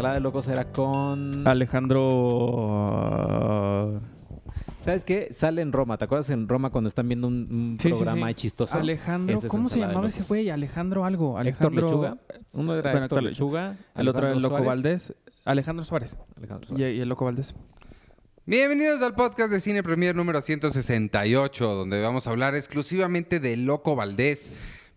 ensalada de locos era con. Alejandro. ¿Sabes qué? Sale en Roma. ¿Te acuerdas en Roma cuando están viendo un, un Sí, sí, programa sí. chistoso? Alejandro, ¿cómo se llamaba ese güey? Alejandro algo. Héctor Alejandro Lechuga. Uno era Bueno, Héctor Lechuga. El otro era el Alejandro Loco Suárez. Valdés. Alejandro Suárez. Alejandro Y, Suárez. y el Loco Valdés. Bienvenidos al podcast de Cine Premier número 168, donde vamos a hablar exclusivamente de Loco Valdés.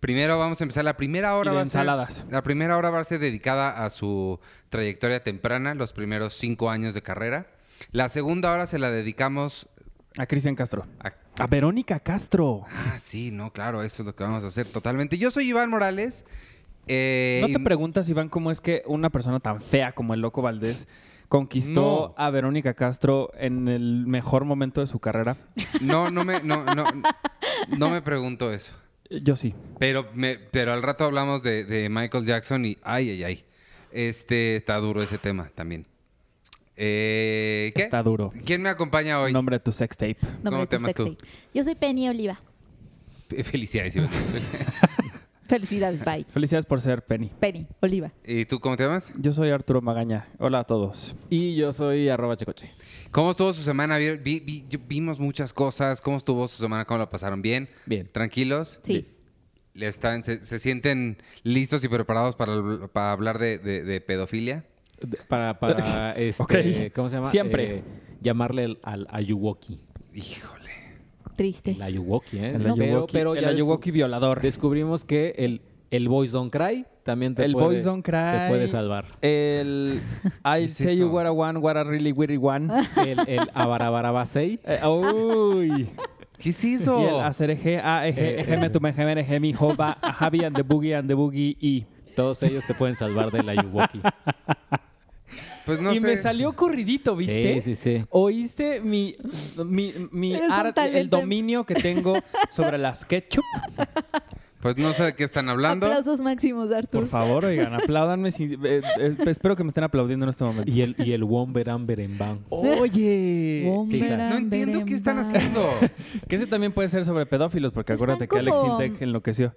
Primero vamos a empezar la primera hora. Y de va a ser- ensaladas. la primera hora va a ser dedicada a su trayectoria temprana, los primeros cinco años de carrera. La segunda hora se la dedicamos A Cristian Castro. a A Verónica Castro. Ah, sí, no, claro, eso es lo que vamos a hacer totalmente. Yo soy Iván Morales. eh, ¿No te y- preguntas, Iván, cómo es que una persona tan fea como el Loco Valdés conquistó a Verónica Castro en el mejor momento de su carrera? no, no me, no, no, no me pregunto eso. Yo sí. Pero, me, pero al rato hablamos de, de Michael Jackson y ay, ay, ay. Este está duro ese tema también. Eh, ¿Qué? Está duro. ¿Quién me acompaña hoy? Nombre de tu sex tape. ¿Cómo Nombre te de tu llamas tú? sextape. Yo soy Penny Oliva. Felicidades. Felicidades, bye. Felicidades por ser Penny. Penny Oliva. ¿Y tú cómo te llamas? Yo soy Arturo Magaña. Hola a todos. Y yo soy arroba checoche. ¿Cómo estuvo su semana? Vi- vi- vi- yo- vimos muchas cosas. ¿Cómo estuvo su semana? ¿Cómo la pasaron? ¿Bien? Bien. ¿Tranquilos? Sí. ¿Le están, se, se sienten listos y preparados para, hablar de, de- de pedofilia? De- Para, para este, Ok. ¿cómo se llama? Siempre. Eh, llamarle el- al Ayuwoki. Híjole. Triste. El Ayuwoki, ¿eh? El No, pero, Ayuwoki, pero el ya Ayuwoki violador. descubrimos que el, el Boys Don't Cry también te, el puede, Boys Don't Cry. te puede salvar. El I'll es tell you eso? what I want, what I really, really want. El, el Abarabarabasei. Eh, uy. ¿Qué es eso? Y el Acereje, A, Eje, Ejeme, Tumejemene, Gemi, Joba, Javi and the Boogie and the Boogie y. Todos ellos te pueden salvar del Ayuwoki. Pues no y sé. me salió corridito, ¿viste? Sí, sí, sí. ¿Oíste mi, mi, mi el dominio que tengo sobre las ketchup? Pues no sé de qué están hablando. Aplausos máximos, Artur. Por favor, oigan, apláudanme. si- eh, eh, espero que me estén aplaudiendo en este momento. Y el, y el Womberan Berembang. Oye, Womberan No entiendo qué están haciendo. que ese también puede ser sobre pedófilos, porque acuérdate que Alex Intec enloqueció.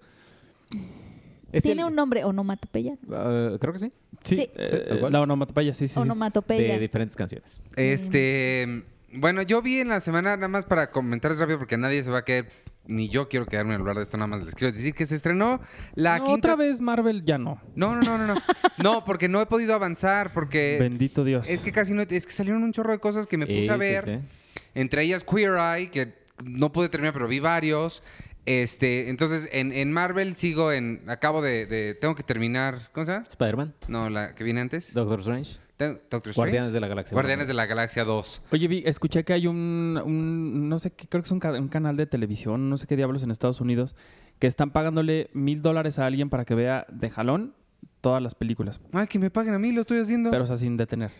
Es Tiene el- un nombre, onomatopeya. Ah, creo que sí. Sí, Sí. eh, ¿Cuál? la onomatopeya, sí, sí. Onomatopeya. De diferentes canciones. Este. Bueno, yo vi en la semana, nada más para comentarles rápido, porque nadie se va a quedar, ni yo quiero quedarme a hablar de esto, nada más les quiero decir que se estrenó la No, quinta. Otra vez Marvel ya no. No, no, no, no, no. No, porque no he podido avanzar, porque. Bendito Dios. Es que casi no. Es que salieron un chorro de cosas que me puse Sí, a sí, ver. sí. Entre ellas Queer Eye, que no pude terminar, pero vi varios. Este, entonces, en, en Marvel sigo en. Acabo de, de- Tengo que terminar. ¿Cómo se llama? Spider-Man, No, la que viene antes. Doctor Strange, Doctor Strange. Guardianes de la Galaxia. Guardianes de la Galaxia 2. Oye, vi, escuché que hay un, un- no sé qué, creo que es un, ca- un canal de televisión, no sé qué diablos en Estados Unidos, que están pagándole mil dólares a alguien para que vea de jalón todas las películas, Ay, que me paguen a mí, lo estoy haciendo. pero o sea, sin detener.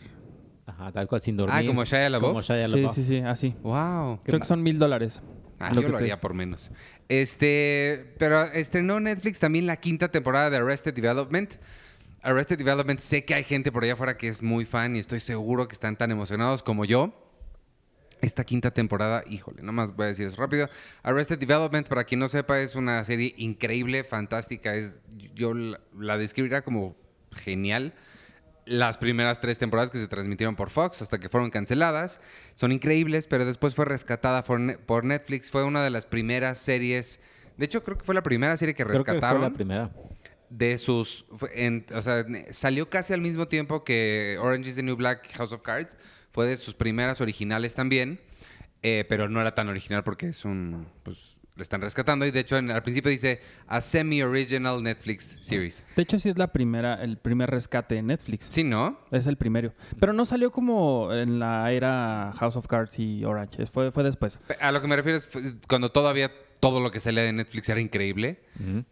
Ajá, tal cual, sin dormir. Ah, como Shia LaBeouf. Como Shia Sí, sí, sí, así. Wow. Creo que son mil dólares. Ah, Lo yo lo te- haría por menos. Este, pero estrenó Netflix también la quinta temporada de Arrested Development. Arrested Development, sé que hay gente por allá afuera que es muy fan y estoy seguro que están tan emocionados como yo. Esta quinta temporada, híjole, nomás voy a decir eso rápido. Arrested Development, para quien no sepa, es una serie increíble, fantástica. Es, yo la, la describiría como genial. Las primeras tres temporadas que se transmitieron por Fox hasta que fueron canceladas son increíbles, pero después fue rescatada por, Ne- por Netflix. Fue una de las primeras series. De hecho, creo que fue la primera serie que Creo que fue rescataron la primera. de sus. en- o sea, salió casi al mismo tiempo que Orange is the New Black House of Cards. Fue de sus primeras originales también. eh, pero no era tan original porque es un. Pues lo están rescatando. Y de hecho, en- al principio dice a semi-original Netflix series. De hecho, sí es la primera, el primer rescate de Netflix. Sí, ¿no? Es el primero. Pero no salió como en la era House of Cards y Orange. Fue, fue después. A lo que me refiero es cuando todavía todo lo que salía de Netflix era increíble.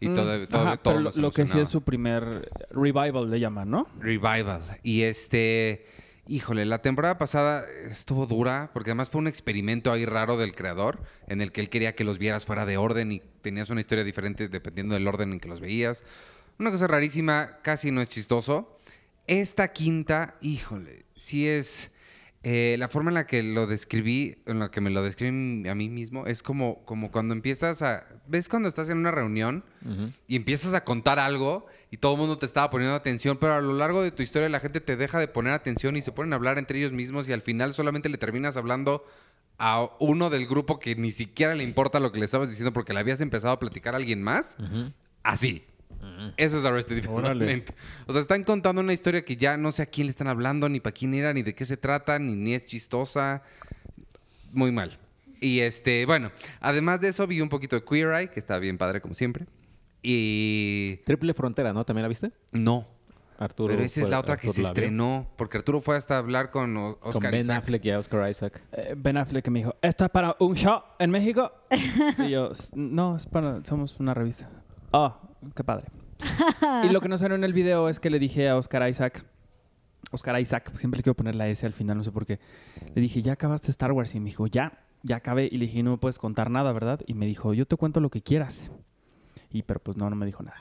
Y todo, Mm, todo, ajá, todo pero lo, lo que sí es su primer revival, le llaman, ¿no? Revival. Y este, híjole, la temporada pasada estuvo dura porque además fue un experimento ahí raro del creador en el que él quería que los vieras fuera de orden y tenías una historia diferente dependiendo del orden en que los veías. Una cosa rarísima, casi no es chistoso. Esta quinta, híjole, sí es... Eh, la forma en la que lo describí, en la que me lo describí a mí mismo, es como, como cuando empiezas a... ¿Ves cuando estás en una reunión y empiezas a contar algo y todo el mundo te estaba poniendo atención, pero a lo largo de tu historia la gente te deja de poner atención y se ponen a hablar entre ellos mismos y al final solamente le terminas hablando a uno del grupo que ni siquiera le importa lo que le estabas diciendo porque le habías empezado a platicar a alguien más? Así. Eso es Arrested. Development. O sea, están contando una historia que ya no sé a quién le están hablando, ni para quién era, ni de qué se trata, ni, ni es chistosa. Muy mal. Y este, bueno, además de eso vi un poquito de Queer Eye, que está bien padre como siempre. Y Triple Frontera, ¿no? ¿También la viste? no, Arturo. pero esa es la otra que Arturo se estrenó, porque Arturo fue hasta hablar con O- Con Oscar Ben Isaac. Affleck y Oscar Isaac. Eh, Ben Affleck me dijo, ¿esto es para un show en México? y yo, "S- no, es para, somos una revista. Oh, qué padre. y lo que nos salió en el video es que le dije a Oscar Isaac, Oscar Isaac, siempre le quiero poner la S al final, no sé por qué. Le dije, ¿ya acabaste Star Wars? Y me dijo, ya, ya acabé. Y le dije, no me puedes contar nada, ¿verdad? Y me dijo, yo te cuento lo que quieras. Y pero pues no, no me dijo nada.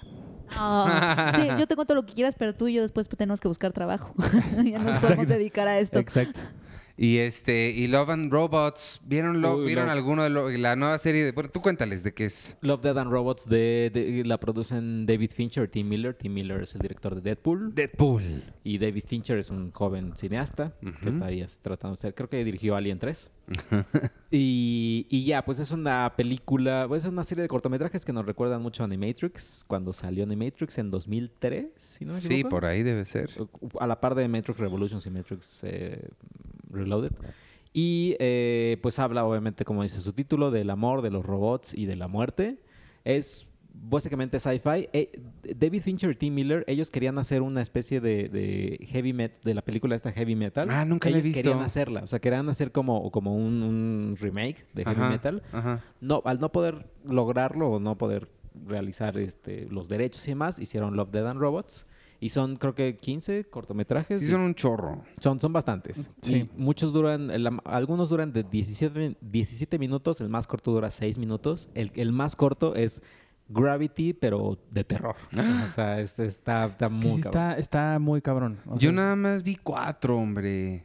Ah, sí, yo te cuento lo que quieras, pero tú y yo después tenemos que buscar trabajo. ya nos podemos dedicar a esto. Exacto. Y este, y Love and Robots, ¿vieron, lo, Uy, ¿vieron Love. alguno de lo- la nueva serie? De, bueno, tú cuéntales de qué es. Love, Dead and Robots de, de- la producen David Fincher y Tim Miller. Tim Miller es el director de Deadpool. Deadpool. Y David Fincher es un joven cineasta que está ahí tratando de ser, creo que dirigió Alien 3. y, y ya, pues es una película, pues es una serie de cortometrajes que nos recuerdan mucho a Animatrix, cuando salió Animatrix en 2003, si no me Sí, por ahí debe ser. A la par de Matrix Revolutions y Matrix eh, Reloaded. Y eh, pues habla, obviamente, como dice su título, del amor, de los robots y de la muerte. Es básicamente sci-fi. Eh, David Fincher y Tim Miller, ellos querían hacer una especie de, de heavy metal, de la película esta heavy metal. Ah, nunca la he ellos visto. querían hacerla. O sea, querían hacer como, como un, un remake de heavy Ajá, metal. Ajá. No, al no poder lograrlo o no poder realizar este, los derechos y demás, hicieron Love, Dead and Robots. Y son, creo que, 15 cortometrajes. Sí, Y son un chorro. son, son bastantes. Sí. Y muchos duran, el- algunos duran de 17, 17 minutos, el más corto dura 6 minutos. El, el más corto es Gravity, pero de terror. o sea, es- está, está Es muy sí cabrón. está, está muy cabrón. O Yo nada más vi cuatro, hombre.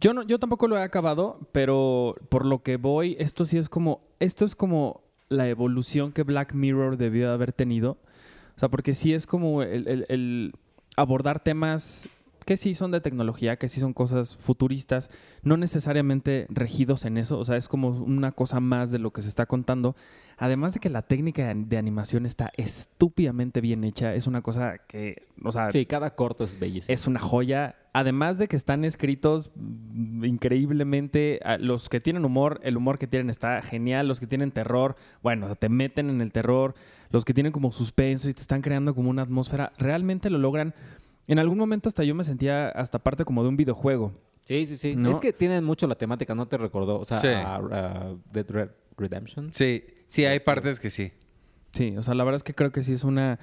Yo no, yo tampoco lo he acabado, pero por lo que voy, esto sí es como, esto es como la evolución que Black Mirror debió de haber tenido. O sea, porque sí es como el, el- el abordar temas que sí son de tecnología, que sí son cosas futuristas, no necesariamente regidos en eso. O sea, es como una cosa más de lo que se está contando. Además de que la técnica de animación está estúpidamente bien hecha, es una cosa que, o sea, Sí, cada corto es bellísimo. es una joya. Además de que están escritos increíblemente, a- los que tienen humor, el humor que tienen está genial. Los que tienen terror, bueno, te meten en el terror. Los que tienen como suspenso y te están creando como una atmósfera, realmente lo logran. En algún momento hasta yo me sentía hasta parte como de un videojuego. Sí, sí, sí. ¿No? Es que tienen mucho la temática, ¿no te recordó? O sea, Sí. a- a Dead Red Redemption. Sí, sí, hay partes que sí. Sí, o sea, la verdad es que creo que sí es una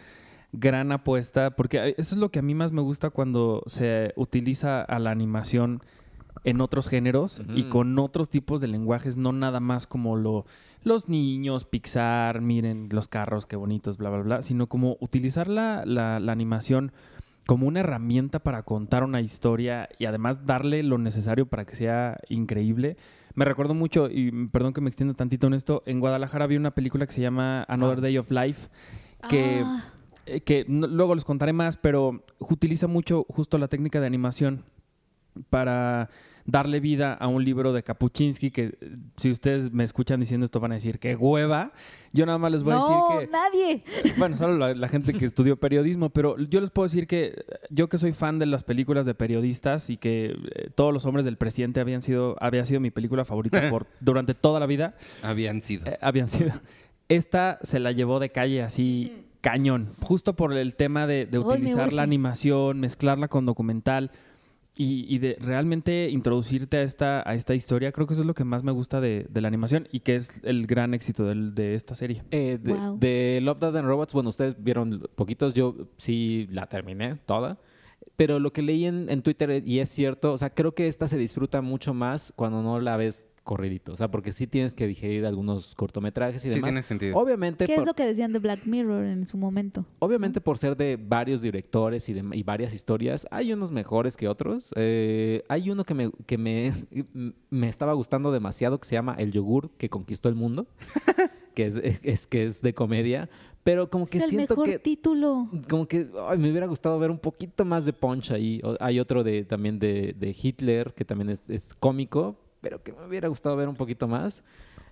gran apuesta, porque eso es lo que a mí más me gusta cuando se utiliza a la animación en otros géneros y con otros tipos de lenguajes, no nada más como lo los niños, Pixar, miren los carros, qué bonitos, bla, bla, bla, sino como utilizar la, la- la animación como una herramienta para contar una historia y además darle lo necesario para que sea increíble. Me recuerdo mucho, y perdón que me extienda tantito en esto, en Guadalajara vi una película que se llama Another Ah. Day of Life, que, Ah, eh, que luego les contaré más, pero utiliza mucho justo la técnica de animación para darle vida a un libro de Kapuczynski que eh, si ustedes me escuchan diciendo esto van a decir que hueva. Yo nada más les voy a decir que nadie. bueno, solo la, la gente que estudió periodismo, pero yo les puedo decir que eh, yo que soy fan de las películas de periodistas y que eh, todos los hombres del presidente habían sido había sido mi película favorita por durante toda la vida, Habían sido. eh, habían sido. Esta se la llevó de calle así cañón, justo por el tema de, utilizar la animación, mezclarla con documental. Y, y de realmente introducirte a esta, a esta historia, creo que eso es lo que más me gusta de, de la animación y que es el gran éxito del- de esta serie. Eh, de, Wow. de Love, Death and Robots, bueno, ustedes vieron poquitos, yo sí la terminé toda. Pero lo que leí en, en Twitter, y es cierto, o sea, creo que esta se disfruta mucho más cuando no la ves corridito. O sea, porque sí tienes que digerir algunos cortometrajes y Sí, demás. tiene sentido. Obviamente, ¿Qué es lo que decían de Black Mirror en su momento? obviamente por ser de varios directores y, de, y varias historias, hay unos mejores que otros. Eh, hay uno que, me, que me, me estaba gustando demasiado que se llama El yogur que conquistó el mundo, que es, es- es- que es de comedia, pero como que es el siento mejor que título. como que ay, me hubiera gustado ver un poquito más de punch ahí. O- hay otro de también de, de Hitler, que también es, es cómico, pero que me hubiera gustado ver un poquito más.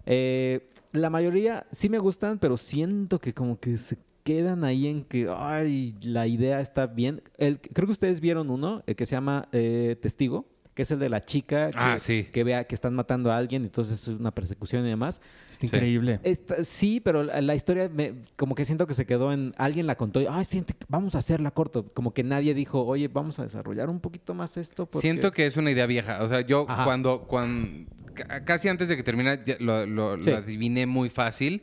Eh, la mayoría sí me gustan, pero siento que como que se quedan ahí en que, ay, la idea está bien. Creo que ustedes vieron uno eh, que se llama eh, Testigo, que es el de la chica que, Ah, sí. que vea que están matando a alguien, entonces es una persecución y demás. Está increíble. Esta- sí, pero la, la historia me- como que siento que se quedó en alguien la contó y ay, siente vamos a hacerla corto, como que nadie dijo, "Oye, vamos a desarrollar un poquito más esto." porque-" Siento que es una idea vieja. O sea, yo Ajá. cuando, cuando casi antes de que terminara ya lo, lo- Sí. lo adiviné muy fácil.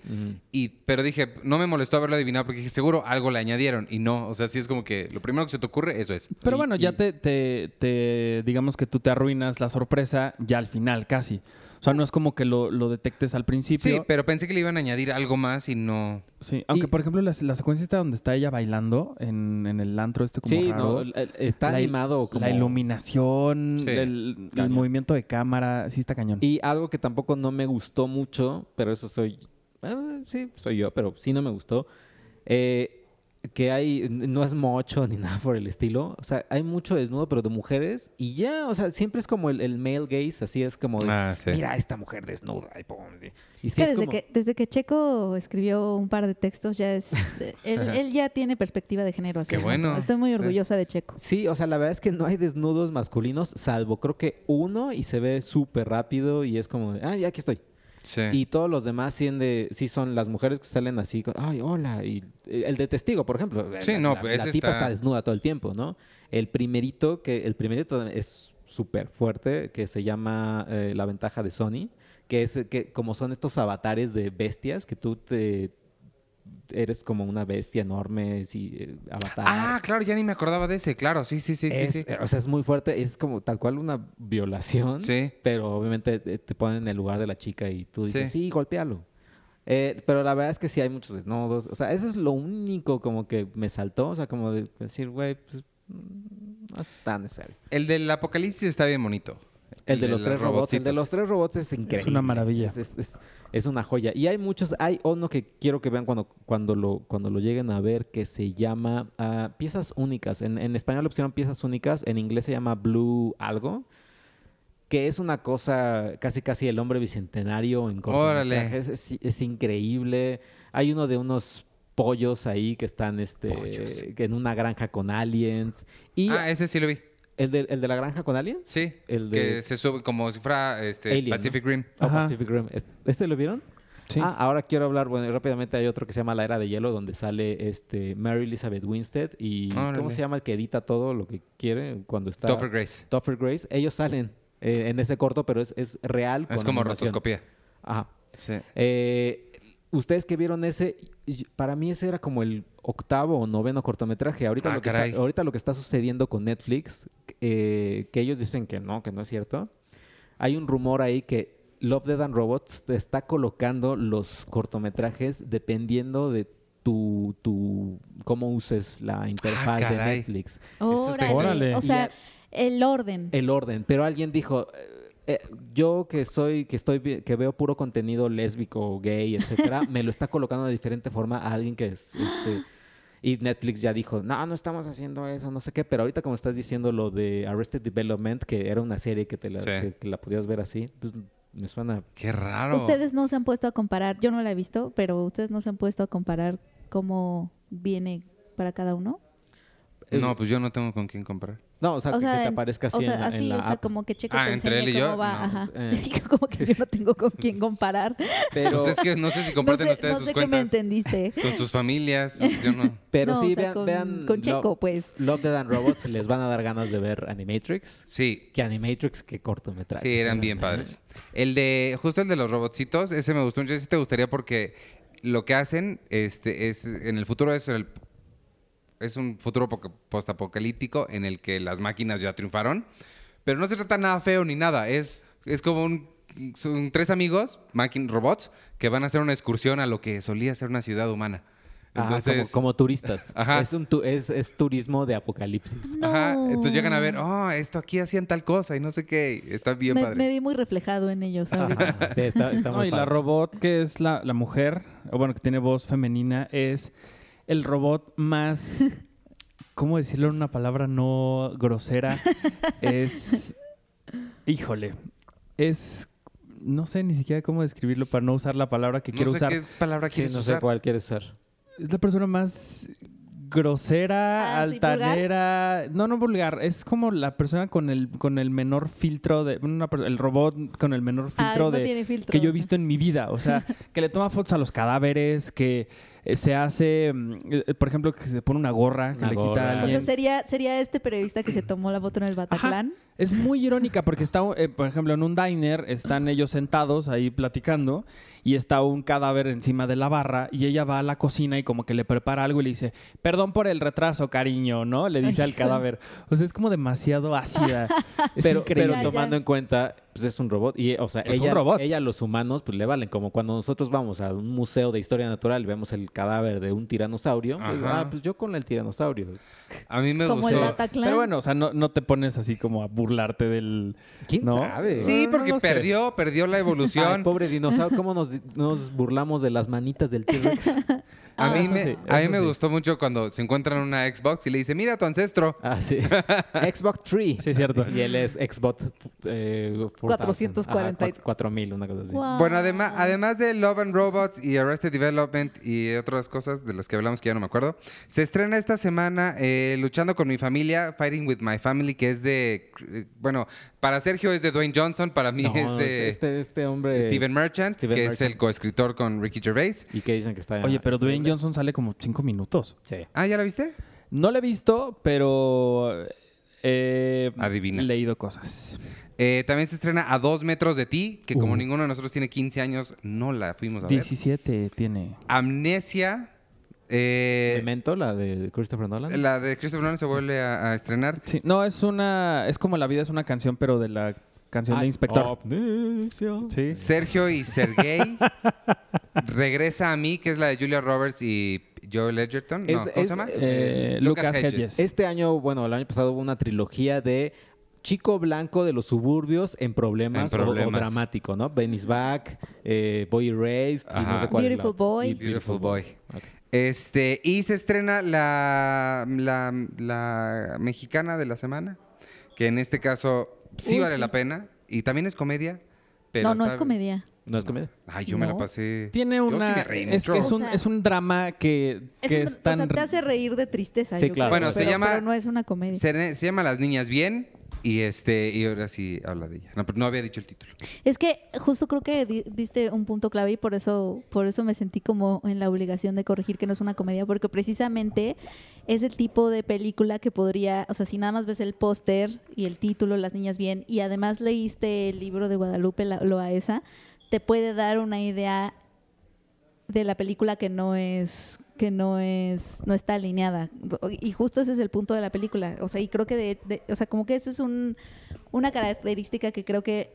Y, pero dije, no me molestó haberlo adivinado porque dije, seguro algo le añadieron. Y no, o sea, sí es como que lo primero que se te ocurre, eso es. Pero Y- bueno, ya y- te, te, te- digamos que tú te arruinas la sorpresa ya al final, casi. O sea, no es como que lo, lo detectes al principio. Sí, pero pensé que le iban a añadir algo más y no. Sí, aunque Y- por ejemplo la, la secuencia está donde está ella bailando en, en el antro este como Sí, raro. no, está La animado como La iluminación, Sí, el, el movimiento de cámara, sí está cañón. Y algo que tampoco no me gustó mucho, pero eso soy eh, sí, soy yo, pero sí no me gustó. eh, que hay, no es mocho ni nada por el estilo. O sea, hay mucho desnudo, pero de mujeres. Y ya, o sea, siempre es como el, el male gaze, así es como de, Ah, sí. mira a esta mujer desnuda. Y, pum, y sí Que es desde, como- que, desde que Checo escribió un par de textos, ya es. eh, él, él ya tiene perspectiva de género. así, Qué ¿no? bueno, Estoy muy sí. orgullosa de Checo. Sí, o sea, la verdad es que no hay desnudos masculinos, salvo creo que uno y se ve súper rápido y es como, de, ah, ya aquí estoy. Sí. Y todos los demás sí, de, sí son las mujeres que salen así, con, ay, hola. Y eh, el de testigo, por ejemplo. Sí, la, no, la- pues la tipa está- está desnuda todo el tiempo, ¿no? El primerito, que el primerito es súper fuerte, que se llama eh, La ventaja de Sony, que es eh, que como son estos avatares de bestias, que tú te eres como una bestia enorme, sí, eh, avatar. Ah, claro, ya ni me acordaba de ese. Claro, sí, sí, sí, sí. Es, sí. eh, O sea, es muy fuerte, es como tal cual una violación. Sí. Pero obviamente te, te ponen en el lugar de la chica y tú dices, Sí. sí, golpealo. Eh, pero la verdad es que sí hay muchos desnudos. O sea, eso es lo único como que me saltó. O sea, como de decir, güey, pues mm, no es tan necesario. El del apocalipsis está bien bonito. El de los tres robots. El de los tres robots es increíble. maravilla. Es, es- es- es una joya. Y hay muchos, hay uno que quiero que vean cuando, cuando, lo, cuando lo lleguen a ver que se llama ah, Piezas Únicas. En, en español lo pusieron Piezas Únicas, en inglés se llama Blue Algo. Que es una cosa casi casi el hombre bicentenario en Órale. Es, es increíble. Hay uno de unos pollos ahí que están este Pollos. en una granja con aliens. Y Ah, ese sí lo vi. El, de, el de la granja con aliens. Sí. El Que se sube como si fuera este, Alien, ¿no? Pacific Rim. Oh, Ajá. Pacific Rim. ¿Este- ¿Este lo vieron? Sí. Ah, ahora quiero hablar, bueno, rápidamente hay otro que se llama La Era de Hielo, donde sale este Mary Elizabeth Winstead y ¿cómo se llama el que edita todo lo que quiere cuando está Topher Grace. Topher Grace. Ellos salen eh, en ese corto, pero es, es real. Es con como animación. rotoscopía. Ajá. Sí. Eh, Ustedes que vieron ese, y- para mí ese era como el octavo o noveno cortometraje. Ahorita, Ah, lo, que está, ahorita lo que está sucediendo con Netflix, eh, que ellos dicen que no, que no es cierto. Hay un rumor ahí que Love, Dead and Robots te está colocando los cortometrajes dependiendo de tu, tu cómo uses la interfaz de Ah, caray. Netflix. Está Órale. O sea, el orden. El orden, pero alguien dijo, eh, eh, yo que soy, que estoy, que veo puro contenido lésbico, gay, etcétera, me lo está colocando de diferente forma a alguien que es, este, y Netflix ya dijo, no, no estamos haciendo eso, no sé qué, pero ahorita como estás diciendo lo de Arrested Development, que era una serie que te la, Sí. que- que la podías ver así, pues me suena. Qué raro. Ustedes no se han puesto a comparar, yo no la he visto, pero ustedes no se han puesto a comparar cómo viene para cada uno. No, pues yo no tengo con quién comprar. No, o sea, O que, sea, que te aparezca así o sea, en, la- en así, la o sea, app. como que Checo Ah, te entre él y yo, cómo va, no. ajá. Eh. como que yo no tengo con quién comparar. Pero, Pues es que no sé si comparten no sé, ustedes no sus sé qué me cuentas entendiste. con sus familias. pues yo no. pero No, sí, o sea, vean, con, vean con Lo- Checo, pues. Love, Dead and Robots, les van a dar ganas de ver Animatrix. Sí, Que Animatrix, que cortometraje. sí, eran bien padres. El de, justo el de los robotcitos, ese me gustó mucho. Ese te gustaría porque lo que hacen este, es, en el futuro es el es un futuro poca- postapocalíptico en el que las máquinas ya triunfaron, pero no se trata nada feo ni nada, es, es como un son tres amigos, robots, que van a hacer una excursión a lo que solía ser una ciudad humana. Ah, Entonces, como, como turistas. Ajá. Es, un tu- es, es turismo de apocalipsis. ajá, No. entonces llegan a ver, oh, esto aquí hacían tal cosa y no sé qué. y Está bien me, padre. me vi muy reflejado en ellos ahorita. Ajá, sí, está, está No, muy y la padre. robot que es la, la mujer, o bueno, que tiene voz femenina, es el robot más, ¿cómo decirlo en una palabra no grosera? Es, híjole, es, no sé ni siquiera cómo describirlo para no usar la palabra que no quiero sé usar. qué palabra Sí, quieres no sé cuál quieres usar. Es la persona más grosera, Ah, sí, altanera, no, no vulgar, es como la persona con el con el menor filtro de una el robot con el menor Ah, filtro no de tiene filtro. que yo he visto en mi vida. O sea, que le toma fotos a los cadáveres, que eh, se hace, mm, eh, por ejemplo, que se pone una gorra que Una le quita gorra. a O alguien. sea, sería, sería este periodista que se tomó la foto en el Bataclan. Es muy irónica porque está, eh, por ejemplo, en un diner, están ellos sentados ahí platicando y está un cadáver encima de la barra y ella va a la cocina y como que le prepara algo y le dice, perdón por el retraso, cariño, ¿no? Le dice al cadáver. O sea, es como demasiado ácida. Es pero, increíble. pero Ya, tomando ya. en cuenta, pues es un robot. Y, o sea, Es un ella, robot. ella, los humanos, pues le valen. Como cuando nosotros vamos a un museo de historia natural y vemos el cadáver de un tiranosaurio. pues, ah, pues yo con el tiranosaurio. A mí me Como gustó. el Bataclan. Pero bueno, o sea, no, no te pones así como a burlarte del... ¿Quién ¿No? sabe? Sí, porque no sé. perdió, perdió la Ay, evolución. pobre dinosaurio, ¿cómo nos, nos burlamos de las manitas del T-Rex? A Ah, mí, eso me, sí, a mí me sí. gustó mucho cuando se encuentran una Xbox y le dice, mira a tu ancestro. Ah, sí. Xbox 3. Sí, es cierto. Y él es Xbox eh, 4000. 440 y- Ajá, 4000, una cosa así. Wow. Bueno, además, además de Love and Robots y Arrested Development y otras cosas de las que hablamos que ya no me acuerdo, se estrena esta semana eh, Luchando con mi familia, Fighting with My Family, que es de, eh, bueno, para Sergio es de Dwayne Johnson, para mí No, es de este, este hombre. Steven Merchant, Steven que es el coescritor con Ricky Gervais. Y que dicen que está. Oye, pero Dwayne Johnson sale como cinco minutos. Sí. Ah, ¿ya la viste? No lo he visto, pero he Adivinas. leído cosas. Eh, también se estrena A Dos Metros de Ti, que como ninguno de nosotros tiene 15 años, no la fuimos a ver. 17 tiene. Amnesia. Eh, Memento, la de Christopher Nolan. la de Christopher Nolan se vuelve a, a estrenar. Sí, no, es una. Es como La vida es una canción, pero de la canción de Ay, Inspector. Sí. Sergio y Sergey. Regresa a mí, que es la de Julia Roberts y Joel Edgerton. No, Es- ¿Cómo es, se llama? eh, Lucas Hedges. Este año, bueno, el año pasado hubo una trilogía de chico blanco de los suburbios en problemas, En o- dramático, ¿no? Benny's Back, eh, Boy Erased y no sé cuál. Beautiful. Boy. Y Beautiful Boy. Ok. Este, y se estrena la, la, la mexicana de la semana, que en este caso sí Uy, vale sí. la pena. Y también es comedia. Pero no, no es comedia. ¿No es comedia? Ay, yo me la pasé. Tiene Yo sí una. me reí es mucho. que es O un, sea, es un drama que, Es que un- es tan. O sea, te hace reír de tristeza. Sí, yo claro. creo, Bueno, se pero- llama- pero no es una comedia. Se, se llama Las Niñas Bien y este y ahora sí habla de ella. No, pero no había dicho el título. Es que justo creo que di- diste un punto clave y por eso, por eso me sentí como en la obligación de corregir que no es una comedia, porque precisamente es el tipo de película que podría, o sea, si nada más ves el póster y el título, Las Niñas Bien, y además leíste el libro de Guadalupe la- Loaesa, te puede dar una idea de la película que no es que no es no está alineada. Y justo ese es el punto de la película. O sea y creo que de, o sea como que esa es un una característica que creo que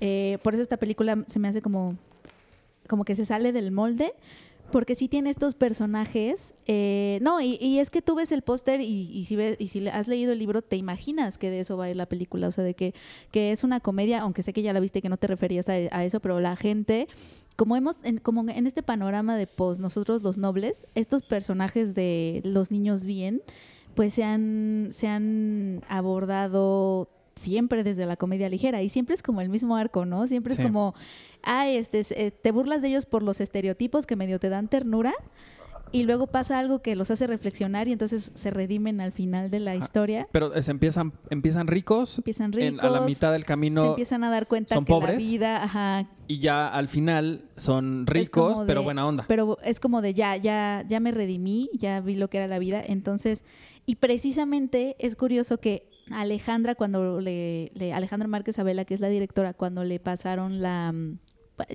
eh, por eso esta película se me hace como como que se sale del molde porque sí tiene estos personajes eh, no y, es que tú ves el póster y, si ves y si has leído el libro te imaginas que de eso va a ir la película. O sea de que que es una comedia aunque sé que ya la viste que no te referías a eso pero la gente como hemos en, como en este panorama de post nosotros los nobles estos personajes de los niños bien pues se han se han abordado siempre desde la comedia ligera y siempre es como el mismo arco no siempre Sí. es como ah este es- eh, te burlas de ellos por los estereotipos que medio te dan ternura y luego pasa algo que los hace reflexionar y entonces se redimen al final de la historia Pero eh, se empiezan, empiezan ricos. empiezan en- ricos a la mitad del se camino. empiezan a dar cuenta son que la pobres. vida ajá Y ya al final son ricos, pero buena onda. Pero es como de ya, ya, ya me redimí, ya vi lo que era la vida. Entonces, y precisamente es curioso que Alejandra, cuando le, le- Alejandra Márquez Abela, que es la directora, cuando le pasaron la, mm,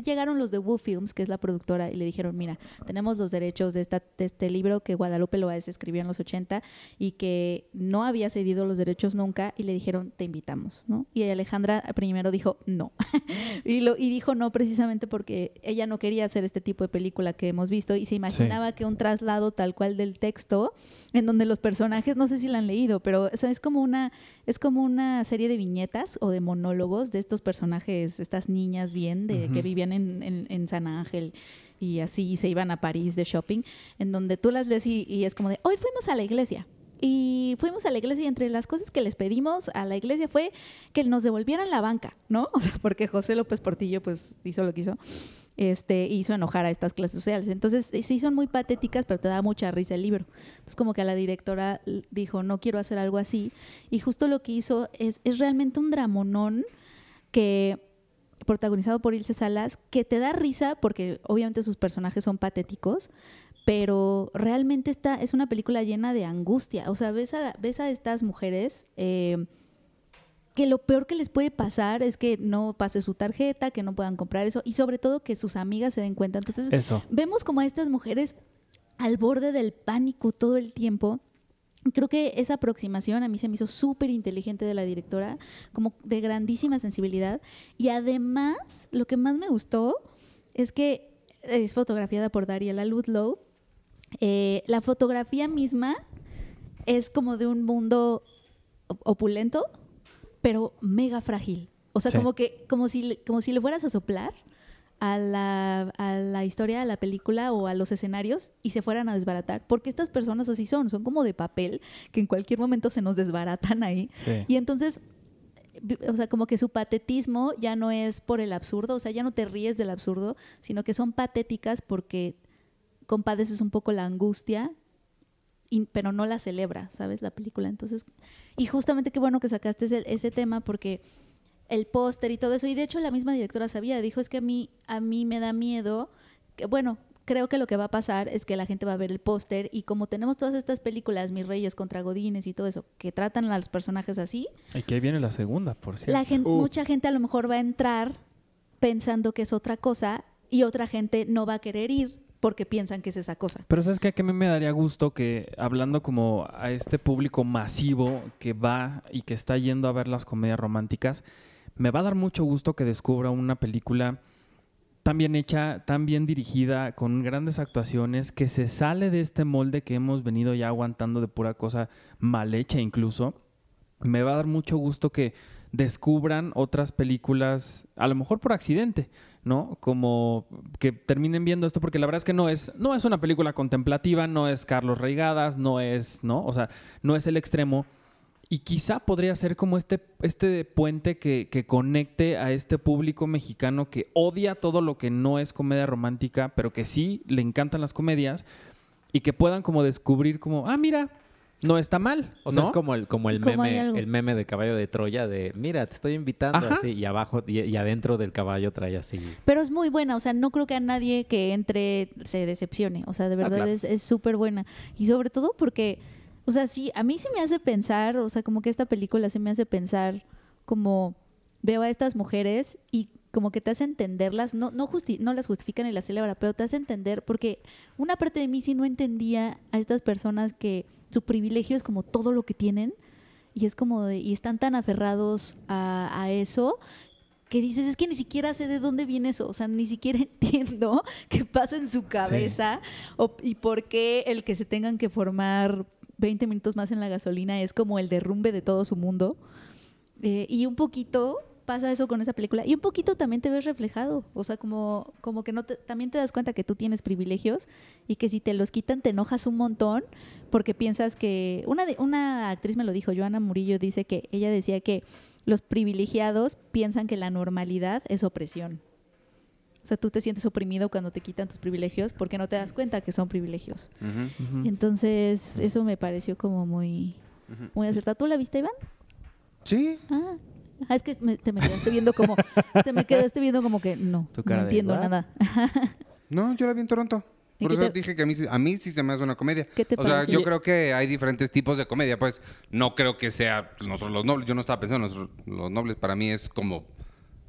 llegaron los de Woo Films, que es la productora, y le dijeron, mira, tenemos los derechos de, esta, de este libro que Guadalupe Loaes escribió en los 80 y que no había cedido los derechos nunca, y le dijeron, te invitamos, ¿no? Y Alejandra primero dijo, no. y, lo, y dijo no precisamente porque ella no quería hacer este tipo de película que hemos visto y se imaginaba que un traslado tal cual del texto, en donde los personajes, no sé si la han leído, pero o sea, es como una es como una serie de viñetas o de monólogos de estos personajes, estas niñas bien, de que Ujú. Vivían en, en- en San Ángel y así se iban a París de shopping, en donde tú las lees y, y es como de, hoy fuimos a la iglesia. Y fuimos a la iglesia y entre las cosas que les pedimos a la iglesia fue que nos devolvieran la banca, ¿no? O sea, porque José López Portillo pues hizo lo que hizo este, hizo enojar a estas clases sociales. Entonces, eh, sí son muy patéticas, pero te da mucha risa el libro. Entonces, como que a la directora dijo, no quiero hacer algo así. Y justo lo que hizo es, es realmente un dramonón que protagonizado por Ilse Salas, que te da risa porque obviamente sus personajes son patéticos, pero realmente esta es una película llena de angustia. O sea, ves a, ves a estas mujeres eh, que lo peor que les puede pasar es que no pase su tarjeta, que no puedan comprar eso y sobre todo que sus amigas se den cuenta. Entonces, Eso. vemos como a estas mujeres al borde del pánico todo el tiempo. Creo que esa aproximación a mí se me hizo súper inteligente de la directora, como de grandísima sensibilidad. Y además, lo que más me gustó es que es fotografiada por Dariela Ludlow. Eh, la fotografía misma es como de un mundo op- opulento, pero mega frágil. O sea, Sí. como que como si, como si le fueras a soplar a la, a la historia, a la película o a los escenarios y se fueran a desbaratar. Porque estas personas así son, son como de papel que en cualquier momento se nos desbaratan ahí. Sí. Y entonces, o sea, como que su patetismo ya no es por el absurdo, o sea, ya no te ríes del absurdo, sino que son patéticas porque compadeces un poco la angustia, y- pero no la celebra, ¿sabes? La película. Entonces, y justamente qué bueno que sacaste ese, ese tema porque el póster y todo eso, y de hecho la misma directora sabía, dijo, es que a mí, a mí me da miedo, que bueno, creo que lo que va a pasar es que la gente va a ver el póster y como tenemos todas estas películas, Mis Reyes contra Godines y todo eso, que tratan a los personajes así, Y que ahí viene la segunda, por cierto. la gente, mucha gente a lo mejor va a entrar pensando que es otra cosa y otra gente no va a querer ir porque piensan que es esa cosa. Pero sabes que a mí me daría gusto que hablando como a este público masivo que va y que está yendo a ver las comedias románticas, me va a dar mucho gusto que descubra una película tan bien hecha, tan bien dirigida, con grandes actuaciones, que se sale de este molde que hemos venido ya aguantando de pura cosa mal hecha incluso. Me va a dar mucho gusto que descubran otras películas, a lo mejor por accidente, ¿no? Como que terminen viendo esto, porque la verdad es que no es, no es una película contemplativa, no es Carlos Reigadas, no es, ¿no? O sea, no es el extremo. Y quizá podría ser como este, este puente que, que conecte a este público mexicano que odia todo lo que no es comedia romántica, pero que sí le encantan las comedias y que puedan como descubrir como, ah, mira, no está mal. O sea, ¿no? es como el, como el Como meme, el meme de caballo de Troya de mira, te estoy invitando Ajá. así, y abajo, y, y adentro del caballo trae así. Pero es muy buena, o sea, no creo que a nadie que entre se decepcione, o sea, de verdad claro. es es súper buena. Y sobre todo porque, o sea, sí, a mí sí me hace pensar, o sea, como que esta película sí me hace pensar como veo a estas mujeres y como que te hace entenderlas, no, no, justi- no las justifican y las celebra, pero te hace entender, porque una parte de mí sí no entendía a estas personas que su privilegio es como todo lo que tienen y es como de, y están tan aferrados a, a eso que dices, es que ni siquiera sé de dónde viene eso, o sea, ni siquiera entiendo qué pasa en su cabeza o- y por qué el que se tengan que formar 20 minutos más en la gasolina es como el derrumbe de todo su mundo. Eh, y un poquito pasa eso con esa película y un poquito también te ves reflejado, o sea, como, como que no te- también te das cuenta que tú tienes privilegios y que si te los quitan te enojas un montón porque piensas que una una actriz me lo dijo, Joana Murillo dice que ella decía que los privilegiados piensan que la normalidad es opresión. O sea, tú te sientes oprimido cuando te quitan tus privilegios porque no te das cuenta que son privilegios. Entonces, eso me pareció como muy, muy acertado. ¿Tú la viste, Iván? Sí. Ah, Ah, es que me- te me quedaste viendo como, te me quedaste viendo como que no, no entiendo nada. No, yo la vi en Toronto. ¿Y Por eso te- dije que a mí, sí- a mí sí se me hace una comedia. ¿Qué te o sea, yo creo que hay diferentes tipos de comedia. Pues no creo que sea nosotros los nobles. Yo no estaba pensando en nosotros los nobles. Para mí es como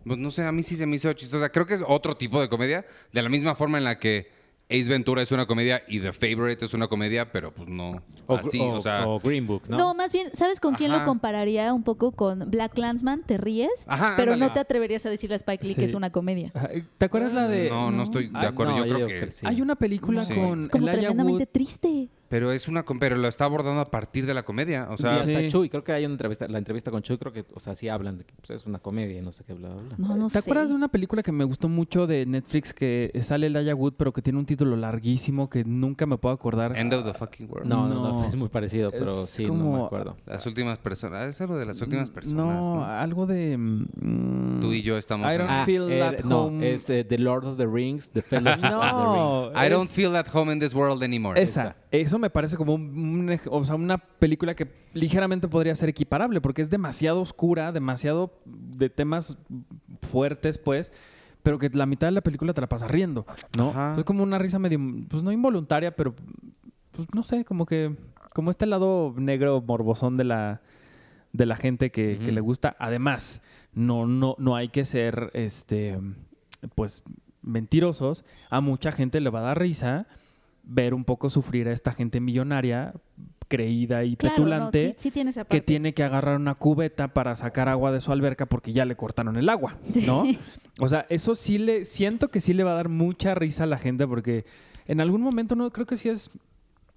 Pues no sé, a mí sí se me hizo chistosa. Creo que es otro tipo de comedia, de la misma forma en la que Ace Ventura es una comedia y The Favorite es una comedia, pero pues no O, así, o- o, sea... o Green Book, ¿no? ¿no? más bien, ¿sabes con quién Ajá. lo compararía un poco con Black Landsman? Te ríes, Ajá, pero ándale. no te atreverías a decirle a Spike Lee Sí. que es una comedia. Ajá, ¿Te acuerdas la de...? no, no estoy de Ah, acuerdo. no, yo creo yo que... creo que sí. Hay una película Sí. con Es como Elijah tremendamente Wood. triste. Pero es una... com- Pero lo está abordando a partir de la comedia. O Y sea, hasta Sí. Chuy, creo que hay una entrevista, la entrevista con Chuy, creo que, o sea, sí hablan de que pues, es una comedia y no sé qué, bla, bla. No, no ¿Te sé. acuerdas de una película que me gustó mucho de Netflix que sale Elijah Wood, pero que tiene un título larguísimo que nunca me puedo acordar? End of the fucking world. No, no, no, No. es muy parecido, pero Es sí, no me acuerdo. Las últimas personas. Es algo de las últimas personas, No, ¿no? algo de... mm, Tú y yo estamos... I en- don't Ah, feel eh, at no, home. es eh, The Lord of the Rings, The Fellowship of the Ring. No, I don't feel at home in this world anymore. Esa, eso me parece como un- o sea, una película que ligeramente podría ser equiparable, porque es demasiado oscura, demasiado de temas fuertes, pues, pero que la mitad de la película te la pasas riendo, ¿no? Ajá. Es como una risa medio, pues no involuntaria, pero, pues no sé, como que, como este lado negro morbosón de la, de la gente que, que le gusta. Además, no, no, no hay que ser, este, pues, mentirosos. A mucha gente le va a dar risa ver un poco sufrir a esta gente millonaria, creída y Claro, petulante, no, sí, tiene que tiene que agarrar una cubeta para sacar agua de su alberca porque ya le cortaron el agua, ¿no? O sea, eso sí le, siento que sí le va a dar mucha risa a la gente porque en algún momento no creo que sí es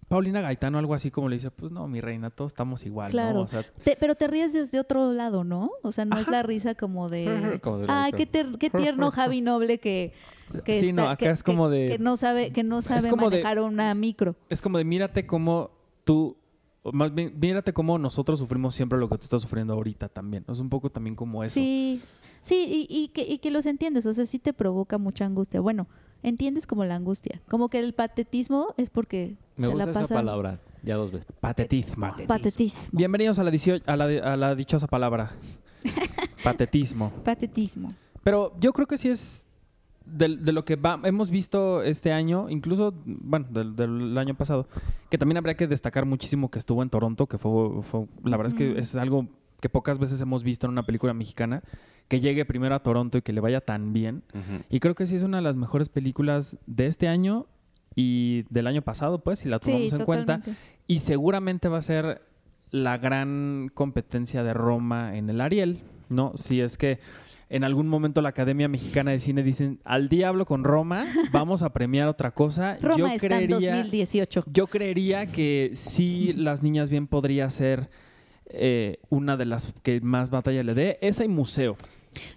Paulina Gaitano algo así como le dice, pues no, mi reina, todos estamos igual, Claro. ¿no? O sea, Te- pero te ríes desde otro lado, ¿no? O sea, no es la risa como de... Como de la Ay, qué, ter- qué tierno Javi Noble que... que Sí, no, acá que- es como de- Que no sabe, que no sabe de- manejar una micro. es como de mírate cómo tú más bien, mírate cómo nosotros sufrimos siempre lo que tú estás sufriendo ahorita también. Es un poco también como eso. Sí, sí, y, y que, y que los entiendes, o sea, sí te provoca mucha angustia. Bueno, entiendes como la angustia. Como que el patetismo es porque Me se gusta la esa palabra, ya dos veces. Patetismo. Patetismo. Bienvenidos a la, a la, a la dichosa palabra. Patetismo. Patetismo. Pero yo creo que sí es de, de lo que va- hemos visto este año, incluso, bueno, del, del año pasado, que también habría que destacar muchísimo que estuvo en Toronto, que fue, fue- la verdad es que es algo que pocas veces hemos visto en una película mexicana, que llegue primero a Toronto y que le vaya tan bien. Y creo que sí es una de las mejores películas de este año y del año pasado, pues, si la tomamos Sí, en cuenta. Y seguramente va a ser la gran competencia de Roma en el Ariel, ¿no? Si es que en algún momento la Academia Mexicana de Cine dicen, al diablo con Roma, vamos a premiar otra cosa. Roma yo está en creería, 2018. yo creería que sí, Las Niñas Bien podría ser eh, una de las que más batalla le dé. Esa y museo.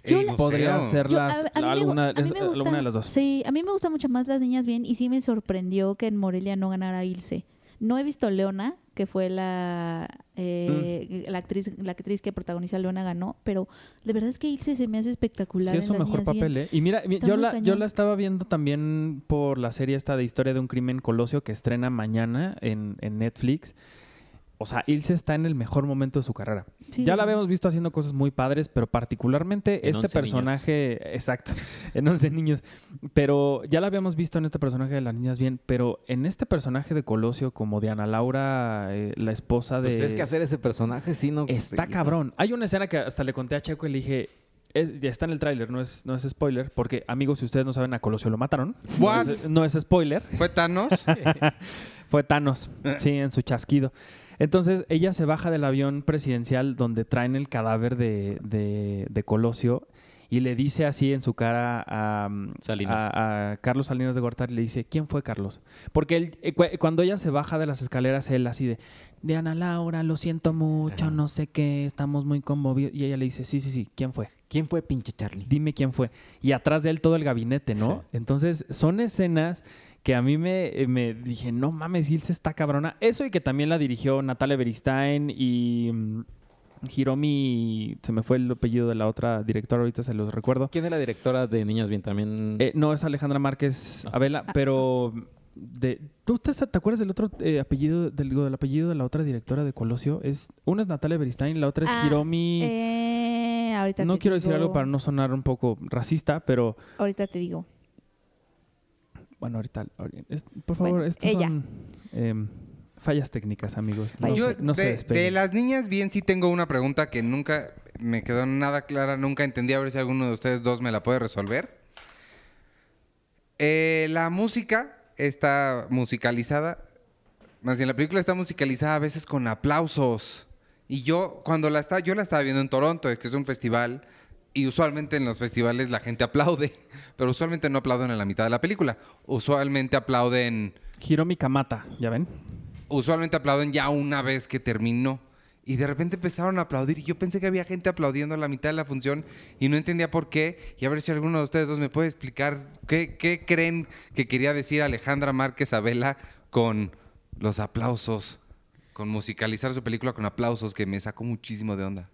Yo El la- museo. Podría ser Yo- a- a alguna, me gusta- alguna de las dos. Sí, a mí me gusta mucho más Las Niñas Bien y sí me sorprendió que en Morelia no ganara Ilse. No he visto Leona, que fue la, eh, Mm. la, actriz, la actriz que protagoniza Leona ganó, pero de verdad es que Ilse se me hace espectacular. Sí, es su mejor Bien. papel, ¿eh? Y mira, Está yo la, yo la estaba viendo también por la serie esta de Historia de un Crimen Colosio que estrena mañana en, en Netflix. O sea, Ilse está en el mejor momento de su carrera. Sí, ya la habíamos visto haciendo cosas muy padres, pero particularmente En este 11 personaje, exacto, en 11 niños, pero ya la habíamos visto en este personaje de las niñas bien, pero en este personaje de Colosio como Diana Laura, eh, la esposa de... Pues es que hacer ese personaje sí no... Está cabrón. Hay una escena que hasta le conté a Checo y le dije, es- ya está en el tráiler, no es, no es spoiler, porque amigos, si ustedes no saben, a Colosio lo mataron. What? No es, no es spoiler, ¿Fue Thanos? fue Thanos, sí, en su chasquido. Entonces ella se baja del avión presidencial donde traen el cadáver de, de- de Colosio y le dice así en su cara a, Salinas. a- a Carlos Salinas de Gortari, le dice, ¿quién fue Carlos? Porque él, eh, cu- cuando ella se baja de las escaleras, él así de, Diana Laura, lo siento mucho, Ajá. no sé qué, estamos muy conmovidos. Y ella le dice, sí, sí, sí, ¿quién fue? ¿Quién fue pinche Charlie? Dime quién fue. Y atrás de él todo el gabinete, ¿no? Sí. Entonces, son escenas que a mí me, eh, me dije, no mames, Ilse está cabrona. Eso y que también la dirigió Natalia Beristain y mm, Hiromi, se me fue el apellido de la otra directora, ahorita se los recuerdo. ¿Quién es la directora de Niñas Bien también? Eh, no es Alejandra Márquez Ah. Abela, pero de, ¿tú te, te acuerdas del otro eh, apellido, del, del apellido de la otra directora de Colosio? Es, una es Natalia Beristain, la otra es Ah, Hiromi. Eh, ahorita no te quiero decir algo para no sonar un poco racista, pero Ahorita te digo. Bueno, ahorita, ahorita- es- por favor, Bueno, estas son em, fallas técnicas, amigos. No, Yo se, no se de, despeguen. de las niñas bien sí tengo una pregunta que nunca me quedó nada clara, nunca entendí, a ver si alguno de ustedes dos me la puede resolver. Eh, la música está musicalizada, más bien la película está musicalizada a veces con aplausos. Y yo, cuando la estaba, yo la estaba viendo en Toronto, que es un festival, y usualmente en los festivales la gente aplaude, pero usualmente no aplauden en la mitad de la película. Usualmente aplauden, Hiromi Kamata, ¿ya ven? usualmente aplauden ya una vez que terminó. Y de repente empezaron a aplaudir y yo pensé que había gente aplaudiendo a la mitad de la función y no entendía por qué. Y a ver si alguno de ustedes dos me puede explicar qué, qué creen que quería decir Alejandra Márquez Abela con los aplausos, con musicalizar su película con aplausos, que me sacó muchísimo de onda.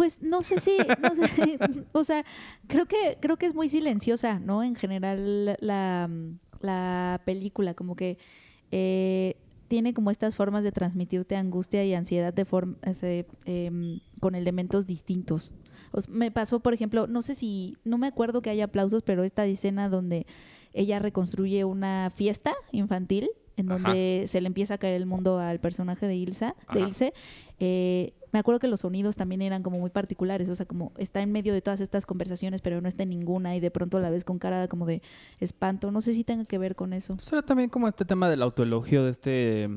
Pues no sé si, no sé, o sea, creo que, creo que es muy silenciosa, ¿no? En general la, la película, como que eh, tiene como estas formas de transmitirte angustia y ansiedad de forma, em, con elementos distintos. O sea, me pasó, por ejemplo, no sé si, no me acuerdo que haya aplausos, pero esta escena donde ella reconstruye una fiesta infantil en Ajá. donde se le empieza a caer el mundo al personaje de Ilsa, de. Ilse. Eh, me acuerdo que los sonidos también eran como muy particulares, o sea, como está en medio de todas estas conversaciones, pero no está en ninguna y de pronto la ves con cara como de espanto. No sé si tenga que ver con eso. Será también como este tema del autoelogio de este,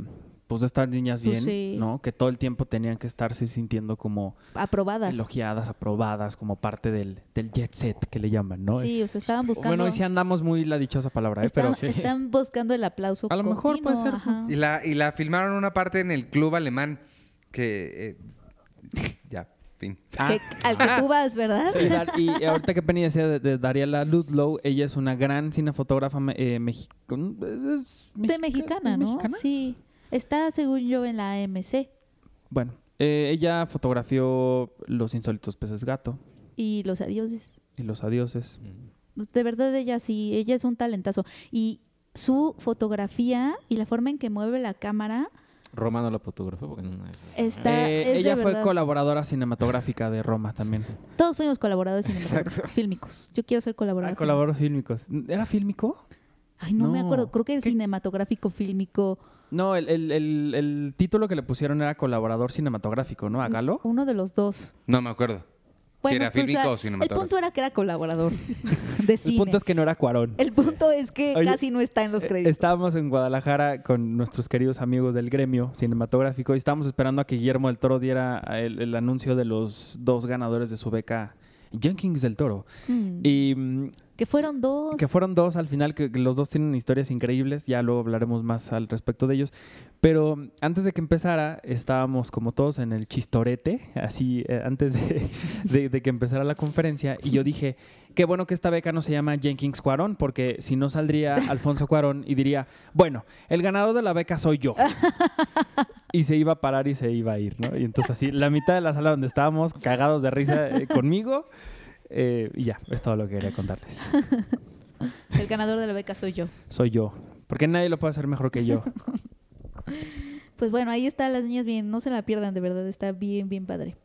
pues de estas niñas Pues bien, sí. ¿no? Que todo el tiempo tenían que estarse sintiendo como Aprobadas. elogiadas, aprobadas, como parte del, del jet set que le llaman, ¿no? Sí, o sea, estaban buscando. Bueno, hoy sí andamos muy la dichosa palabra, ¿eh? están, Pero sí. están buscando el aplauso. A lo mejor puede ser. ajá. Y la, y la filmaron una parte en el club alemán que... eh, ya, fin. Que- al que tú vas, ¿verdad? Y, Dar- y ahorita que Penny decía de, de Dariela Ludlow, ella es una gran cinefotógrafa eh, mexicana. De mexicana, ¿no? Sí. Está, según yo, en la AMC. Bueno, eh, ella fotografió Los insólitos peces gato Y los adioses. y Los adioses. De verdad, ella sí, ella es un talentazo. Y su fotografía y la forma en que mueve la cámara Romano la fotógrafo. porque no es- está. Eh, es de ella fue verdad. colaboradora cinematográfica de Roma también. Todos fuimos colaboradores cinematográficos, Exacto. fílmicos. Yo quiero ser colaborador. Ah, colaboradores fílmicos. ¿Era fílmico? Ay, no, me No. acuerdo. Creo que es cinematográfico, fílmico. No, el, el- el- el título que le pusieron era colaborador cinematográfico, ¿no? ¿A Galo? Uno de los dos. No me acuerdo. Si era pues, fílmico sea, o El punto era que era colaborador de El punto es que no era Cuarón. El punto es que Oye, casi no está en los Eh, créditos. Estábamos en Guadalajara con nuestros queridos amigos del gremio cinematográfico y estábamos esperando a que Guillermo del Toro diera el, el anuncio de los dos ganadores de su beca Jenkins del Toro. Mm. Y que fueron dos. que fueron dos al final, que los dos tienen historias increíbles, ya luego hablaremos más al respecto de ellos. Pero antes de que empezara, estábamos como todos en el chistorete, así eh, antes de, de- de que empezara la conferencia, y yo dije, qué bueno que esta beca no se llama Jenkins Cuarón, porque si no saldría Alfonso Cuarón y diría, bueno, el ganador de la beca soy yo. Y se iba a parar y se iba a ir, ¿no? Y entonces así, la mitad de la sala donde estábamos, cagados de risa eh, conmigo, eh, y ya, es todo lo que quería contarles. El ganador de la beca soy yo. Soy yo. Porque nadie lo puede hacer mejor que yo. Pues bueno, ahí está las niñas bien. No se la pierdan, de verdad. Está bien, bien padre.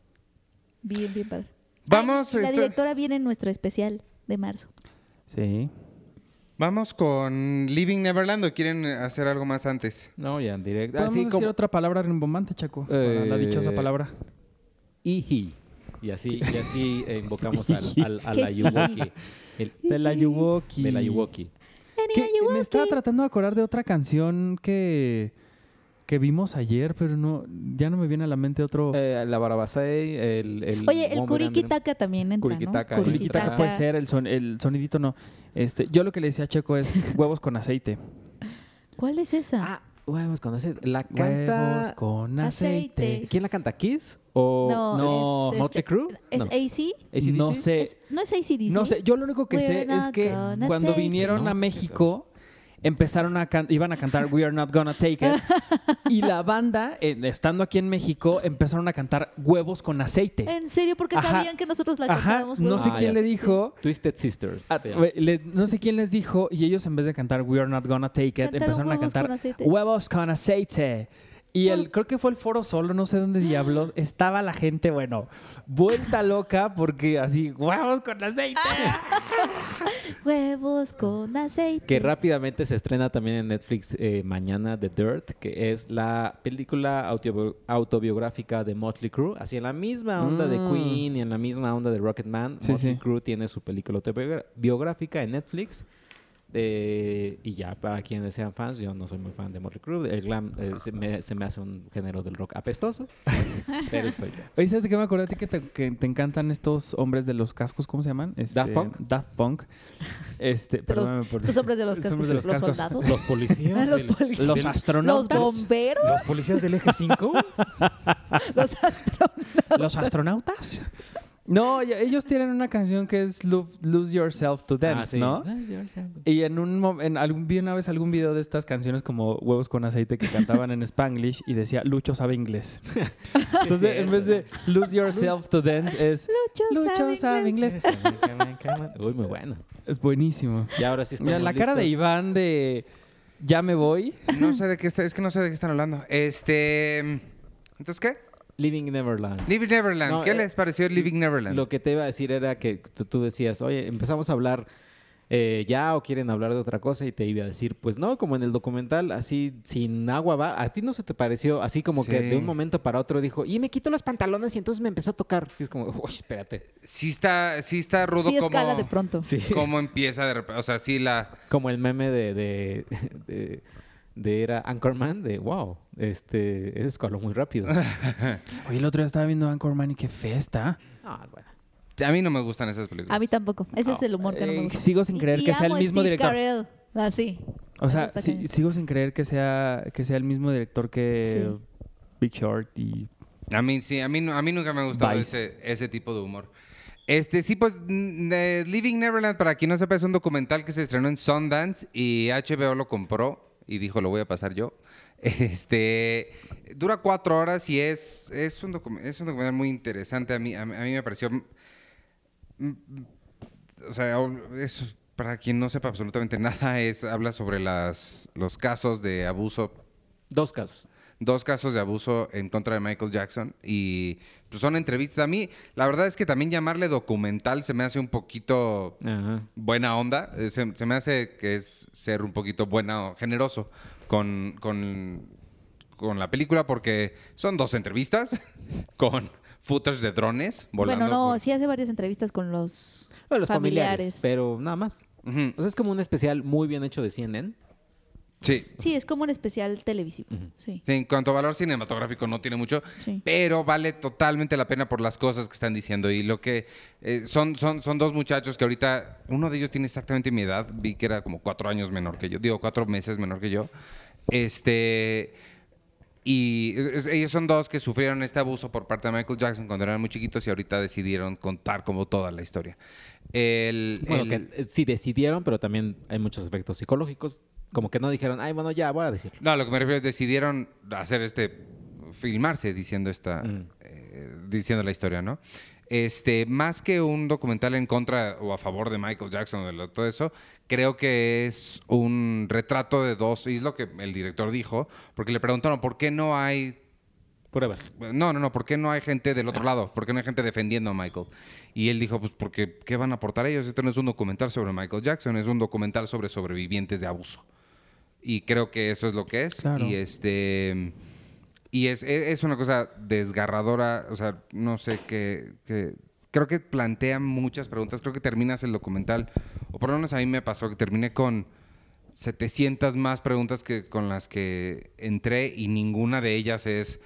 Bien, bien padre. Vamos, Ay, la directora viene en nuestro especial de marzo. Sí. Vamos con Living Neverland o quieren hacer algo más antes. No, ya en directo. Podemos Así decir como otra palabra rimbombante, Chaco. para la Eh, dichosa palabra. Iji. Y así, y así eh, invocamos al, al, a ¿Qué la es Yuwoki. El- De la Yuwoki. de la Yuwoki. Que me estaba tratando de acordar de otra canción que, que vimos ayer, pero no ya no me viene a la mente otro. Eh, la Barabasei, el, el Oye, el Kurikitaka también entra, ¿no? Kuriquitaca Kuriquitaca. puede ser, el, son- el sonidito no. Este, yo lo que le decía a Checo es huevos con aceite. ¿Cuál es esa? Ah, huevos con aceite. La Huevos canta... con Aceite. aceite. ¿Quién la canta? ¿Kiss? ¿O no, no, es, Motley este, Crue? ¿Es No. AC? AC/DC? No sé. Es- ¿No es ACDC? No sé, yo lo único que We're sé es que cuando vinieron a No, México empezaron a can- iban a cantar We Are Not Gonna Take It y la banda eh, estando aquí en México empezaron a cantar huevos con aceite. ¿En serio? Porque Ajá. sabían que nosotros la Ajá, cantábamos. no sé Ah, quién le dijo, Twisted Sisters. ah, le- no sé quién les dijo y ellos en vez de cantar We Are Not Gonna Take It Cantaron empezaron a cantar con huevos con aceite. Y el, creo que fue el foro solo, no sé dónde diablos, estaba la gente, bueno, vuelta loca porque así, huevos con aceite. Huevos con aceite. Que rápidamente se estrena también en Netflix eh, mañana The Dirt, que es la película autobi- autobiográfica de Motley Crue, así en la misma onda de Mm. Queen y en la misma onda de Rocketman. Sí, Motley sí. Crue tiene su película autobiográfica en Netflix. Eh, y ya, para quienes sean fans, yo no soy muy fan de Motley Crue. El glam eh, se, me, se me hace un género del rock apestoso, pero soy yo. Oye, ¿sabes de qué me acordé a ti que te, que te encantan estos hombres de los cascos? ¿Cómo se llaman? Este, Daft Punk. Daft Punk. Este, los- perdóname por- Estos hombres de los Los cascos, de los, los cascos. soldados, Los policías. los policías, Los los astronautas. bomberos, los policías del eje 5. los astronautas. ¿Los astronautas? No, ellos tienen una canción que es Lo- Lose Yourself to Dance, ¿no? Y en un en algún vi una vez algún video de estas canciones como huevos con aceite que cantaban en Spanglish y decía Lucho sabe inglés. Entonces, en vez de Lose Yourself to Dance es Lucho, Lucho sabe inglés. Uy, muy bueno. Es buenísimo. Y ahora sí estamos Mira, la cara de. Iván de ya me voy. No sé de qué está, es que no sé de qué están hablando. Este, entonces qué? Living Neverland. Living Neverland. No, ¿Qué eh, les pareció Living Neverland? Lo que te iba a decir era que tú, tú decías, oye, empezamos a hablar eh, ya o quieren hablar de otra cosa y te iba a decir, pues no, como en el documental, así sin agua va. ¿A ti no se te pareció así como que de un momento para otro dijo, y me quito los pantalones y entonces me empezó a tocar? Sí, es como, uy, espérate. Sí está, sí está rudo Sí como, escala de pronto. Sí. cómo empieza de repente. O sea, sí la... Como el meme de, de, de, de era Anchorman, de wow, este, eso escaló muy rápido. Oye, el otro día estaba viendo Anchorman y qué festa. Ah, bueno. A mí no me gustan esas películas. A mí tampoco. Ese es el humor que no me Eh, gusta. sigo sin creer Y- y que sea el amo a mismo Steve director. Carell. Ah, sí. O sea, Está sí- cañón. sigo sin creer que sea que sea el mismo director que Big Short y A mí sí, a mí, no- a mí nunca me ha gustado Vice. ese, ese tipo de humor. Este, sí, pues, de Living Neverland, para quien no sepa, es un documental que se estrenó en Sundance y HBO lo compró y dijo, lo voy a pasar yo. Este, dura cuatro horas y es, es, un, es un documental muy interesante. A mí, a, a mí me pareció... mm, O sea, es, para quien no sepa absolutamente nada, es, habla sobre las, los casos de abuso Dos casos. Dos casos de abuso en contra de Michael Jackson y pues, son entrevistas. A mí, la verdad es que también llamarle documental se me hace un poquito Ajá. buena onda. Eh, Se, se me hace que es ser un poquito buena o generoso con, con, con la película porque son dos entrevistas con footage de drones volando. Bueno, no, por- sí hace varias entrevistas con los, Bueno, los familiares. familiares. pero nada más. Ujú. O sea, es como un especial muy bien hecho de CNN. Sí. Sí, es como un especial televisivo. Sí. Sí, en cuanto a valor cinematográfico no tiene mucho, Sí. pero vale totalmente la pena por las cosas que están diciendo. Y lo que eh, son, son, son dos muchachos que ahorita, uno de ellos tiene exactamente mi edad, vi que era como cuatro años menor que yo, digo, cuatro meses menor que yo. Este. Y ellos son dos que sufrieron este abuso por parte de Michael Jackson cuando eran muy chiquitos y ahorita decidieron contar como toda la historia. El, Bueno, el- que eh, sí decidieron, pero también hay muchos aspectos psicológicos. Como que no dijeron, ay, bueno, ya voy a decirlo. No, lo que me refiero es decidieron hacer este filmarse diciendo esta Mm. eh, diciendo la historia, ¿no? Este, más que un documental en contra o a favor de Michael Jackson o de todo eso, creo que es un retrato de dos, y es lo que el director dijo, porque le preguntaron, ¿por qué no hay Pruebas. no, no, no, ¿por qué no hay gente del otro lado? ¿Por qué no hay gente defendiendo a Michael? Y él dijo, pues porque, ¿qué van a aportar ellos? Esto no es un documental sobre Michael Jackson, es un documental sobre sobrevivientes de abuso. Y creo que eso es lo que es. Claro. Y este... Y es, e, es una cosa desgarradora, o sea, no sé qué... qué- creo que plantea muchas preguntas, creo que terminas el documental, o por lo menos a mí me pasó que terminé con 700 más preguntas que con las que entré y ninguna de ellas es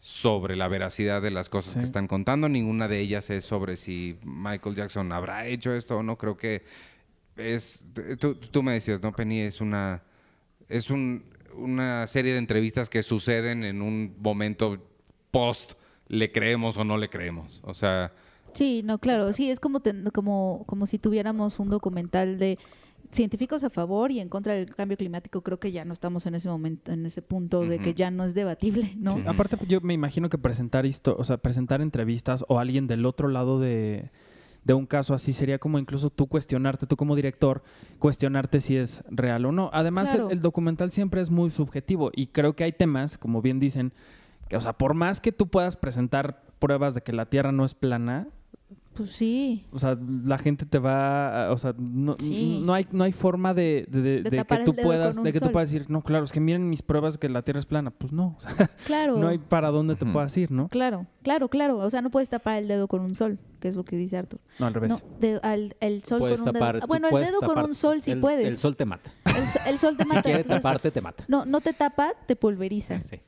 sobre la veracidad de las cosas Sí. que están contando, ninguna de ellas es sobre si Michael Jackson habrá hecho esto o no, creo que es tú, tú me decías, ¿no, Penny? Es una es un- una serie de entrevistas que suceden en un momento post le creemos o no le creemos. O sea, Sí, no, claro. Sí, es como, ten- como, como si tuviéramos un documental de científicos a favor y en contra del cambio climático. Creo que ya no estamos en ese momento, en ese punto de que ya no es debatible, ¿no? Sí. Aparte, yo me imagino que presentar esto, o sea, presentar entrevistas o alguien del otro lado de, de un caso así sería como incluso tú cuestionarte, tú como director, cuestionarte si es real o no. Además, el- el, documental siempre es muy subjetivo y creo que hay temas, como bien dicen, que, o sea, por más que tú puedas presentar pruebas de que la Tierra no es plana, Pues sí. O sea, la gente te va, a- o sea, no, Sí. no hay no hay forma de, de- de- De de tapar que tú puedas, de que tú puedas decir, no, claro, es que miren mis pruebas que la Tierra es plana. Pues no, o sea, Claro. no hay para dónde te puedas ir, ¿no? Claro, claro, claro. O sea, no puedes tapar el dedo con un sol, que es lo que dice Arthur. No, al revés. No, de- al- el sol Puedes con un tapar, dedo. tú Ah, Bueno, el dedo con un sol sí el- puedes. El sol te mata. El, so- el sol te Si mata. quiere entonces, taparte, te mata. no, no te tapa, te pulveriza. Sí.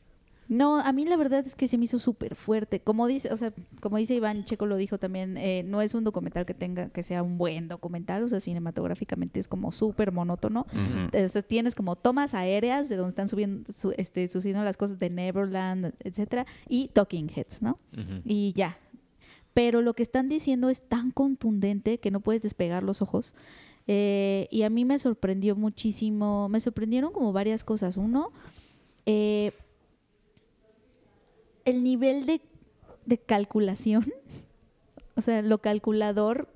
No, a mí la verdad es que se me hizo súper fuerte. Como dice, o sea, como dice Iván Checo lo dijo también, eh, no es un documental que tenga, que sea un buen documental, o sea, cinematográficamente es como súper monótono. O sea, tienes como tomas aéreas de donde están subiendo, su- este, sucediendo las cosas de Neverland, etcétera, y Talking Heads, ¿no? Y ya. Pero lo que están diciendo es tan contundente que no puedes despegar los ojos. Eh, y a mí me sorprendió muchísimo, me sorprendieron como varias cosas. Uno, eh, el nivel de, de calculación, o sea, lo calculador,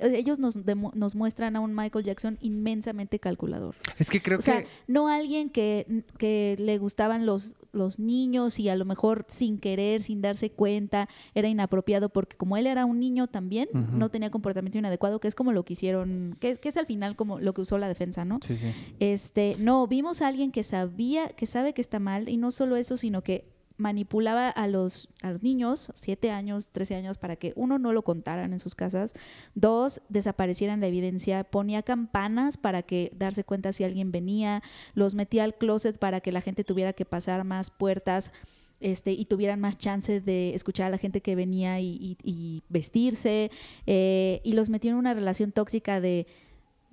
ellos nos, demu- nos muestran a un Michael Jackson inmensamente calculador. Es que creo O sea, que... no alguien que, que le gustaban los, los niños y a lo mejor sin querer, sin darse cuenta, era inapropiado porque como él era un niño también, no tenía comportamiento inadecuado, que es como lo que hicieron, que, es- que es al final como lo que usó la defensa, ¿no? Sí, sí. Este, no, vimos a alguien que sabía, que sabe que está mal y no solo eso, sino que manipulaba a los, a los niños, siete años, 13 años, para que uno no lo contaran en sus casas, dos, desaparecieran la evidencia, ponía campanas para que darse cuenta si alguien venía, los metía al closet para que la gente tuviera que pasar más puertas este, y tuvieran más chance de escuchar a la gente que venía y, y- y vestirse, eh, y los metió en una relación tóxica de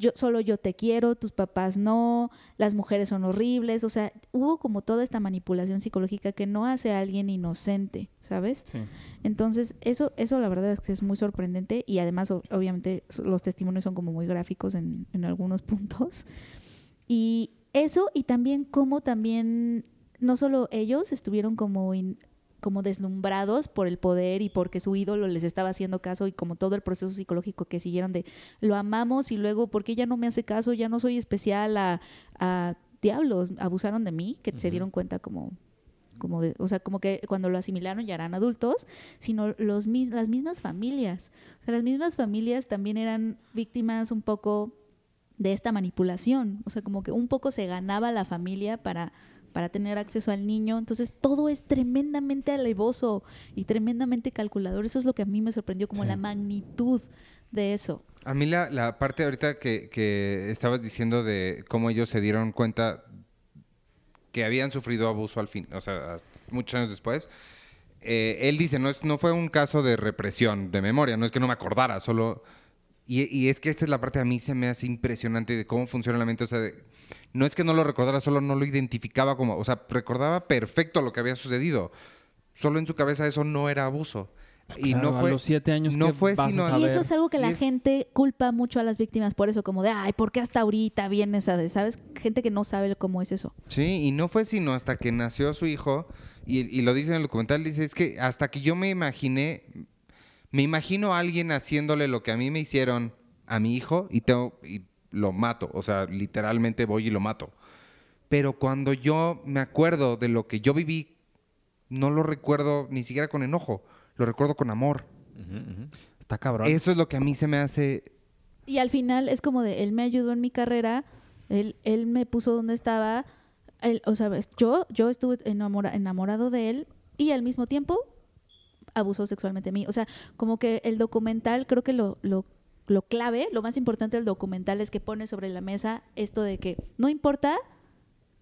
yo solo yo te quiero, tus papás no, las mujeres son horribles, o sea, hubo como toda esta manipulación psicológica que no hace a alguien inocente, ¿sabes? Sí. Entonces, eso, eso la verdad es que es muy sorprendente y además, o- obviamente, los testimonios son como muy gráficos en, en algunos puntos. Y eso, y también cómo también, no solo ellos estuvieron como, in- como deslumbrados por el poder y porque su ídolo les estaba haciendo caso y como todo el proceso psicológico que siguieron de lo amamos y luego, ¿por qué ya no me hace caso? Ya no soy especial a, a diablos, abusaron de mí, que se dieron cuenta como como de, o sea, como que cuando lo asimilaron ya eran adultos, sino los mis- las mismas familias. O sea, las mismas familias también eran víctimas un poco de esta manipulación. O sea, como que un poco se ganaba la familia para, para tener acceso al niño. Entonces, todo es tremendamente alevoso y tremendamente calculador. Eso es lo que a mí me sorprendió, como Sí. la magnitud de eso. A mí la, la parte ahorita que, que estabas diciendo de cómo ellos se dieron cuenta que habían sufrido abuso al fin, o sea, muchos años después. eh, él dice, no, es- no fue un caso de represión de memoria, no es que no me acordara, solo... Y, y es que esta es la parte a mí se me hace impresionante de cómo funciona la mente, o sea, de- no es que no lo recordara, solo no lo identificaba como, o sea, recordaba perfecto lo que había sucedido, solo en su cabeza eso no era abuso. Y Claro, no a fue... los siete años no ¿qué fue vas a sino- saber? Y eso es algo que Y la es- gente culpa mucho a las víctimas por eso, como de, ay, ¿por qué hasta ahorita viene esa de, sabes? Gente que no sabe cómo es eso. Sí, y no fue sino hasta que nació su hijo, y, y lo dice en el documental, dice, es que hasta que yo me imaginé, me imagino a alguien haciéndole lo que a mí me hicieron a mi hijo y, tengo, y lo mato, o sea, literalmente voy y lo mato. Pero cuando yo me acuerdo de lo que yo viví, no lo recuerdo ni siquiera con enojo, lo recuerdo con amor. Está cabrón. Eso es lo que a mí se me hace... Y al final es como de, él me ayudó en mi carrera, él, él me puso donde estaba, él, o sea, yo, yo estuve enamora- enamorado de él y al mismo tiempo abusó sexualmente de mí. O sea, como que el documental, creo que lo, lo, lo clave, lo más importante del documental es que pone sobre la mesa esto de que no importa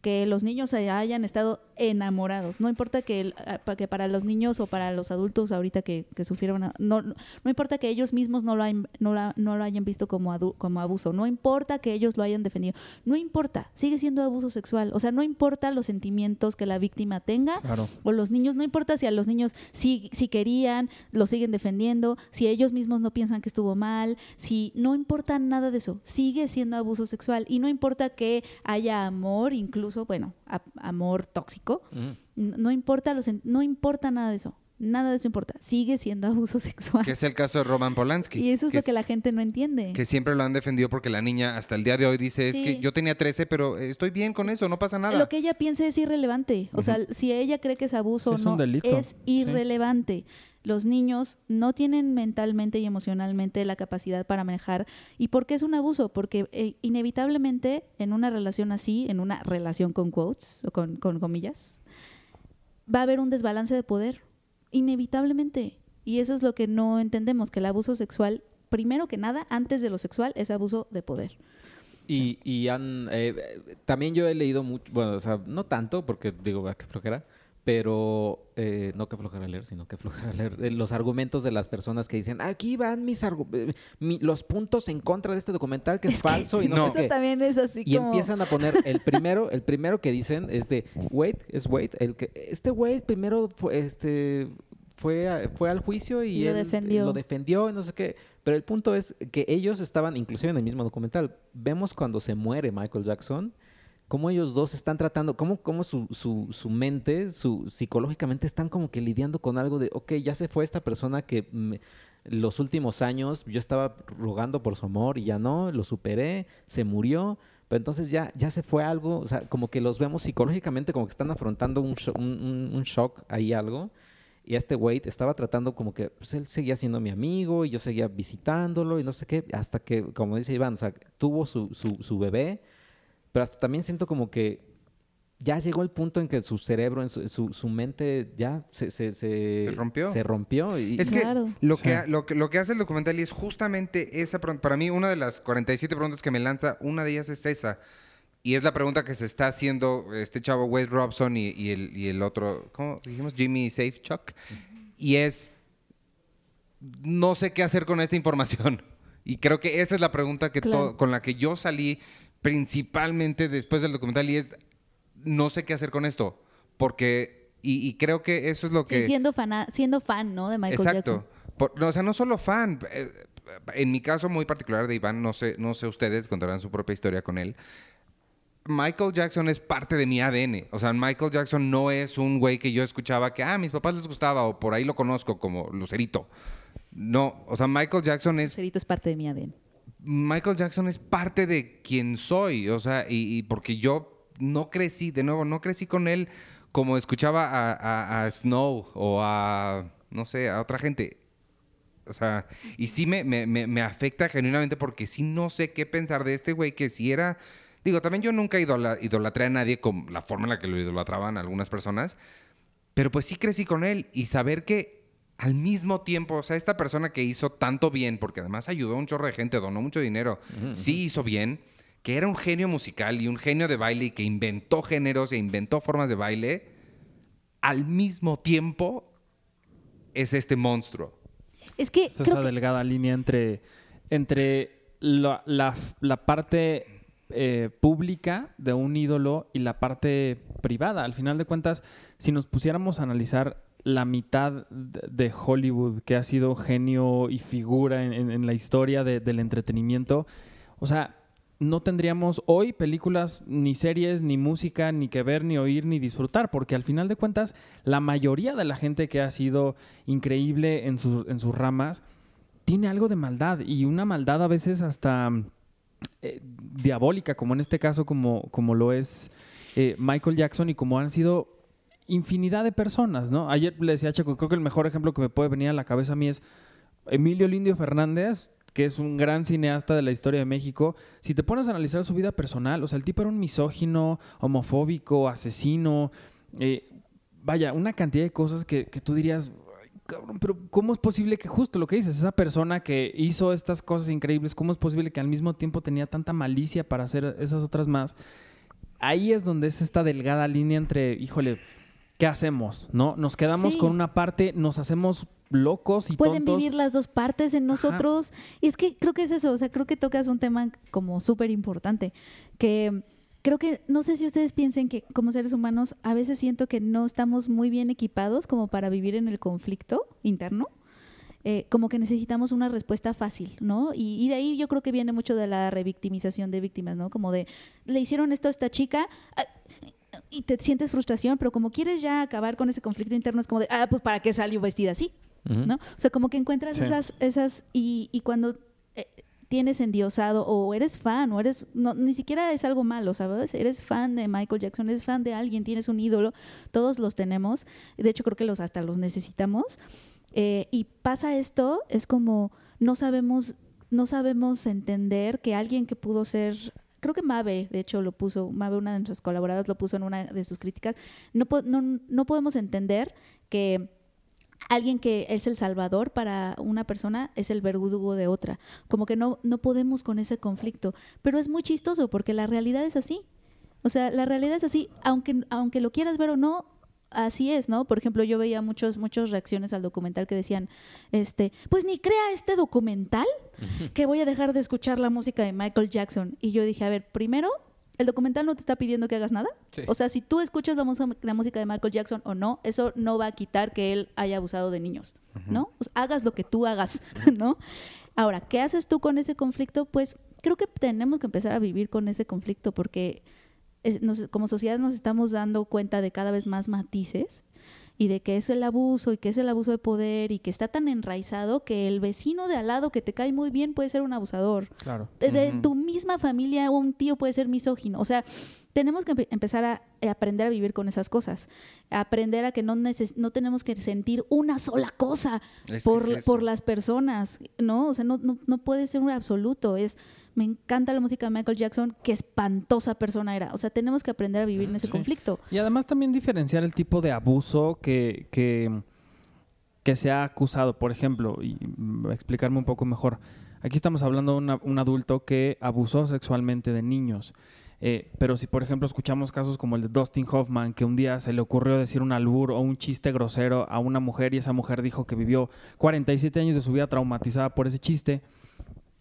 que los niños hayan estado enamorados. No importa que, el- a- pa- que para los niños o para los adultos ahorita que, que sufrieron, a- no, no, no importa que ellos mismos no lo, hayan- no la- no lo hayan visto como, adu- como abuso, no importa que ellos lo hayan defendido, no importa, sigue siendo abuso sexual. O sea, no importa los sentimientos que la víctima tenga Claro. o los niños, no importa si a los niños sí, si querían, lo siguen defendiendo, si ellos mismos no piensan que estuvo mal, si no importa nada de eso, sigue siendo abuso sexual. Y no importa que haya amor, incluso, bueno, a- amor tóxico, No importa los, no importa nada de eso, nada de eso importa, sigue siendo abuso sexual. que es el caso de Roman Polanski. Y eso es lo que es- la gente no entiende. Que siempre lo han defendido porque la niña hasta el día de hoy dice, es que yo tenía 13, pero eh, estoy bien con eso, no pasa nada. Lo que ella piense es irrelevante. O sea, si ella cree que es abuso o no, un delito, es sí. Los niños no tienen mentalmente y emocionalmente la capacidad para manejar. ¿Y por qué es un abuso? Porque eh, inevitablemente en una relación así, en una relación con quotes o con, con comillas, va a haber un desbalance de poder. Inevitablemente. Y eso es lo que no entendemos, que el abuso sexual, primero que nada, antes de lo sexual, es abuso de poder. Y, y han, eh, también yo he leído mucho, bueno, o sea, no tanto, porque digo, "Ah, qué flojera, pero eh, no que flojera leer, sino que flojera leer eh, los argumentos de las personas que dicen, aquí van mis eh, mi- los puntos en contra de este documental que es, Es que falso y no, No. sé Eso qué. también es así Y como... empiezan a poner el primero, el primero que dicen es de Wade, es Wade, el que este Wade primero fue este fue a- fue al juicio y, Y lo él defendió. lo defendió y no sé qué, pero el punto es que ellos estaban inclusive en el mismo documental. Vemos cuando se muere Michael Jackson cómo ellos dos están tratando, cómo, cómo su, su, su mente, su psicológicamente están como que lidiando con algo de, ok, ya se fue esta persona que los últimos años yo estaba rogando por su amor y ya no, lo superé, se murió, pero entonces ya, ya se fue algo, o sea, como que los vemos psicológicamente como que están afrontando un, un, un- shock ahí algo. Y este Wade estaba tratando como que, pues él seguía siendo mi amigo y yo seguía visitándolo y no sé qué, hasta que, como dice Iván, o sea, tuvo su, su, su bebé, pero hasta también siento como que ya llegó el punto en que su cerebro, en su, su, su mente ya se, se, se, Se rompió. Se rompió y, Es que Claro. lo, Sí. que ha- lo, que lo que hace el documental y es justamente esa pregunta. Para mí, una de las 47 preguntas que me lanza, una de ellas es esa. Y es la pregunta que se está haciendo este chavo Wade Robson y, y el, y el otro, ¿cómo dijimos? Jimmy Safechuck. Y es, no sé qué hacer con esta información. Y creo que esa es la pregunta que Claro. con la que yo salí principalmente después del documental y es, no sé qué hacer con esto. Porque, y, y creo que eso es lo que... Sí, siendo, fana- siendo fan, ¿no? De Michael Exacto. Jackson. Por- no, o sea, no solo fan. eh, En mi caso muy particular de Iván, no sé, no sé ustedes, contarán su propia historia con él. Michael Jackson es parte de mi ADN. O sea, Michael Jackson no es un güey que yo escuchaba que, ah, a mis papás les gustaba o por ahí lo conozco como Lucerito. No, o sea, Michael Jackson es Cerito es parte de mi ADN. Michael Jackson es parte de quien soy, o sea, y, porque yo no crecí, de nuevo, no crecí con él como escuchaba a, Snow o a, no sé, a otra gente. O sea, y sí me, me- me- me afecta genuinamente porque sí no sé qué pensar de este güey que si era... Digo, también yo nunca idola- idolatré a nadie con la forma en la que lo idolatraban algunas personas, pero pues sí crecí con él y saber que al mismo tiempo, o sea, esta persona que hizo tanto bien, porque además ayudó a un chorro de gente, donó mucho dinero, sí hizo bien, que era un genio musical y un genio de baile y que inventó géneros e inventó formas de baile, al mismo tiempo es este monstruo. Es que Es creo esa que delgada línea entre, entre la, la- la parte eh, pública de un ídolo y la parte privada. Al final de cuentas, si nos pusiéramos a analizar la mitad de Hollywood que ha sido genio y figura en, en- la historia de- del entretenimiento, o sea, no tendríamos hoy películas, ni series, ni música, ni que ver, ni oír, ni disfrutar, porque al final de cuentas, la mayoría de la gente que ha sido increíble en, sus- en sus ramas tiene algo de maldad y una maldad a veces hasta eh, diabólica, como en este caso, como, como lo es eh, Michael Jackson y como han sido infinidad de personas, ¿no? Ayer le decía a Checo, creo que el mejor ejemplo que me puede venir a la cabeza a mí es Emilio Lindio Fernández, que es un gran cineasta de la historia de México. Si te pones a analizar su vida personal, o sea, el tipo era un misógino, homofóbico, asesino, eh, vaya, una cantidad de cosas que, que tú dirías, "Ay, cabrón, pero ¿cómo es posible que justo lo que dices, esa persona que hizo estas cosas increíbles, cómo es posible que al mismo tiempo tenía tanta malicia para hacer esas otras más? Ahí es donde es esta delgada línea entre, híjole, ¿qué hacemos? ¿No? Nos quedamos Sí. con una parte, nos hacemos locos y pueden tontos. vivir las dos partes en nosotros. Y es que creo que es eso, o sea, creo que tocas un tema como súper importante, que creo que, no sé si ustedes piensen que como seres humanos a veces siento que no estamos muy bien equipados como para vivir en el conflicto interno. Eh, como que necesitamos una respuesta fácil, ¿no? Y, y de ahí yo creo que viene mucho de la revictimización de víctimas, ¿no? Como de, le hicieron esto a esta chica, ah, y te sientes frustración, pero como quieres ya acabar con ese conflicto interno, es como de, ah, pues ¿para qué salió vestida así? Ujú. ¿no? O sea, como que encuentras Sí. esas, esas y, y cuando eh, tienes endiosado o eres fan o eres, no, ni siquiera es algo malo, ¿sabes? Eres fan de Michael Jackson, eres fan de alguien, tienes un ídolo, todos los tenemos, de hecho creo que los hasta los necesitamos. Eh, y pasa esto, es como no sabemos, no sabemos entender que alguien que pudo ser creo que Mabe, de hecho, lo puso, Mabe, una de nuestras colaboradoras, lo puso en una de sus críticas, no, no, no podemos entender que alguien que es el salvador para una persona es el verdugo de otra. Como que no, no podemos con ese conflicto. Pero es muy chistoso porque la realidad es así. O sea, la realidad es así, aunque, aunque lo quieras ver o no, así es, ¿no? Por ejemplo, yo veía muchos, muchas reacciones al documental que decían, este, pues ni crea este documental que voy a dejar de escuchar la música de Michael Jackson. Y yo dije, a ver, primero, el documental no te está pidiendo que hagas nada. Sí. O sea, si tú escuchas la, música- la música de Michael Jackson o no, eso no va a quitar que él haya abusado de niños, ¿no? Hagas lo que tú hagas, ¿no? Ahora, ¿qué haces tú con ese conflicto? Pues creo que tenemos que empezar a vivir con ese conflicto porque es- nos- como sociedad nos estamos dando cuenta de cada vez más matices y de que es el abuso y que es el abuso de poder y que está tan enraizado que el vecino de al lado que te cae muy bien puede ser un abusador Claro. de, tu misma familia un tío puede ser misógino. O sea, tenemos que empe- empezar a, a aprender a vivir con esas cosas. A aprender a que no, neces- no tenemos que sentir una sola cosa Es por, es por las personas, ¿no? O sea, no, no, no puede ser un absoluto. Es, me encanta la música de Michael Jackson, qué espantosa persona era. O sea, tenemos que aprender a vivir en ese Sí. conflicto. Y además también diferenciar el tipo de abuso que, que, que se ha acusado. Por ejemplo, y explicarme un poco mejor. Aquí estamos hablando de una- un adulto que abusó sexualmente de niños. Eh, pero si, por ejemplo, escuchamos casos como el de Dustin Hoffman, que un día se le ocurrió decir un albur o un chiste grosero a una mujer y esa mujer dijo que vivió 47 años de su vida traumatizada por ese chiste,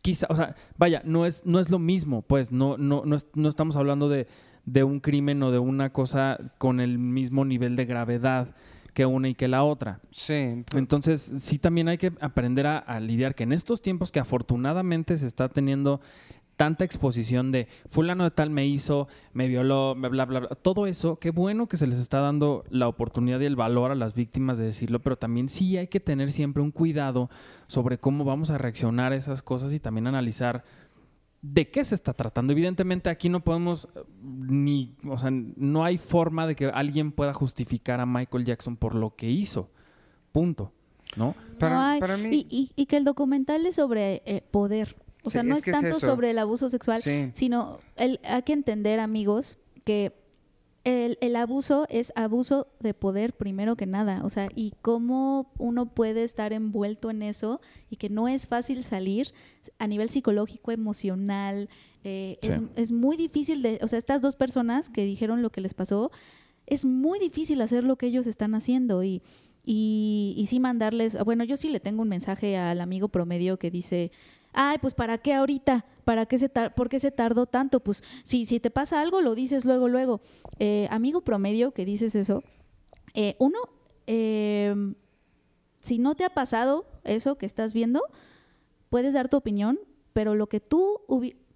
quizá, o sea, vaya, no es, no es lo mismo, pues, no, no, no, es- no estamos hablando de, de un crimen o de una cosa con el mismo nivel de gravedad que una y que la otra. Sí. Entonces, sí también hay que aprender a, a lidiar que en estos tiempos que afortunadamente se está teniendo tanta exposición de fulano de tal me hizo, me violó, me bla, bla, bla, todo eso, qué bueno que se les está dando la oportunidad y el valor a las víctimas de decirlo, pero también sí hay que tener siempre un cuidado sobre cómo vamos a reaccionar a esas cosas y también analizar de qué se está tratando. Evidentemente aquí no podemos eh, ni, o sea, no hay forma de que alguien pueda justificar a Michael Jackson por lo que hizo. Punto. ¿No? Para- No hay- para mí- y, y- y que el documental es sobre eh, poder. O Sí, sea, no es es, que es tanto sobre el abuso sexual, Sí. sino el, hay que entender, amigos, que el, el abuso es abuso de poder primero que nada. O sea, y cómo uno puede estar envuelto en eso y que no es fácil salir a nivel psicológico, emocional. eh, es, es muy difícil de, o sea, estas dos personas que dijeron lo que les pasó, es muy difícil hacer lo que ellos están haciendo y, y, y sí mandarles, bueno, yo sí le tengo un mensaje al amigo promedio que dice, ay, pues ¿para qué ahorita? ¿Para qué se tar ¿Por qué se tardó tanto? Pues si, si te pasa algo, lo dices luego, luego. Eh, amigo promedio que dices eso, eh, uno, eh, si no te ha pasado eso que estás viendo, puedes dar tu opinión, pero lo que tú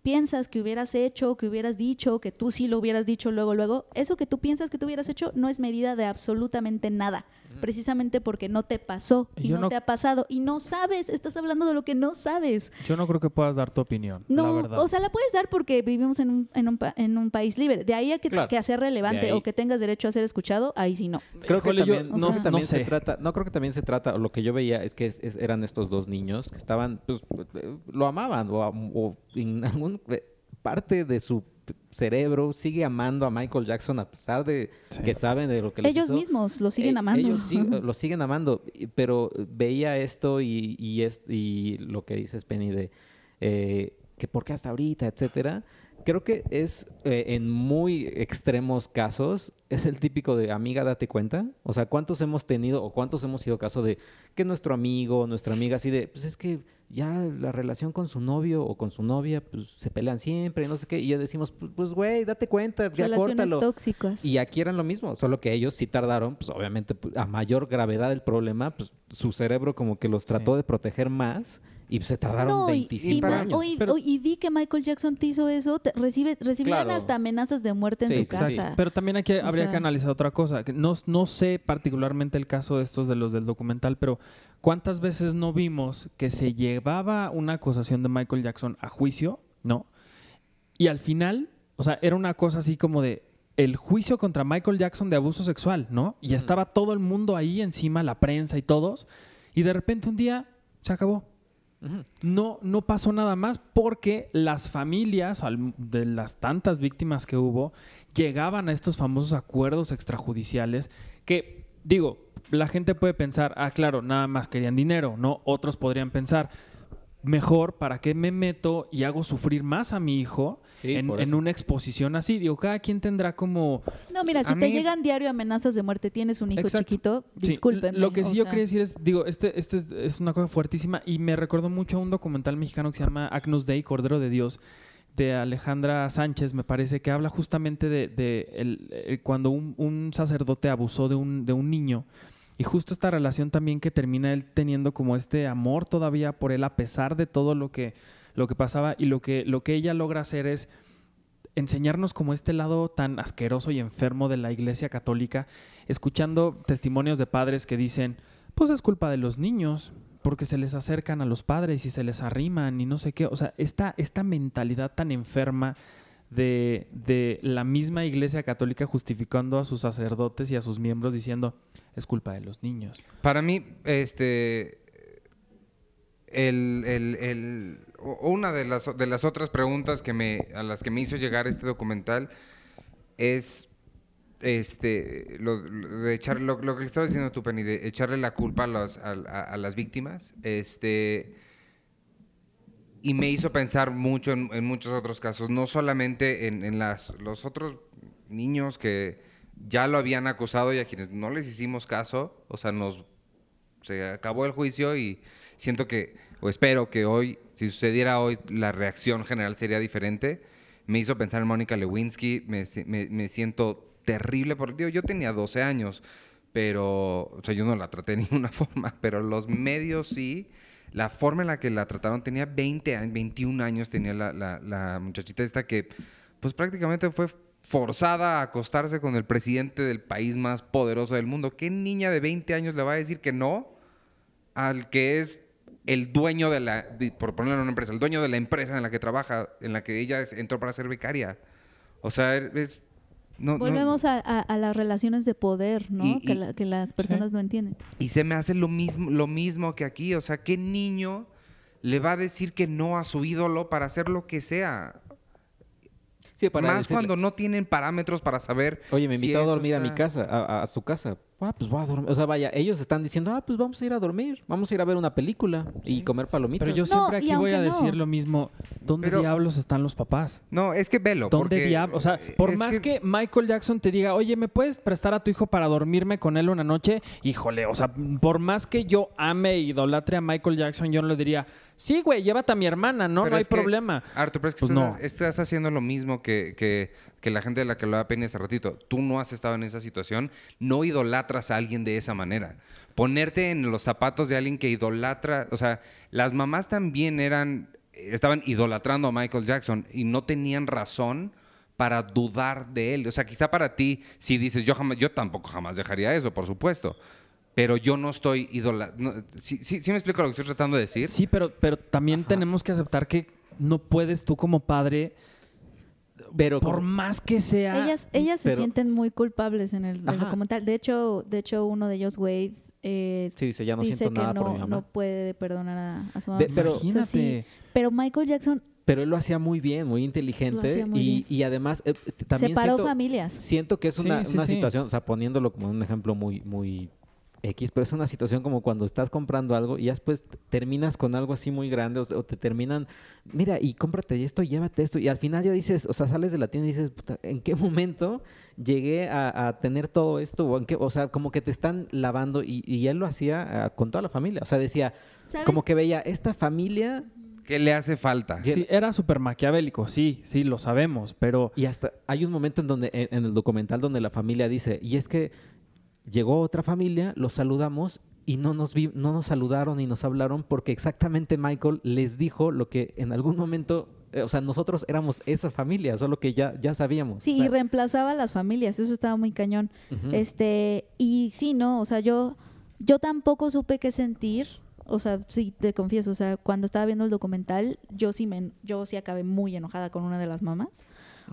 piensas que hubieras hecho, que hubieras dicho, que tú sí lo hubieras dicho luego, luego, eso que tú piensas que tú hubieras hecho no es medida de absolutamente nada, precisamente porque no te pasó y no, no- te ha pasado y no sabes, estás hablando de lo que no sabes. Yo no creo que puedas dar tu opinión, la No, verdad. o sea, la puedes dar porque vivimos en un, en un, pa- en un país libre. De ahí a que, Claro. que hacer relevante o que tengas derecho a ser escuchado, ahí sí no. Creo Híjole, que yo también, no- creo que también no se trata, no creo que también se trata, o lo que yo veía es que es- es- eran estos dos niños que estaban, pues, eh, lo amaban o, o en algún eh, parte de su cerebro sigue amando a Michael Jackson a pesar de Sí. que saben de lo que les Ellos hizo. mismos lo siguen Eh, amando. Ellos lo siguen amando, pero veía esto y, y, es, y lo que dices, Penny, de eh, que por qué hasta ahorita, etcétera. Creo que es eh, en muy extremos casos, es el típico de amiga, date cuenta. O sea, ¿cuántos hemos tenido o cuántos hemos sido caso de que nuestro amigo, nuestra amiga, así de, pues es que ya la relación con su novio o con su novia, pues se pelean siempre, no sé qué, y ya decimos, pues, pues güey, date cuenta, ya Relaciones córtalo. tóxicas. Y aquí eran lo mismo, solo que ellos sí tardaron, pues obviamente pues, a mayor gravedad del problema, pues su cerebro como que los trató Sí. de proteger más y se tardaron No, y- 25 y, para- ma- años. y- Pero- o- y di que Michael Jackson te hizo eso, te- recibe, recibían Claro. hasta amenazas de muerte en Sí, su sí, sí. casa. Pero también hay que, O habría que analizar otra cosa. que No, no sé particularmente el caso de estos de los del documental, pero ¿cuántas veces no vimos que se llevaba una acusación de Michael Jackson a juicio? ¿No? Y al final, o sea, era una cosa así como de el juicio contra Michael Jackson de abuso sexual, ¿no? Y estaba todo el mundo ahí encima, la prensa y todos. Y de repente un día se acabó. No, no pasó nada más porque las familias de las tantas víctimas que hubo llegaban a estos famosos acuerdos extrajudiciales que, digo, la gente puede pensar, ah, claro, nada más querían dinero, ¿no? Otros podrían pensar, mejor, ¿para qué me meto y hago sufrir más a mi hijo Sí, en, una exposición así? Digo, cada quien tendrá como... No, mira, si te mí- llegan diario amenazas de muerte, tienes un hijo Exacto. chiquito, Sí, discúlpenme. Lo que sí yo sea, quería decir es, digo, este, este es, es una cosa fuertísima y me recordó mucho a un documental mexicano que se llama Agnus Dei, Cordero de Dios, de Alejandra Sánchez, me parece, que habla justamente de, eh, cuando un, sacerdote abusó de un, niño. Y justo esta relación también que termina él teniendo como este amor todavía por él a pesar de todo lo que, lo que pasaba y lo que, lo que ella logra hacer es enseñarnos como este lado tan asqueroso y enfermo de la Iglesia Católica, escuchando testimonios de padres que dicen, pues es culpa de los niños, porque se les acercan a los padres y se les arriman y no sé qué. O sea, esta, esta mentalidad tan enferma de, de la misma Iglesia Católica justificando a sus sacerdotes y a sus miembros diciendo, es culpa de los niños. Para mí, este. El, el- una de las, de las otras preguntas que me, a las que me hizo llegar este documental es este lo, de echar lo, lo que estabas diciendo tú, Penny, de echarle la culpa a, los- a- las víctimas. Este y me hizo pensar mucho en, muchos otros casos, no solamente en, en las, los otros niños que ya lo habían acusado y a quienes no les hicimos caso, o sea, nos se acabó el juicio y siento que, o espero que hoy, si sucediera hoy, la reacción general sería diferente. Me hizo pensar en Mónica Lewinsky, me, me- me siento terrible, porque digo, yo tenía 12 años, pero, o sea, yo no la traté de ninguna forma, pero los medios sí. La forma en la que la trataron tenía 20 años, 21 años tenía la, la- muchachita esta que, pues prácticamente fue forzada a acostarse con el presidente del país más poderoso del mundo. ¿Qué niña de 20 años le va a decir que no al que es el dueño de la, por ponerlo en una empresa, el dueño de la empresa en la que trabaja, en la que ella entró para ser becaria? O sea, es... no- no- Volvemos a, a- a las relaciones de poder, ¿no? Y- que, y- la- que las personas no entienden. Y se me hace lo mismo, lo mismo que aquí. O sea, ¿qué niño le va a decir que no a su ídolo para hacer lo que sea? Sí, para Más decirle, cuando no tienen parámetros para saber. Oye, me si invitó a eso dormir a mi casa, a, a- a su casa. Ah, pues voy a dormir. O sea, vaya, ellos están diciendo, ah, pues vamos a ir a dormir, vamos a ir a ver una película y comer palomitas. Pero yo siempre aquí voy a no. decir lo mismo. ¿Dónde Pero- diablos están los papás? No, es que velo. ¿Dónde diablos? O sea, por más que... Michael Jackson te diga, oye, ¿me puedes prestar a tu hijo para dormirme con él una noche? Híjole, o sea, por más que yo ame e idolatre a Michael Jackson, yo no le diría, sí, güey, llévate a mi hermana, ¿no? Pero no hay que, problema. Arthur, pero es que Pues estás, no. estás haciendo lo mismo que, que- que la gente de la que lo Penny hace ratito. Tú no has estado en esa situación, no idolatras a alguien de esa manera. Ponerte en los zapatos de alguien que idolatra, o sea, las mamás también eran, estaban idolatrando a Michael Jackson y no tenían razón para dudar de él. O sea, quizá para ti, si dices, yo jamás, yo tampoco jamás dejaría eso, por supuesto. Pero yo no estoy idolatrando. ¿Sí, sí, sí me explico lo que estoy tratando de decir? Sí, pero, pero también tenemos que aceptar que no puedes tú como padre, pero por como- más que sea... Ellas, ellas se sienten muy culpables en el, el documental. De hecho, de hecho, uno de ellos, Wade, eh, sí, dice, ya no dice siento que nada por mi no, mamá. no puede perdonar a, a su mamá. Pero- O sea, Imagínate. sí, pero Michael Jackson Pero él lo hacía muy bien, muy inteligente. hacía muy y, bien. y además, eh, también separó siento, familias. siento que es Sí, una, sí, una sí. situación, o sea, poniéndolo como un ejemplo muy, muy X, pero es una situación como cuando estás comprando algo y ya después terminas con algo así muy grande o, te terminan, mira, y cómprate esto, y llévate esto, y al final ya dices, o sea, sales de la tienda y dices, "Puta, ¿en qué momento llegué a, a tener todo esto? O, en qué, o sea, como que te están lavando y, y él lo hacía ah, con toda la familia, o sea, decía, ¿Sabes? como que veía, esta familia ¿Qué le hace falta? Sí, era súper maquiavélico, sí, sí, lo sabemos, pero... Y hasta hay un momento en donde en, en el documental donde la familia dice, y es que llegó otra familia, los saludamos y no nos vi- no nos saludaron y nos hablaron porque exactamente Michael les dijo lo que en algún momento, eh, o sea, nosotros éramos esa familia, solo que ya ya sabíamos. Sí, O sea, y reemplazaba a las familias, eso estaba muy cañón. Este, y sí, no, o sea, yo, yo tampoco supe qué sentir. O sea, sí, te confieso, o sea, cuando estaba viendo el documental, yo sí me, yo sí acabé muy enojada con una de las mamás.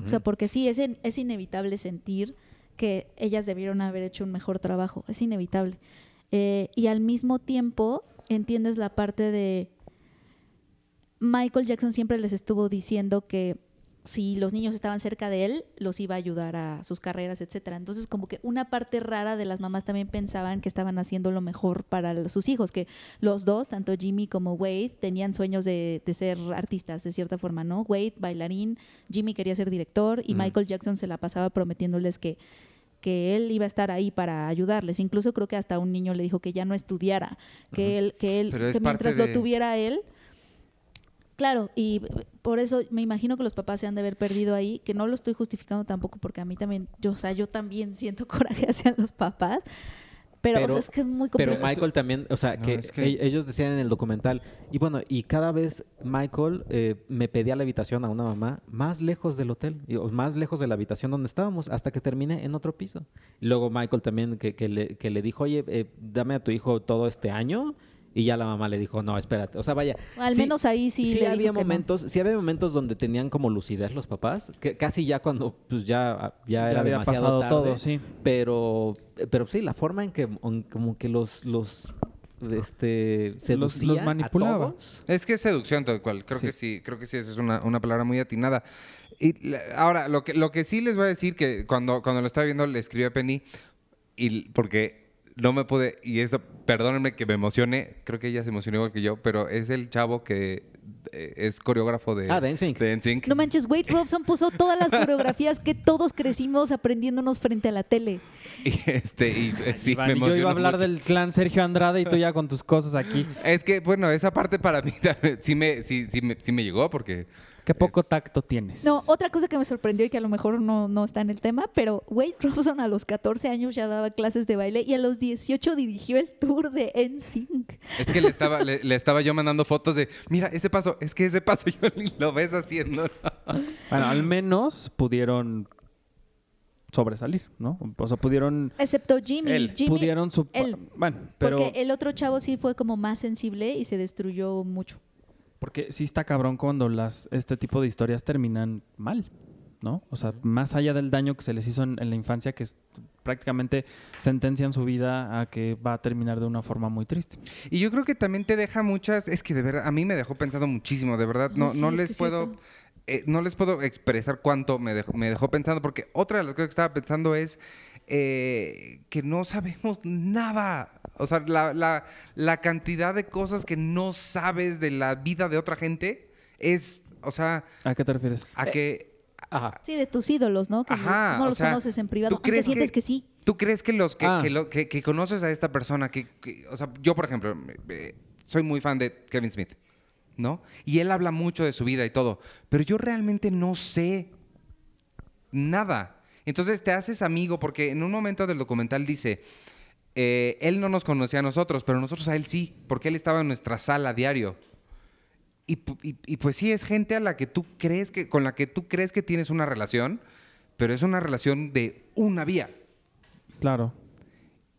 O sea, porque sí, es, es inevitable sentir que ellas debieron haber hecho un mejor trabajo. Es inevitable. Eh, y al mismo tiempo entiendes la parte de Michael Jackson siempre les estuvo diciendo que si los niños estaban cerca de él, los iba a ayudar a sus carreras, etcétera. Entonces, como que una parte rara de las mamás también pensaban que estaban haciendo lo mejor para sus hijos, que los dos, tanto Jimmy como Wade, tenían sueños de, de ser artistas, de cierta forma, ¿no? Wade, bailarín, Jimmy quería ser director y Mm. Michael Jackson se la pasaba prometiéndoles que que él iba a estar ahí para ayudarles. Incluso creo que hasta un niño le dijo que ya no estudiara, que él, que él, que mientras de- lo tuviera él, Claro, y por eso me imagino que los papás se han de haber perdido ahí, que no lo estoy justificando tampoco, porque a mí también, yo, o sea, yo también siento coraje hacia los papás, pero, o Pero- sea, es que es muy Pero complejo. Michael también, o sea, No, que, es que- e- ellos decían en el documental, y bueno, y cada vez Michael eh, me pedía la habitación a una mamá más lejos del hotel, y- o más lejos de la habitación donde estábamos, hasta que terminé en otro piso. Luego Michael también que, que le, que le dijo, oye, eh, dame a tu hijo todo este año, y ya la mamá le dijo, no, espérate. O sea, vaya. Al sí- menos ahí sí, Sí, le dijo había que no. momentos, sí había momentos donde tenían como lucidez los papás, que casi ya cuando pues ya, ya Ya era había demasiado pasado tarde, todo, sí. pero pero sí la forma en que en- como que los los este seducía los manipulaba. a todos. Es que es seducción tal cual. Creo Sí. que sí, creo que sí, esa es una, una palabra muy atinada. Y la- ahora, lo que, lo que sí les voy a decir que cuando, cuando lo estaba viendo le escribí a Penny y porque no me pude, y eso, perdónenme que me emocione, creo que ella se emocionó igual que yo, pero es el chavo que eh, es coreógrafo de, Ah, de NSYNC. de NSYNC. No manches, Wade Robson puso todas las coreografías que todos crecimos aprendiéndonos frente a la tele. Y, este, y, eh, sí, Iván, me y yo emocionó iba a hablar mucho. del clan Sergio Andrade y tú ya con tus cosas aquí. Es que, bueno, esa parte para mí también sí me, sí, sí me, sí me llegó porque... Qué poco tacto tienes. No, otra cosa que me sorprendió y que a lo mejor no, no está en el tema, pero Wade Robson a los 14 años ya daba clases de baile y a los 18 dirigió el tour de NSYNC. Es que le estaba, le, le estaba yo mandando fotos de, mira, ese paso, es que ese paso yo ni lo ves haciendo. Bueno, al menos pudieron sobresalir, ¿no? O sea, pudieron... Excepto Jimmy. Él. Jimmy pudieron... su- él. Bueno, pero... Porque el otro chavo sí fue como más sensible y se destruyó mucho. Porque sí está cabrón cuando las, este tipo de historias terminan mal, ¿no? O sea, más allá del daño que se les hizo en, en la infancia, que es- prácticamente sentencian su vida a que va a terminar de una forma muy triste. Y yo creo que también te deja muchas, es que de verdad, a mí me dejó pensando muchísimo, de verdad, no, Sí, no es les sí puedo... eh, no les puedo expresar cuánto me dejó, me dejó pensando, porque otra de las cosas que estaba pensando es eh, que no sabemos nada. O sea, la, la- la cantidad de cosas que no sabes de la vida de otra gente es, o sea, ¿A qué te refieres? a Eh, que Ajá. Sí, de tus ídolos, ¿no? Que Ajá, no o los sea, conoces en privado, ¿tú crees sientes que- que sí. ¿Tú crees que los que, Ah. que lo- que- que conoces a esta persona, que, que- o sea, yo por ejemplo, eh, soy muy fan de Kevin Smith, ¿no? Y él habla mucho de su vida y todo, pero yo realmente no sé nada. Entonces te haces amigo porque en un momento del documental dice, eh, él no nos conocía a nosotros, pero nosotros a él sí, porque él estaba en nuestra sala diario. Y, pu- y- y pues sí, es gente a la que tú crees que, con la que tú crees que tienes una relación, pero es una relación de una vía. Claro.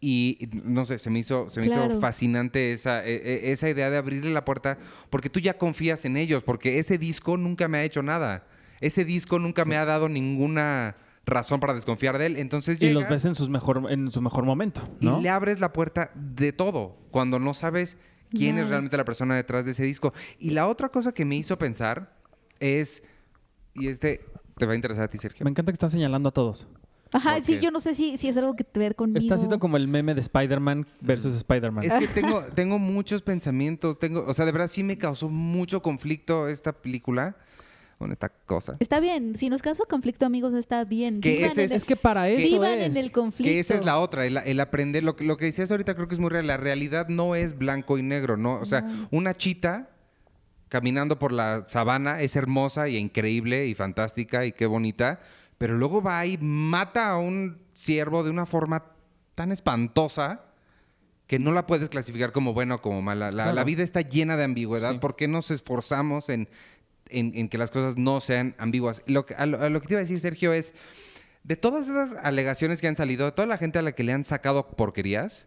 Y no sé, se me hizo, se me hizo fascinante esa, e- e- esa idea de abrirle la puerta, porque tú ya confías en ellos, porque ese disco nunca me ha hecho nada. Ese disco nunca me ha dado ninguna razón para desconfiar de él. Entonces Y los ves en, sus mejor, en su mejor momento, ¿no? y le abres la puerta de todo, cuando no sabes quién es realmente la persona detrás de ese disco. Y la otra cosa que me hizo pensar es, y este te va a interesar a ti, Sergio. Me encanta que estás señalando a todos. Ajá, ¿Por sí, yo no sé si, si es algo que te ver conmigo. Está siendo como el meme de Spider-Man versus Spider-Man. Es que tengo, tengo muchos pensamientos, tengo, o sea, de verdad sí me causó mucho conflicto esta película, bueno, esta cosa. Está bien, si nos causa conflicto, amigos, está bien. Que ese es- el- Es que para eso vivan es. en el conflicto. Que esa es la otra, el, el aprender, lo que, lo que decías ahorita creo que es muy real, la realidad no es blanco y negro, ¿no? O sea, una chita caminando por la sabana es hermosa y increíble y fantástica y qué bonita, pero luego va y mata a un ciervo de una forma tan espantosa que no la puedes clasificar como buena o como mala. La, Claro. la vida está llena de ambigüedad. Sí. ¿Por qué nos esforzamos en, en- en que las cosas no sean ambiguas? Lo que, a, lo, a lo que te iba a decir, Sergio, es, de todas esas alegaciones que han salido, de toda la gente a la que le han sacado porquerías,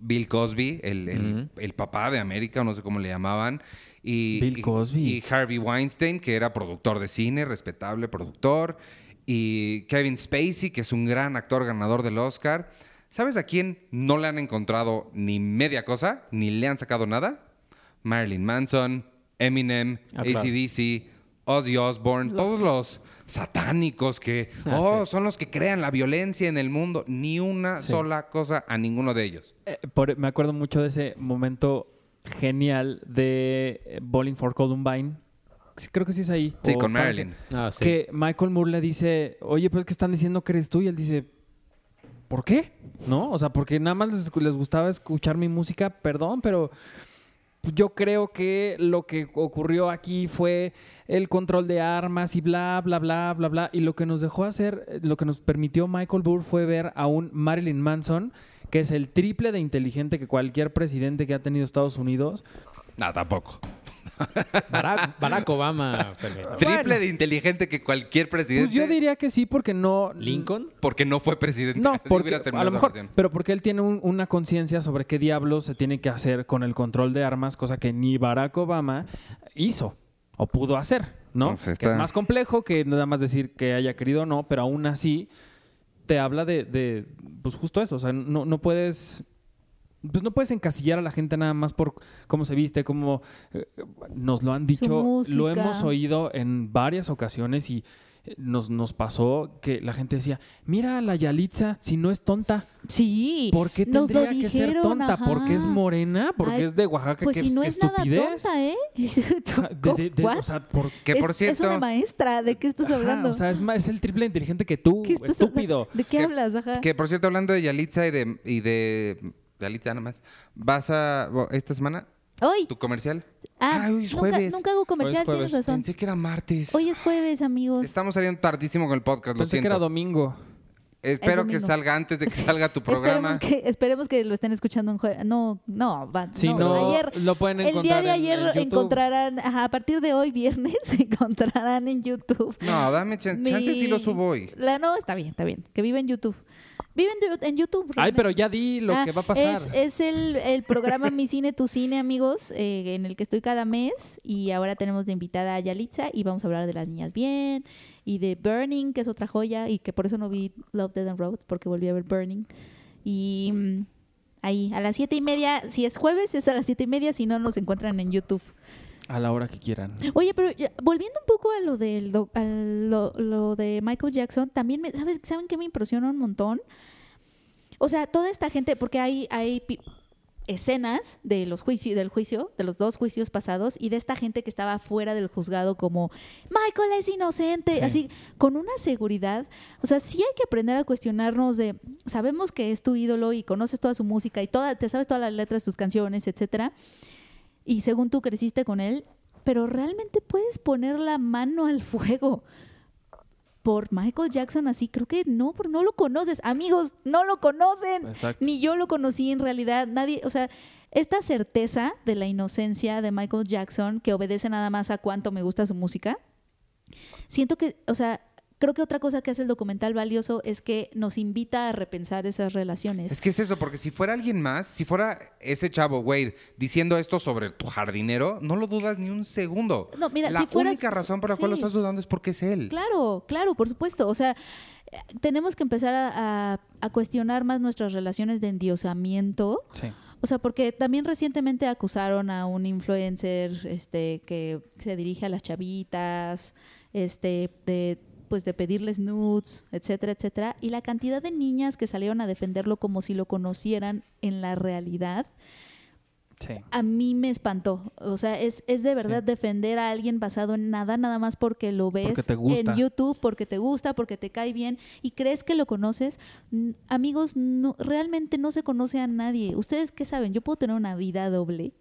Bill Cosby, el, el- papá de América, o no sé cómo le llamaban, y, Bill y- Cosby. y Harvey Weinstein, que era productor de cine, respetable productor, y Kevin Spacey, que es un gran actor ganador del Oscar. ¿Sabes a quién no le han encontrado ni media cosa, ni le han sacado nada? Marilyn Manson, Eminem, Ah, claro. ACDC, Ozzy Osbourne, Los todos los satánicos que, Ah, oh, sí. son los que crean la violencia en el mundo. Ni una Sí. sola cosa a ninguno de ellos. Eh, por- me acuerdo mucho de ese momento genial de eh, Bowling for Columbine. Creo que sí es ahí. Sí, O con Marilyn. Ah, sí. Que Michael Moore le dice, oye, pues es que están diciendo que eres tú. Y él dice, ¿por qué? ¿No? O sea, porque nada más les, les gustaba escuchar mi música, perdón, pero yo creo que lo que ocurrió aquí fue el control de armas y bla, bla, bla, bla, bla. Y lo que nos dejó hacer, eh, lo que nos permitió Michael Moore fue ver a un Marilyn Manson que es el triple de inteligente que cualquier presidente que ha tenido Estados Unidos. No, tampoco. Barack, Barack Obama. Triple de inteligente que cualquier presidente. Pues yo diría que sí, porque no... Lincoln. Porque no fue presidente. No, porque a lo mejor, pero porque él tiene un- una conciencia sobre qué diablos se tiene que hacer con el control de armas, cosa que ni Barack Obama hizo o pudo hacer, ¿no? Pues está- Que es más complejo que nada más decir que haya querido o no, pero aún así te habla de, de, pues justo eso, o sea, no, no puedes pues no puedes encasillar a la gente nada más por cómo se viste, cómo eh, nos lo han dicho, lo hemos oído en varias ocasiones y eh, nos, nos pasó que la gente decía, mira a la Yalitza, si no es tonta, Sí. ¿por qué nos lo tendría que ser tonta? ajá. ¿Porque es morena? ¿Porque Ay, es de Oaxaca? Pues ¿Qué, si no qué es nada estupidez? tonta, ¿eh? De- de- de- ¿What? o sea, por- Que por es, cierto. es una maestra. ¿De qué estás ajá, hablando? o sea, es, más, es el triple inteligente que tú, ¿Qué estás- estúpido. ¿De qué Que- hablas? Ajá. Que por cierto, hablando de Yalitza y de, y de Yalitza nada más, vas a esta semana Hoy. tu comercial. Ah, Ay, hoy es nunca, jueves. nunca hago comercial, tienes razón. Pensé que era martes. Hoy es jueves, amigos. Estamos saliendo tardísimo con el podcast, lo Pensé que era siento. domingo. Espero que salga antes de que salga tu programa. Esperemos que, esperemos que lo estén escuchando en jueves. No, no, va, Si no, no, ayer. lo pueden El encontrar día de ayer en encontrarán, ajá, a partir de hoy, viernes, encontrarán en YouTube. No, dame chan- mi- chance si lo subo hoy. La, no, está bien, está bien. Que vive en YouTube. Vive en, YouTube. Ay, pero ya di lo Ah, que va a pasar. Es, es el, el programa Mi Cine, Tu Cine, amigos, eh, en el que estoy cada mes. Y ahora tenemos de invitada a Yalitza y vamos a hablar de las niñas bien y de Burning, que es otra joya y que por eso no vi Love, Dead and Robots, porque volví a ver Burning. Y mm, ahí, a las siete y media, si es jueves, es a las siete y media, si no, nos encuentran en YouTube. A la hora que quieran. Oye, pero ya, volviendo un poco a lo, del, a lo, lo de Michael Jackson, también, me, ¿sabes, ¿saben qué me impresiona un montón? O sea, toda esta gente, porque hay, hay escenas de los juicios, del juicio, de los dos juicios pasados, y de esta gente que estaba fuera del juzgado como, Michael es inocente, Sí. así, con una seguridad. O sea, sí hay que aprender a cuestionarnos de, sabemos que es tu ídolo y conoces toda su música y toda, te sabes todas las letras de sus canciones, etcétera, y según tú creciste con él, pero realmente puedes poner la mano al fuego por Michael Jackson así, creo que no, no lo conoces. Amigos, no lo conocen. Exacto. Ni yo lo conocí en realidad. Nadie, o sea, esta certeza de la inocencia de Michael Jackson, que obedece nada más a cuánto me gusta su música, siento que, o sea, creo que otra cosa que hace el documental valioso es que nos invita a repensar esas relaciones. Es que es eso, porque si fuera alguien más, si fuera ese chavo, Wade, diciendo esto sobre tu jardinero, no lo dudas ni un segundo. No, mira, la si fueras- única razón por la cual lo estás dudando es porque es él. Claro, claro, por supuesto. O sea, eh, tenemos que empezar a, a- a cuestionar más nuestras relaciones de endiosamiento. Sí. O sea, porque también recientemente acusaron a un influencer este, que se dirige a las chavitas, este, de pues de pedirles nudes, etcétera, etcétera. Y la cantidad de niñas que salieron a defenderlo como si lo conocieran en la realidad, Sí. a mí me espantó. O sea, es, es de verdad Sí. defender a alguien basado en nada, nada más porque lo ves Porque en YouTube, porque te gusta, porque te cae bien y crees que lo conoces. Amigos, no, realmente no se conoce a nadie. ¿Ustedes qué saben? Yo puedo tener una vida doble.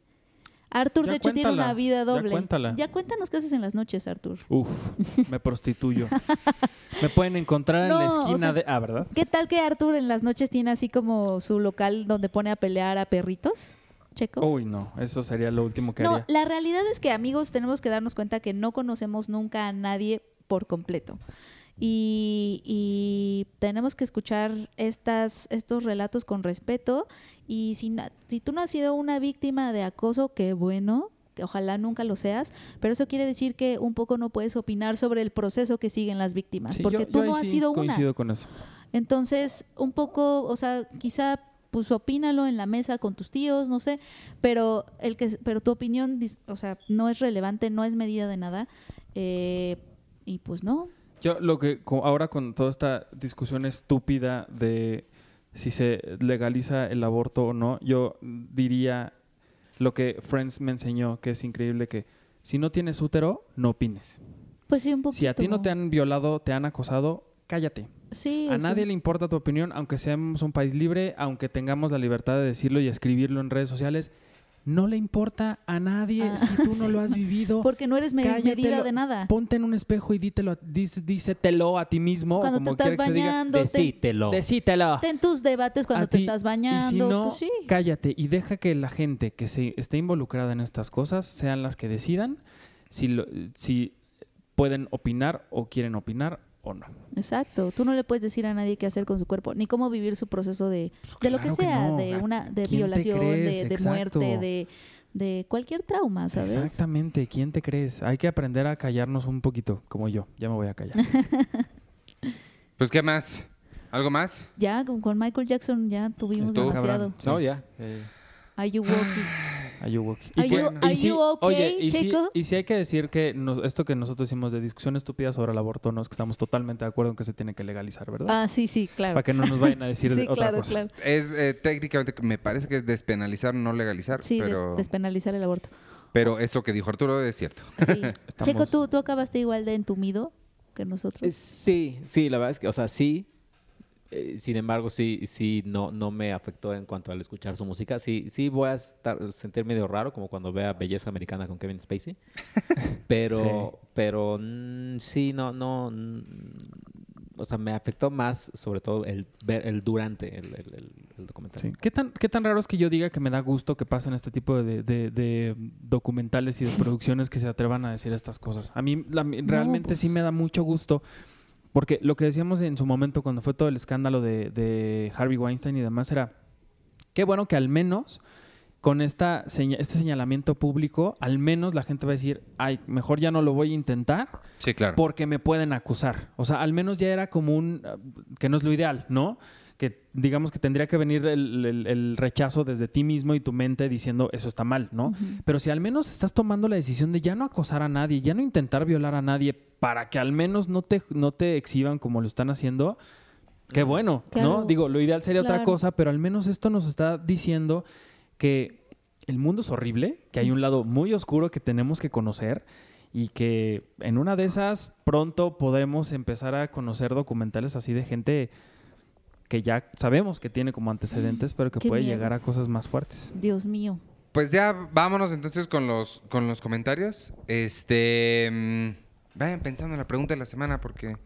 Arthur, Ya de hecho, tiene una vida ya doble. cuéntala. Ya cuéntanos qué haces en las noches, Arthur. Uf, me prostituyo. me pueden encontrar en la No, o esquina sea, de... Ah, ¿verdad? ¿Qué tal que Arthur en las noches tiene así como su local donde pone a pelear a perritos? Checo. Uy, no, eso sería lo último que No, haría. la realidad es que amigos tenemos que darnos cuenta que no conocemos nunca a nadie por completo. Y, y tenemos que escuchar estas, estos relatos con respeto. Y si, si tú no has sido una víctima de acoso, qué bueno, que ojalá nunca lo seas, pero eso quiere decir que un poco no puedes opinar sobre el proceso que siguen las víctimas, Sí, porque yo- tú yo no has sí sido una. coincido con eso. Entonces, un poco, o sea, quizá pues opínalo en la mesa con tus tíos, no sé, pero el que pero tu opinión, o sea, no es relevante, no es medida de nada. eh, y pues no. Yo lo que ahora con toda esta discusión estúpida de si se legaliza el aborto o no, yo diría lo que Friends me enseñó, que es increíble que si no tienes útero, no opines. Pues sí, un poquito. Si a ti no te han violado, te han acosado, cállate. Sí, A nadie le importa tu opinión, aunque seamos un país libre, aunque tengamos la libertad de decirlo y escribirlo en redes sociales. No le importa a nadie Ah, si tú no sí. lo has vivido. Porque no eres Cállatelo. medida de nada. Ponte en un espejo y dítelo, dice- dísetelo a ti mismo. o Cuando te como estás se diga. bañando, ten, Decítelo. Decítelo. ten tus debates cuando A te ti. estás Y bañando. si no, pues sí. cállate y deja que la gente que se esté involucrada en estas cosas sean las que decidan si, lo- si pueden opinar o quieren opinar o no. Exacto. Tú no le puedes decir a nadie qué hacer con su cuerpo, ni cómo vivir su proceso de, de lo que sea, no. de ¿A una de violación, de, muerte, de, de cualquier trauma, ¿sabes? Exactamente, ¿quién te crees? Hay que aprender a callarnos un poquito, como yo. Ya me voy a callar. Pues, ¿qué más? ¿Algo más? Ya con, con Michael Jackson ya tuvimos Estuvo demasiado. cabrón. No, ya. eh, Are you walking? Are you okay? Are que- you- are sí- you okay, oye, y sí, y sí hay que decir que nos- esto que nosotros hicimos de discusión estúpida sobre el aborto no es que estamos totalmente de acuerdo en que se tiene que legalizar, ¿verdad? Ah, sí, sí, claro. Para que no nos vayan a decir sí, otra claro, cosa. claro. Es eh, técnicamente, me parece que es despenalizar, no legalizar. Sí, des- pero, despenalizar el aborto. pero eso que dijo Arturo es cierto. Sí. Estamos- Checo, ¿tú, tú acabaste igual de entumido que nosotros. Eh, Sí, sí, la verdad es que, o sea, sí. Eh, sin embargo, sí, sí, no, no me afectó en cuanto al escuchar su música. Sí, sí voy a estar, sentir medio raro, como cuando vea Belleza Americana con Kevin Spacey. Pero, pero mm, sí, no, no, mm, o sea, me afectó más, sobre todo el ver el durante el, el- el- el documental. Sí. ¿Qué, tan, ¿Qué tan raro es que yo diga que me da gusto que pasen este tipo de, de- de documentales y de producciones que se atrevan a decir estas cosas? A mí la- realmente pues. sí me da mucho gusto. Porque lo que decíamos en su momento cuando fue todo el escándalo de, de Harvey Weinstein y demás era, qué bueno que al menos con esta este señalamiento público, al menos la gente va a decir, ay, mejor ya no lo voy a intentar Sí, claro. porque me pueden acusar. O sea, al menos ya era como un, que no es lo ideal, ¿no? Que digamos que tendría que venir el, el- el rechazo desde ti mismo y tu mente diciendo eso está mal, ¿no? Pero si al menos estás tomando la decisión de ya no acosar a nadie, ya no intentar violar a nadie para que al menos no te, no te exhiban como lo están haciendo, qué bueno, Claro. ¿no? Digo, lo ideal sería otra cosa, pero al menos esto nos está diciendo que el mundo es horrible, que hay un lado muy oscuro que tenemos que conocer y que en una de esas pronto podemos empezar a conocer documentales así de gente que ya sabemos que tiene como antecedentes, pero que Qué puede miedo. llegar a cosas más fuertes. Dios mío. Pues ya vámonos entonces con los, con los comentarios. Este. mm, vayan pensando en la pregunta de la semana porque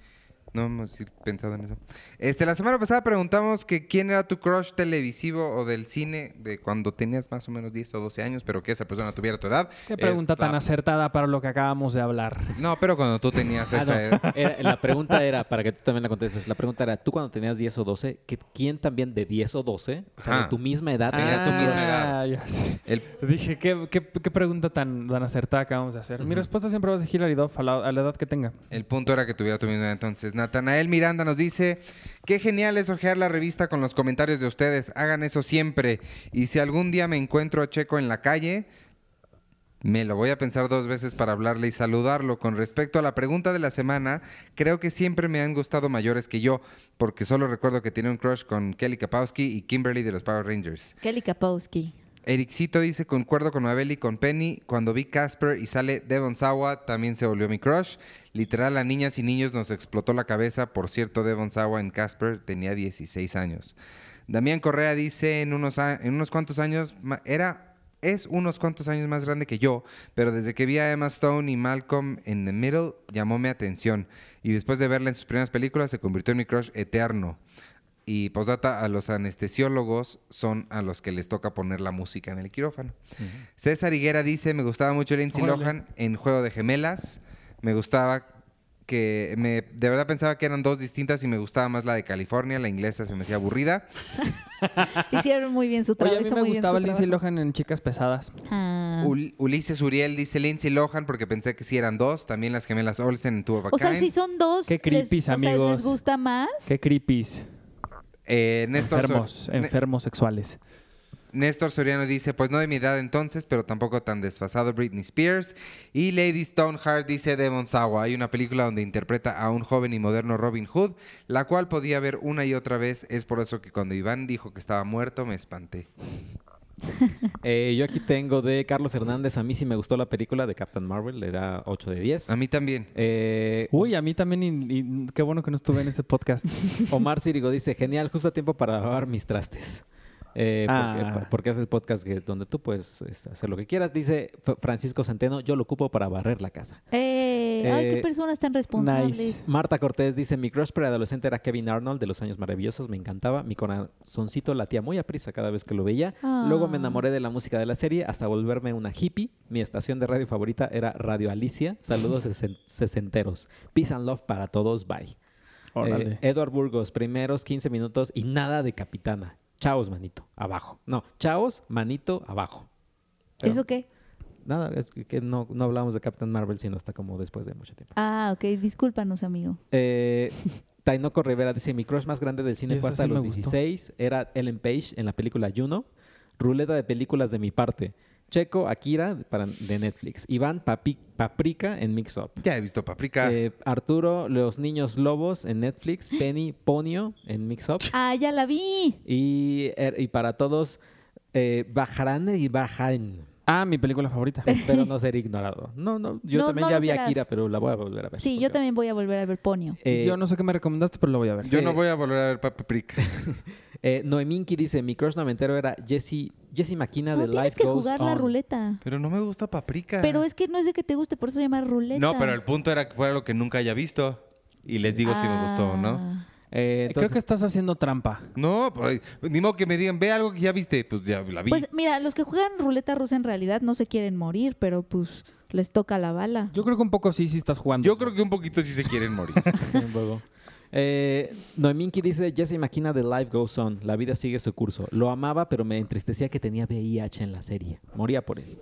no hemos pensado en eso. Este, la semana pasada preguntamos que quién era tu crush televisivo o del cine de cuando tenías más o menos 10 o 12 años, pero que esa persona tuviera tu edad. Qué pregunta Esta- tan acertada para lo que acabamos de hablar. No, pero cuando tú tenías Ah, esa no. edad. Era- la pregunta era, para que tú también la contestes, la pregunta era, tú cuando tenías 10 o 12, ¿que- ¿quién también de 10 o 12, o sea, Ajá. de tu misma edad, Tenías tu misma edad. Ah, ya sé. El- Dije, ¿qué, qué, qué pregunta tan, tan acertada acabamos de hacer? Mi respuesta siempre va a ser Hilary Duff a la, a la edad que tenga. El punto era que tuviera tu misma edad. Entonces, Natanael Miranda nos dice, qué genial es ojear la revista con los comentarios de ustedes. Hagan eso siempre. Y si algún día me encuentro a Checo en la calle, me lo voy a pensar dos veces para hablarle y saludarlo. Con respecto a la pregunta de la semana, creo que siempre me han gustado mayores que yo, porque solo recuerdo que tiene un crush con Kelly Kapowski y Kimberly de los Power Rangers. Kelly Kapowski. Ericito dice, concuerdo con Mabel y con Penny. Cuando vi Casper y sale Devon Sawa, también se volvió mi crush. Literal, a niñas y niños nos explotó la cabeza. Por cierto, Devon Sawa en Casper tenía 16 años. Damián Correa dice, en unos, en unos cuantos años, era, es unos cuantos años más grande que yo, pero desde que vi a Emma Stone y Malcolm in the Middle, llamó mi atención. Y después de verla en sus primeras películas, se convirtió en mi crush eterno. Y postdata, a los anestesiólogos son a los que les toca poner la música en el quirófano. César Higuera dice, me gustaba mucho Lindsay Órale. Lohan en Juego de Gemelas. Me gustaba que... Me, de verdad pensaba que eran dos distintas y me gustaba más la de California. La inglesa se me hacía aburrida. Hicieron muy bien su Oye, trabajo. a mí hizo me gustaba Lindsay trabajo. Lohan en Chicas Pesadas. Ah. Ul- Ulises Uriel dice Lindsay Lohan porque pensé que sí eran dos. También las gemelas Olsen en a O sea, si son dos, Qué les- creepies, o sea, amigos. ¿les gusta más? Qué creepies. Eh, Néstor, enfermos, Sor- enfermos sexuales. Néstor Soriano dice, pues no de mi edad entonces, pero tampoco tan desfasado Britney Spears. Y Lady Stoneheart dice Devon Sawa. Hay una película donde interpreta a un joven y moderno Robin Hood, la cual podía ver una y otra vez. Es por eso que cuando Iván dijo que estaba muerto, me espanté. Eh, yo aquí tengo de Carlos Hernández. A mí sí me gustó la película de Captain Marvel. Le da 8 de 10. A mí también. Eh, Uy, a mí también, y, y qué bueno que no estuve en ese podcast. Omar Cirigo dice, genial, justo a tiempo para lavar mis trastes. Eh, porque, Ah. porque es el podcast que- donde tú puedes este, hacer lo que quieras. Dice Francisco Centeno, yo lo ocupo para barrer la casa. Eh, ay, qué Eh, personas tan responsables. nice. Marta Cortés dice, mi crush preadolescente era Kevin Arnold de los años maravillosos, me encantaba, mi corazoncito latía muy a prisa cada vez que lo veía. Luego me Ah. enamoré de la música de la serie hasta volverme una hippie. Mi estación de radio favorita era Radio Alicia. Saludos sesen- sesenteros. Peace and love para todos, bye. Órale. Eh, Edward Burgos, primeros 15 minutos y nada de capitana. Chaos, manito, abajo. No, chaos, manito, abajo. Pero ¿Eso qué? Nada, es que- no, no hablamos de Captain Marvel sino hasta como después de mucho tiempo. Ah, ok, discúlpanos, amigo. Eh, Tainoco Rivera dice, mi crush más grande del cine fue hasta sí los gustó. 16. Era Ellen Page en la película Juno. Ruleta de películas de mi parte. Checo, Akira para, de Netflix. Iván, Papi- Paprika en Mix Up. Ya he visto Paprika. Eh, Arturo, Los Niños Lobos en Netflix. Penny, Ponio en Mix Up. Ah, ya la vi. Y, er- y para todos, eh, Bajarán y Bajan. Ah, mi película favorita. Espero no ser ignorado. No, no, yo No, también no ya vi serás. Akira, pero la voy a volver a ver. Sí, yo también voy a volver a ver Ponio. Eh, Yo no sé qué me recomendaste, pero lo voy a ver. Yo no eh, voy a volver a ver Paprika. Eh, Noeminki dice, mi crush noventero era Jesse, Jesse Makina No de tienes Life que Goes jugar la ruleta. Pero no me gusta Paprika. Pero es que no es de que te guste, por eso se llama ruleta. No, pero el punto era que fuera lo que nunca haya visto. Y les digo si me gustó o no. Ah. Eh, Creo que estás haciendo trampa. No, pues, ni modo que me digan, ve algo que ya viste. Pues ya la vi. Pues mira, los que juegan ruleta rusa en realidad no se quieren morir, pero pues les toca la bala. Yo creo que un poco sí, sí estás jugando. Yo creo que un poquito sí se quieren morir. Eh, Noeminki dice, Jesse Makina de Life Goes On. La vida sigue su curso. Lo amaba, pero me entristecía que tenía VIH en la serie. Moría por él.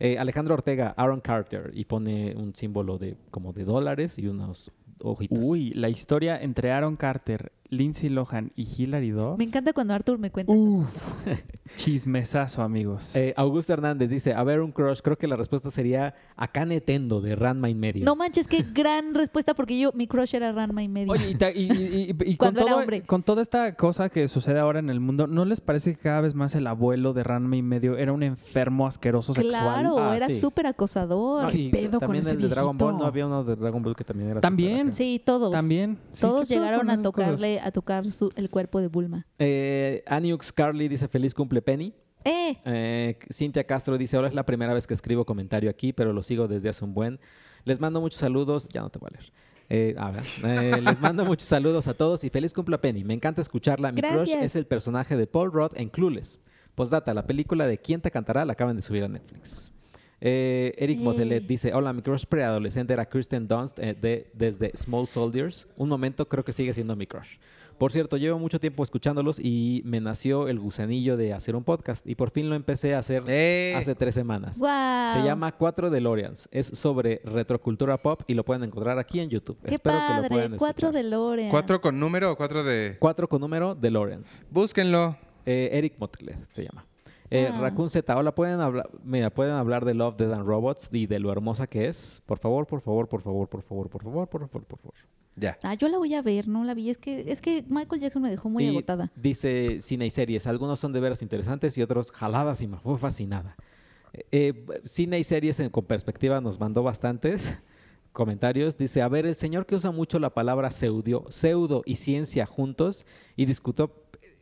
Eh, Alejandro Ortega, Aaron Carter. Y pone un símbolo de como de dólares y unos Uy, la historia entre Aaron Carter, Lindsay Lohan y Hilary Duff. Me encanta cuando Arthur me cuenta. Uf, chismesazo, amigos. Eh, Augusto Hernández dice, a ver un crush. Creo que la respuesta sería Akane Tendo de Ranma y medio. No manches, qué gran respuesta, porque yo, mi crush era Ranma y medio. Oye, y, ta- y- y- y- y con, todo, hombre. con toda esta cosa que sucede ahora en el mundo, ¿no les parece que cada vez más el abuelo de Ranma y medio era un enfermo asqueroso sexual? claro, Ah, era sí. súper acosador. No, ¿Qué pedo con también ese el de Dragon Ball? ¿no había uno de Dragon Ball que también era También. Sí, todos. También. Sí, Todos ¿qué pedo llegaron a esas a tocar su- el cuerpo de Bulma. Eh, Aniux Carly dice feliz cumple Penny. ¡Eh! Eh, Cintia Castro dice, ahora es la primera vez que escribo comentario aquí, pero lo sigo desde hace un buen. Les mando muchos saludos, ya no te voy a leer. Eh, a ver, eh, les mando muchos saludos a todos y feliz cumple Penny. Me encanta escucharla. Mi crush Gracias. es el personaje de Paul Rudd en Clueless. Postdata, la película de ¿Quién te cantará? la acaban de subir a Netflix. Eh, Eric. Modelet dice, hola, mi crush preadolescente era Kristen Dunst eh, de, desde Small Soldiers. Un momento creo que sigue siendo mi crush. Por cierto, llevo mucho tiempo escuchándolos y me nació el gusanillo de hacer un podcast y por fin lo empecé a hacer Eh, hace tres semanas. Se llama Cuatro DeLoreans. Es sobre retrocultura pop y lo pueden encontrar aquí en YouTube. ¡Qué Espero que lo padre! puedan Cuatro escuchar. de Lore. ¿Cuatro con número o cuatro de...? Cuatro con número DeLoreans. Búsquenlo. Eh, Eric Motelet se llama. Eh, Ah. Raccoon Z, hola, ¿pueden hablar, mira, pueden hablar de Love, Dead and Robots y de lo hermosa que es. Por favor, por favor, por favor, por favor, por favor, por favor, por favor. Ya. Ah, yo la voy a ver, no la vi. Es que, es que Michael Jackson me dejó muy Y agotada. Dice cine y series. Algunos son de veras interesantes y otros jaladas y me fue fascinada. Eh, cine y series en- con perspectiva nos mandó bastantes comentarios. Dice, a ver, el señor que usa mucho la palabra pseudo, pseudo y ciencia juntos y discutió,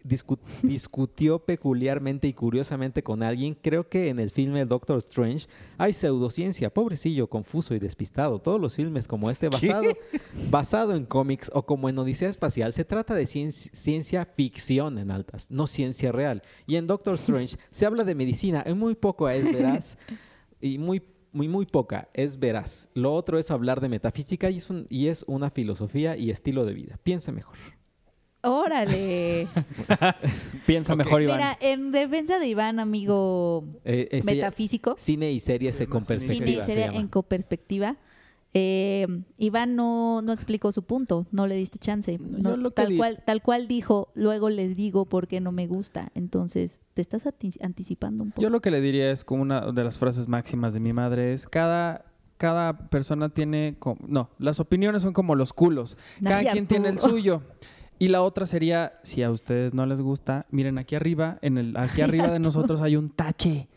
discu- discutió peculiarmente y curiosamente con alguien, creo que en el filme Doctor Strange hay pseudociencia, pobrecillo, confuso y despistado. Todos los filmes como este basado, basado en cómics o como en Odisea Espacial, se trata de cien- ciencia ficción en altas, no ciencia real. Y en Doctor Strange se habla de medicina, en muy poco es veraz y muy muy muy poca es veraz. Lo otro es hablar de metafísica y es, un- y es una filosofía y estilo de vida. Piensa mejor. ¡Órale! Piensa mejor, Iván. Mira, en defensa de Iván, amigo Eh, eh, metafísico, cine y series con cine y cine y perspectiva. se serie en coperspectiva, Eh, Iván no, no explicó su punto, no le diste chance. No, No, tal, cual, tal cual dijo, luego les digo por qué no me gusta. Entonces, te estás anticipando un poco. Yo lo que le diría es como una de las frases máximas de mi madre es cada cada persona tiene no, las opiniones son como los culos. Cada quien tiene el suyo. Y la otra sería si a ustedes no les gusta, miren aquí arriba, en el aquí arriba de nosotros hay un tache.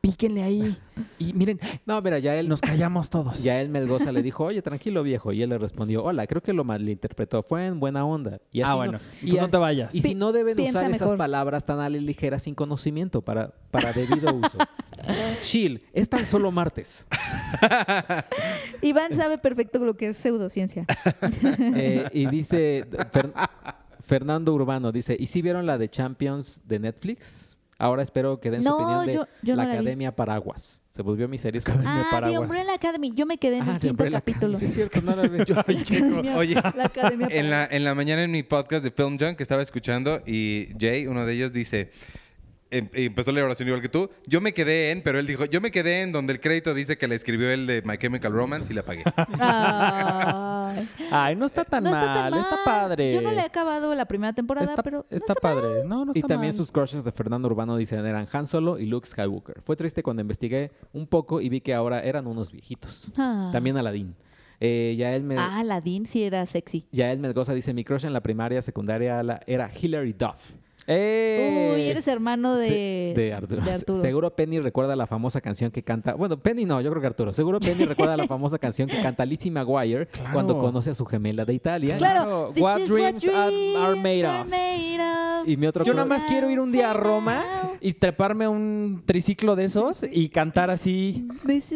Píquenle ahí y miren, No, mira, ya él, nos callamos todos. ya él Melgoza le dijo, oye, tranquilo viejo. Y él le respondió, hola, creo que lo malinterpretó. Fue en buena onda. Y ah, así bueno, no, y no te vayas. Y si no deben piensa usar esas palabras tan a la ligera sin conocimiento para, para debido uso. Chill, es tan solo martes. Iván sabe perfecto lo que es pseudociencia. Eh, y dice Fer- Fernando Urbano, dice, ¿y si vieron la de Champions de Netflix? Ahora espero que den su opinión de yo- yo la no la vi. Academia Paraguas. Se volvió mi serie. ah, The paraguas. Umbrella Academy. Yo me quedé en Ah, el de quinto Umbrella capítulo. Academy. Sí, es cierto, no la vi. Academia- Oye, la Academia En la, en la mañana en mi podcast de Film Junk que estaba escuchando y Jay, uno de ellos, dice, empezó la oración igual que tú, yo me quedé en, pero él dijo, yo me quedé en donde el crédito dice que le escribió el de My Chemical Romance y la pagué. Ay. Ay, no está tan No está mal, está mal. padre. Yo no le he acabado la primera temporada, está, pero no está está padre. No, no está Y también mal. sus crushes de Fernando Urbano dicen eran Han Solo y Luke Skywalker. Fue triste cuando investigué un poco y vi que ahora eran unos viejitos. Ah. También Aladdin. Eh, ya él me... Ah, Aladdin sí era sexy. Ya él Melgoza dice, mi crush en la primaria, secundaria la- era Hilary Duff. ¡Eh! Uy, eres hermano de, de Arturo. de Arturo. Seguro Penny recuerda la famosa canción que canta. Bueno, Penny no, yo creo que Arturo. Seguro Penny recuerda la famosa canción que canta Lizzie McGuire Claro. cuando conoce a su gemela de Italia. Claro, this What is dreams are- made dreams are of. made of. Y mi otro Yo nada más quiero ir un día a Roma y treparme a un triciclo de esos y cantar así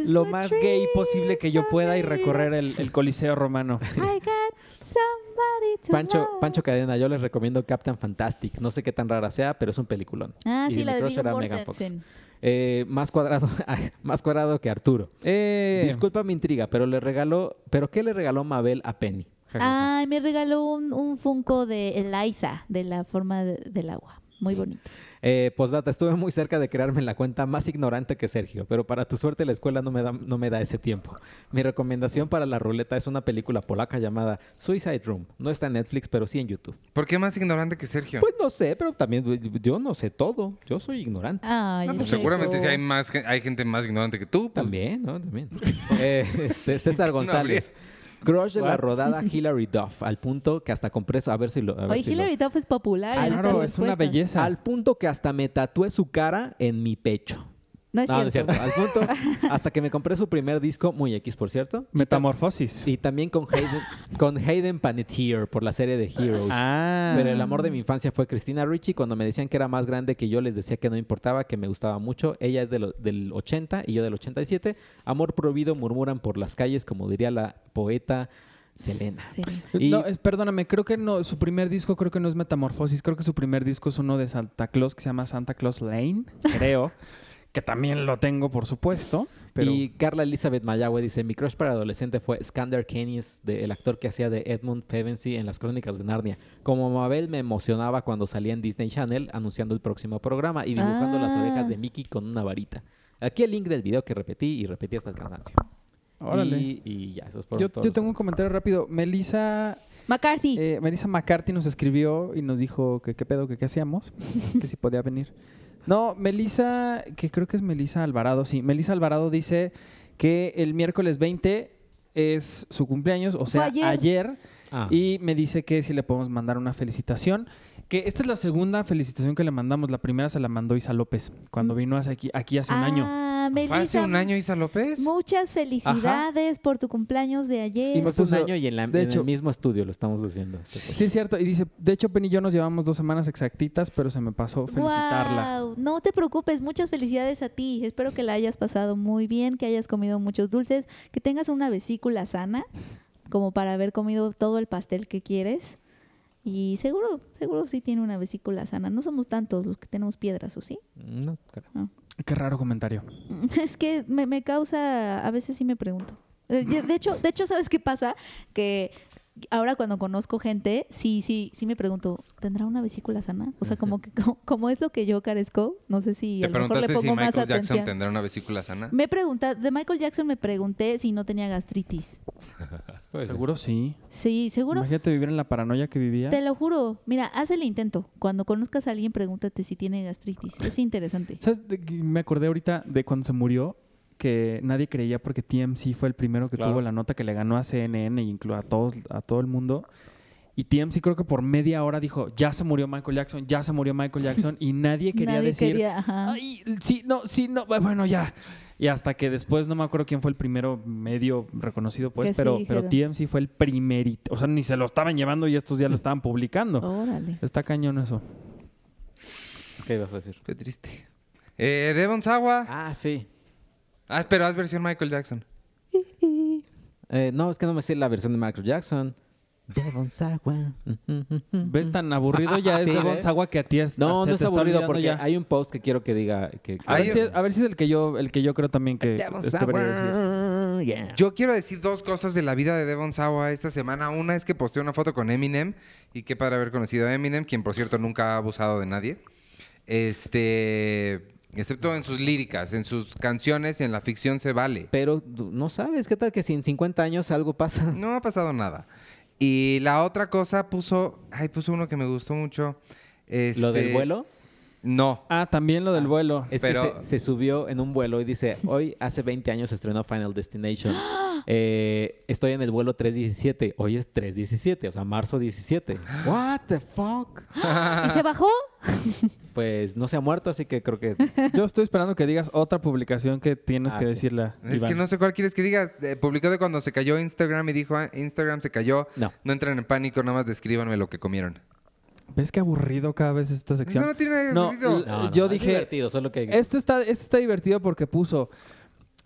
lo what más gay posible que yo dreams pueda y recorrer el, el Coliseo romano. I got somebody to Pancho. Pancho Cadena, yo les recomiendo Captain Fantastic. No sé qué tan rara sea, pero es un peliculón. Ah, Y sí, la de Megan Fox. Eh, más cuadrado, más cuadrado que Arturo. Eh, Disculpa mi intriga, pero le regaló, pero ¿qué le regaló Mabel a Penny? Ja, ja, ja. Ay, me regaló un, un Funko de Eliza, de la forma de- del agua. Muy bonito. Eh, postdata, estuve muy cerca de crearme la cuenta más ignorante que Sergio, pero para tu suerte la escuela no me da, no me da ese tiempo. Mi recomendación para la ruleta es una película polaca llamada Suicide Room. No está en Netflix, pero sí en YouTube. ¿Por qué más ignorante que Sergio? Pues no sé, pero también yo no sé todo. Yo soy ignorante. Ay, No, pues seguramente sí hay más hay gente más ignorante que tú. pues. También, ¿no? También. Eh, este, César González. Crush de la rodada Hilary Duff, al punto que hasta compré eso. A ver si lo. a ver Oye, si lo- Hilary Duff es popular en claro, es una belleza. Al punto que hasta me tatué su cara en mi pecho. No es no, no es cierto. Al punto, hasta que me compré su primer disco, muy X, por cierto. Metamorfosis. Y también con Hayden, con Hayden Panettiere por la serie de Heroes. Ah. Pero el amor de mi infancia fue Christina Ricci. Cuando me decían que era más grande que yo, les decía que no importaba, que me gustaba mucho. Ella es de lo- del 80 y yo del 87. Amor prohibido murmuran por las calles, como diría la poeta Selena. Sí. Y- No, es- perdóname, creo que no, su primer disco creo que no es Metamorfosis, creo que su primer disco es uno de Santa Claus que se llama Santa Claus Lane, creo, que también lo tengo, por supuesto, pero Y Carla Elizabeth Mayagüe dice, mi crush para adolescente fue Skander Keynes, de- el actor que hacía de Edmund Pevensey en las crónicas de Narnia. Como Mabel me emocionaba cuando salía en Disney Channel anunciando el próximo programa y dibujando las Ah. orejas de Mickey con una varita. Aquí el link del video que repetí y repetí hasta el cansancio. órale. Y, y ya, esos fueron Yo, todos yo los- tengo un comentario rápido. Melissa, McCarthy. eh, Melissa McCarthy nos escribió y nos dijo que qué pedo, que qué hacíamos, que si podía venir. No, Melissa, que creo que es Melissa Alvarado, sí. Melissa Alvarado dice que el miércoles 20 es su cumpleaños, o sea, ayer. ayer Ah. Y me dice que si le podemos mandar una felicitación. Que esta es la segunda felicitación que le mandamos. La primera se la mandó Isa López cuando vino hace aquí, aquí hace un año. Ah, ¿Fue hace un año Isa López? Muchas felicidades por tu cumpleaños de ayer. Y un año y en, la- de en hecho- el mismo estudio lo estamos haciendo. Sí, es cierto. Y dice, de hecho, Penny y yo nos llevamos dos semanas exactitas, pero se me pasó felicitarla. Guau, No te preocupes, muchas felicidades a ti. Espero que la hayas pasado muy bien, que hayas comido muchos dulces, que tengas una vesícula sana, como para haber comido todo el pastel que quieres. Y seguro, seguro sí tiene una vesícula sana. No somos tantos los que tenemos piedras, ¿o sí? No, claro. Qué raro comentario. Es que me, me causa, a veces sí me pregunto. Eh, de hecho, de hecho, ¿sabes qué pasa? Que ahora cuando conozco gente, sí, sí, sí me pregunto, ¿tendrá una vesícula sana? O sea, como que como, como es lo que yo carezco, no sé si ¿Te a lo mejor le pongo si más Michael Jackson atención. tendrá una vesícula sana? Me pregunta, de Michael Jackson me pregunté si no tenía gastritis. Puede ser. Seguro sí. Sí, seguro. Imagínate vivir en la paranoia que vivía. Te lo juro. Mira, haz el intento. Cuando conozcas a alguien, pregúntate si tiene gastritis. Es interesante. ¿Sabes? me acordé ahorita de cuando se murió que nadie creía porque TMC fue el primero que Claro. tuvo la nota que le ganó a CNN e inclu a todos a todo el mundo. Y TMC creo que por media hora dijo, ya se murió Michael Jackson, ya se murió Michael Jackson y nadie quería Nadie decir, quería, ajá. ay, sí, no, sí, no, bueno, ya. Y hasta que después no me acuerdo quién fue el primero medio reconocido, pues, Que sí pero, pero. TMC fue el primerito. O sea, ni se lo estaban llevando y estos ya lo estaban publicando. Órale. Está cañón eso. ¿Qué ibas a decir? Qué triste. Eh, Devon Sawa. Ah, sí. Ah, pero haz versión Michael Jackson. Eh, no, es que no me sé la versión de Michael Jackson. Devon Sawa. ¿Ves tan aburrido ya es Sí, de ¿ves? Gonzagua que a ti es, No, se no te es aburrido porque ya. hay un post que quiero que diga que, que- A ver, si, es- a ver si es el que yo el que yo creo también que Devon es que debería decir. Sawa. Yeah. Yo quiero decir dos cosas de la vida de Devon Sawa esta semana. Una es que posteó una foto con Eminem y qué padre haber conocido a Eminem, quien por cierto nunca ha abusado de nadie. Este, excepto en sus líricas, en sus canciones y en la ficción se vale. Pero no sabes, ¿qué tal que si en 50 años algo pasa? No ha pasado nada. Y la otra cosa puso, ay, puso uno que me gustó mucho. ¿Lo del Este, vuelo? No. Ah, también lo del vuelo. Es Pero- que se, se subió en un vuelo y dice, hoy hace 20 años se estrenó Final Destination. Eh, estoy en el vuelo 317. Hoy es 317, o sea, marzo 17. What the fuck? ¿Y se bajó? Pues no se ha muerto, así que creo que... Yo estoy esperando que digas otra publicación que tienes Ah, que sí. decirle a Es Iván. que no sé cuál quieres que diga. Eh, publicó de cuando se cayó Instagram y dijo, "Ah, Instagram se cayó. No. No entren en pánico, nada más descríbanme lo que comieron. ¿Ves qué aburrido cada vez esta Eso sección? no tiene No, aburrido. No, no, Yo es dije- divertido, solo que... Este está, este está divertido porque puso.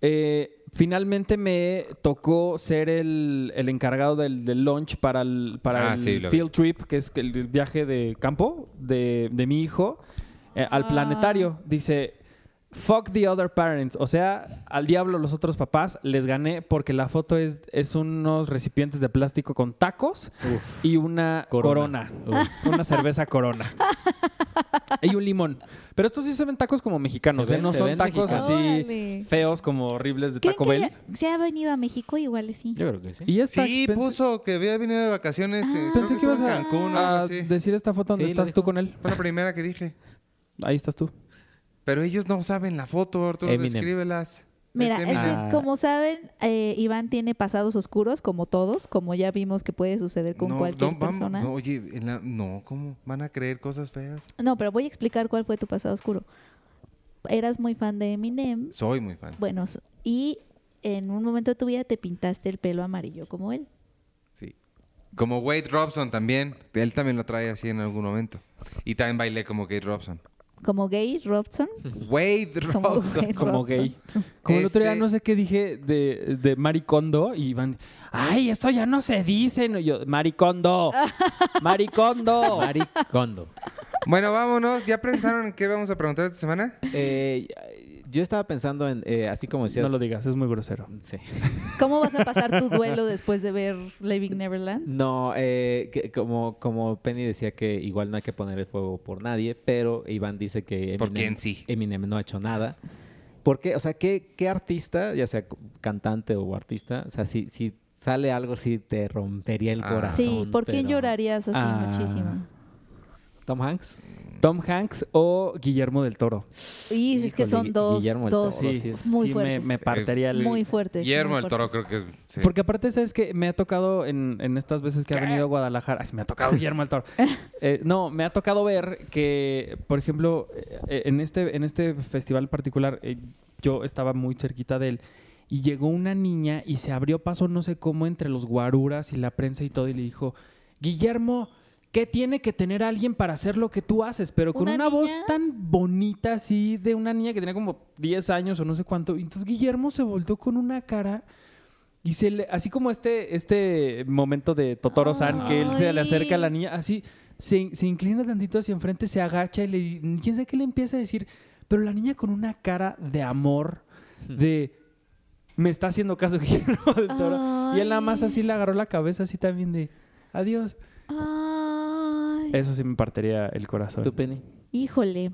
eh, finalmente me tocó ser el, el encargado del, del launch para el, para Ah, el sí, lo vi. field trip, que es el viaje de campo de, de mi hijo eh, al Ah. planetario. Dice. Fuck the other parents. O sea, al diablo los otros papás les gané porque la foto es, es unos recipientes de plástico con tacos y una corona. Corona. Una cerveza corona. y un limón. Pero estos sí se ven tacos como mexicanos, Se ¿eh? No se son ven tacos mexicanos. así Órale. feos como horribles de ¿Creen Taco Bell. se ha venido a México? Igual sí. Yo creo que sí. Y esta, Sí, pensé, puso que había venido de vacaciones. eh, creo pensé que ibas en a, Cancún a decir esta foto donde Sí, estás tú con él. Fue la primera que dije. Ahí estás tú. Pero ellos no saben la foto, Arturo, Eminem. descríbelas. Mira, Es es que Ah. como saben, eh, Iván tiene pasados oscuros, como todos, como ya vimos que puede suceder con No, cualquier no, vamos- persona. no, No, oye, en la- no, ¿cómo van a creer cosas feas? pero voy a explicar cuál fue tu pasado oscuro. Eras muy fan de Eminem, Soy muy fan. bueno, y en un momento de tu vida te pintaste el pelo amarillo como él. Sí. Como Wade Robson también. Él también lo trae así en algún momento. Y también bailé como Wade Robson. Como gay, Robson. Wade Como, Robson. como Robson. gay. Como el otro día Este- no sé qué dije de, de Maricondo y van, ay, eso ya no se dice. No, yo, Maricondo, Maricondo. Maricondo. Bueno, vámonos. ¿Ya pensaron en qué vamos a preguntar esta semana? Eh, yo estaba pensando en, eh, así como decías... no lo digas, es muy grosero. Sí. ¿Cómo vas a pasar tu duelo después de ver Living Neverland? No, eh, que- como, como Penny decía que igual no hay que poner el fuego por nadie, pero Iván dice que Eminem, ¿Por quién sí? Eminem no ha hecho nada. ¿Por qué? O sea, ¿qué, qué artista, ya sea cantante o artista, o sea, si, si sale algo así te rompería el Ah. corazón? Sí, ¿por pero- llorarías así Ah. muchísimo? ¿Tom Hanks? Tom Hanks o Guillermo del Toro. Y es que son dos, Guillermo del dos Toro, Sí, sí es- muy sí me, fuertes. me partiría el... muy fuertes. Guillermo del Toro creo que es... sí. Porque aparte, ¿sabes que Me ha tocado en, en estas veces que ha venido a Guadalajara. Ay, me ha tocado Guillermo del Toro. Eh, no, me ha tocado ver que, por ejemplo, eh, en, este, en este festival particular, eh, yo estaba muy cerquita de él. Y llegó una niña y se abrió paso, no sé cómo, entre los guaruras y la prensa y todo. Y le dijo: Guillermo, ¿qué tiene que tener alguien para hacer lo que tú haces? Pero con ¿Una una, voz tan bonita, así, de una niña que tenía como 10 años o no sé cuánto. Y entonces Guillermo se volteó con una cara. Y se le, así como este, este momento de Totoro San, que él se le acerca a la niña, así se, se inclina tantito hacia enfrente, se agacha y le quién sabe qué le empieza a decir, pero la niña con una cara de amor, de me está haciendo caso Guillermo del Toro. Y él nada más así le agarró la cabeza así también de Adiós. Ay, Eso sí me partiría el corazón. ¿Tú, Penny? híjole.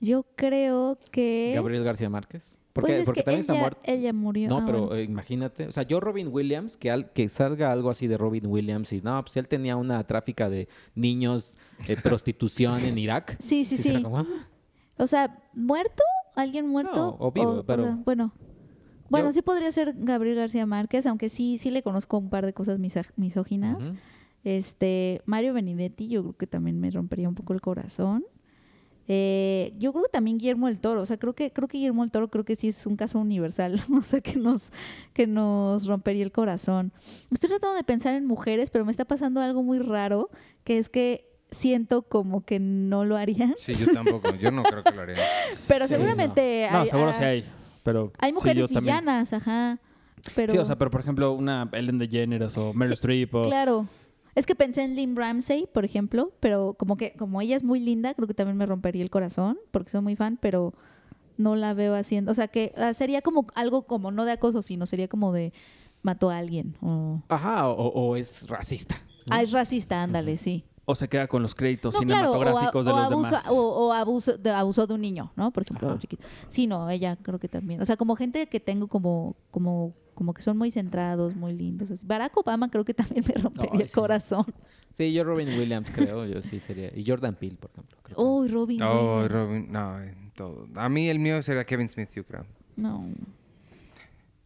Yo creo que... Gabriel García Márquez. Porque, Pues es porque que también está muerto. Ella murió. No, Ah, pero bueno. eh, imagínate. O sea, yo Robin Williams, que, al- que salga algo así de Robin Williams y no, pues él tenía una tráfica de niños, eh, prostitución en Irak. Sí, sí, sí. como, ah, O sea, ¿muerto? ¿Alguien muerto? No, o vivo, pero- sea, bueno. Bueno, Yo- sí podría ser Gabriel García Márquez, aunque sí, sí le conozco un par de cosas misóginas. ujú. Este, Mario Benedetti, yo creo que también me rompería un poco el corazón. Eh, yo creo que también Guillermo del Toro, o sea, creo que creo que Guillermo del Toro creo que sí es un caso universal, o sea, que nos que nos rompería el corazón. Estoy tratando de pensar en mujeres, pero me está pasando algo muy raro, que es que siento como que no lo harían, Sí, yo tampoco. Yo no creo que lo haría. pero Sí, seguramente No, hay, seguro ah, sí hay. Pero hay sí, mujeres también. villanas, ajá. Pero Sí, o sea, pero por ejemplo, una Ellen DeGeneres o Meryl Sí, Streep o... Claro. Es que pensé en Lynn Ramsey, por ejemplo, pero como que como ella es muy linda, creo que también me rompería el corazón, porque soy muy fan, pero no la veo haciendo, o sea, que ah, sería como algo como no de acoso, sino sería como de mató a alguien o Ajá, o, o es racista. ¿no? ah, es racista, ándale, sí. o se queda con los créditos No, claro, o, a- cinematográficos o de los abuso, demás. o, o abuso de abuso de un niño, ¿no? Por ejemplo, chiquito. Sí, no, ella creo que también. O sea, como gente que tengo como como como que son muy centrados, muy lindos. así. Barack Obama creo que también me rompería el sí. corazón. Sí, yo Robin Williams creo, yo sí sería. Y Jordan Peele, por ejemplo. creo Uy, Robin. Oh, Williams. Robin. No, en todo. A mí el mío sería Kevin Smith, yo creo. No.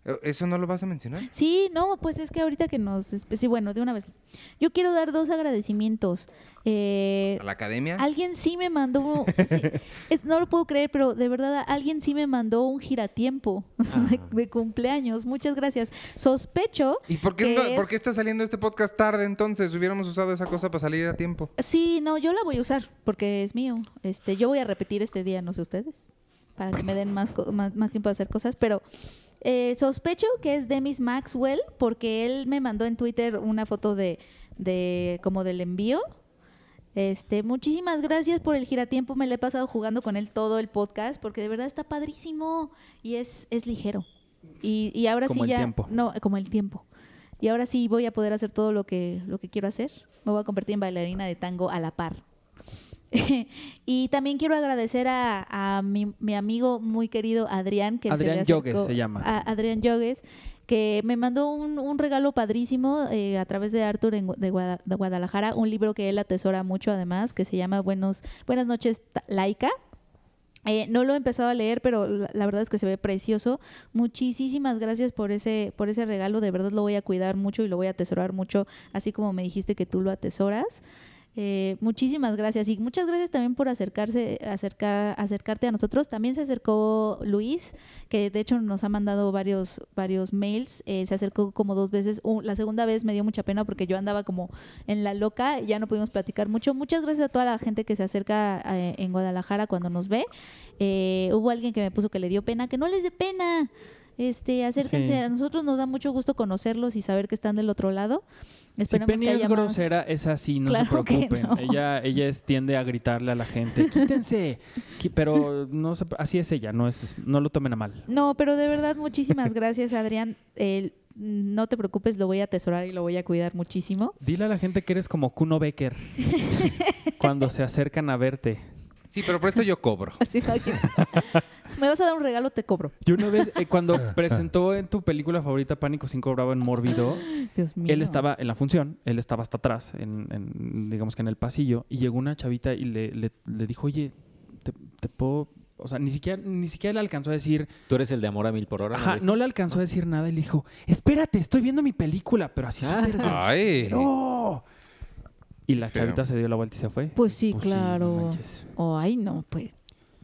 Eh, ¿Eso no lo vas a mencionar? Sí, no, pues es que ahorita que nos... Sí, bueno, de una vez. Yo quiero dar dos agradecimientos. Eh, ¿A la academia? alguien sí me mandó... sí, es- no lo puedo creer, pero de verdad alguien sí me mandó un giratiempo de, de cumpleaños. Muchas gracias. Sospecho... ¿Y por qué, que no- es- por qué está saliendo este podcast tarde entonces? Hubiéramos usado esa cosa para salir a tiempo. Sí, no, yo la voy a usar porque es mío. Este, yo voy a repetir este día, no sé ustedes, para que me den más, más, más tiempo de hacer cosas, pero eh, sospecho que es Demis Maxwell porque él me mandó en Twitter una foto de, de como del envío. Este, muchísimas gracias por el giratiempo, me le he pasado jugando con él todo el podcast porque de verdad está padrísimo y es, es ligero. Y, y ahora Como sí el ya tiempo. no, como el tiempo. Y ahora sí voy a poder hacer todo lo que, lo que quiero hacer. Me voy a convertir en bailarina de tango a la par. y también quiero agradecer a, a mi, mi amigo muy querido Adrián, que se Adrián Yogues se llama. a- Adrián Yogues, que me mandó un, un regalo padrísimo eh, a través de Arthur en de, Guada- de Guadalajara, un libro que él atesora mucho además, que se llama Buenos, Buenas noches, Laika. Eh, no lo he empezado a leer, pero la, la verdad es que se ve precioso. Muchísimas gracias por ese, por ese regalo. De verdad lo voy a cuidar mucho y lo voy a atesorar mucho, así como me dijiste que tú lo atesoras. Eh, muchísimas gracias y muchas gracias también por acercarse, acercar, acercarte a nosotros. También se acercó Luis, que de hecho nos ha mandado varios, varios mails. Eh, se acercó como dos veces. Uh, la segunda vez me dio mucha pena porque yo andaba como en la loca, y ya no pudimos platicar mucho. Muchas gracias a toda la gente que se acerca eh, en Guadalajara cuando nos ve. Eh, hubo alguien que me puso que le dio pena, que no les dé pena. Este, acérquense, Sí. a nosotros nos da mucho gusto conocerlos y saber que están del otro lado. Si Esperemos Penny que es más- grosera, es así, no Claro se preocupen. no. Ella, ella tiende a gritarle a la gente, quítense. Pero no se- así es ella, no es, no lo tomen a mal. No, pero de verdad, muchísimas gracias, Adrián. El- no te preocupes, lo voy a atesorar y lo voy a cuidar muchísimo. Dile a la gente que eres como Kuno Becker cuando se acercan a verte. Sí, pero por esto yo cobro. Así Me vas a dar un regalo, te cobro. Yo una vez, eh, cuando presentó en tu película favorita Pánico sin cobraba en Mórbido, Dios mío. él estaba en la función, él estaba hasta atrás, en, en, digamos que en el pasillo, y llegó una chavita y le, le, le dijo, oye, te, te puedo... O sea, ni siquiera, ni siquiera le alcanzó a decir, Tú eres el de amor a mil por hora. Ajá, no le alcanzó a decir nada y le dijo, espérate, estoy viendo mi película, pero así Ah. súper Ay. grosero". Y la Feo. chavita se dio la vuelta y se fue. Pues sí, Pues sí, no claro. manches. Ay, no, pues.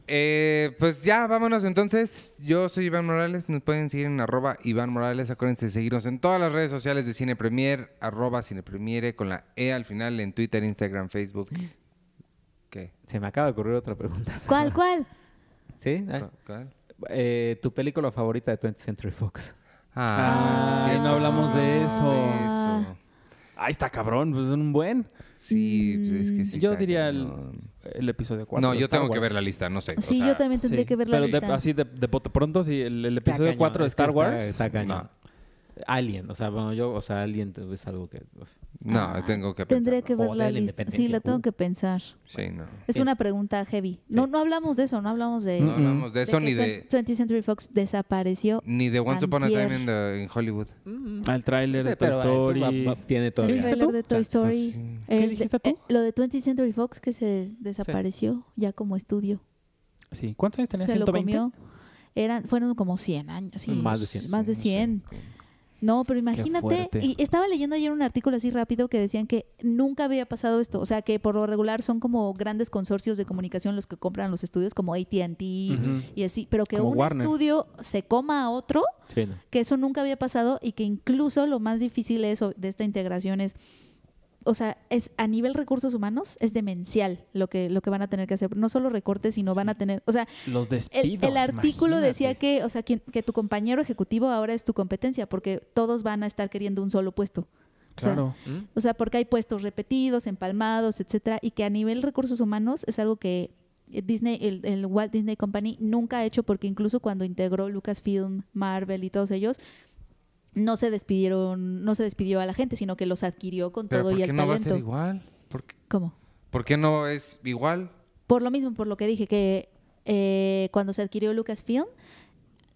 Eh, pues ya, vámonos entonces. Yo soy Iván Morales. Nos pueden seguir en arroba Iván Morales. Acuérdense de seguirnos en todas las redes sociales de Cine Premier, arroba Cine Premiere, con la E al final en Twitter, Instagram, Facebook. ¿Qué? Se me acaba de ocurrir otra pregunta. ¿Cuál, cuál? ¿Sí? ¿Cuál? eh, ¿Tu película favorita de 20th Century Fox? Ah, Ay, no hablamos de eso. Ah. Eso. Ahí está cabrón, pues es un buen. Sí, pues es que sí Yo está diría el, el episodio 4. No, yo tengo que ver la lista, no sé. o Sí, sea, yo también tendré Sí, que ver la pero lista. así de, de pronto, sí, el, el Está episodio cañón, 4 de Star está- Wars. Está cañón. no. Alien, o sea, bueno, yo, o sea, Alien es algo que... uf. No, Ah, tengo que Tendría pensarlo. que ver O la de lista. Sí, la tengo Uh. que pensar. Sí, no. Es una pregunta heavy. No, no hablamos de eso, no hablamos de, No hablamos de eso que ni de 20th Century Fox desapareció. ni de Once Upon a. Time in, the- in Hollywood. Al tráiler de Toy Story. va- va- tiene El todavía. dijiste trailer tú? de Toy Chance. Story. Sí. ¿Qué el de- dijiste tú? eh, lo de 20th Century Fox que se desapareció ya como estudio. Sí. ¿Cuántos años tenía? Se lo ¿120? comió. Eran, fueron como 100 años. sí, Más de 100. Más de No sé, 100. No, pero imagínate, y estaba leyendo ayer un artículo así rápido que decían que nunca había pasado esto, o sea, que por lo regular son como grandes consorcios de comunicación los que compran los estudios como AT&T y así, pero que Como un Warner. estudio se coma a otro, Sí, no. que eso nunca había pasado y que incluso lo más difícil eso de esta integración es o sea, es a nivel recursos humanos es demencial lo que lo que van a tener que hacer, no solo recortes, sino van a tener, o sea, Los despidos. el artículo imagínate. decía que, o sea, que, que tu compañero ejecutivo ahora es tu competencia, porque todos van a estar queriendo un solo puesto. O sea, Claro. ¿Mm? o sea, porque hay puestos repetidos, empalmados, etcétera, y que a nivel recursos humanos es algo que Disney, el, el Walt Disney Company nunca ha hecho, porque incluso cuando integró Lucasfilm, Marvel y todos ellos, no se despidieron, no se despidió a la gente, sino que los adquirió con Pero todo ¿por y qué el no va a talento. ser igual? ¿Por qué, ¿Cómo? por qué no es igual? Por lo mismo, por lo que dije, que eh, cuando se adquirió Lucasfilm,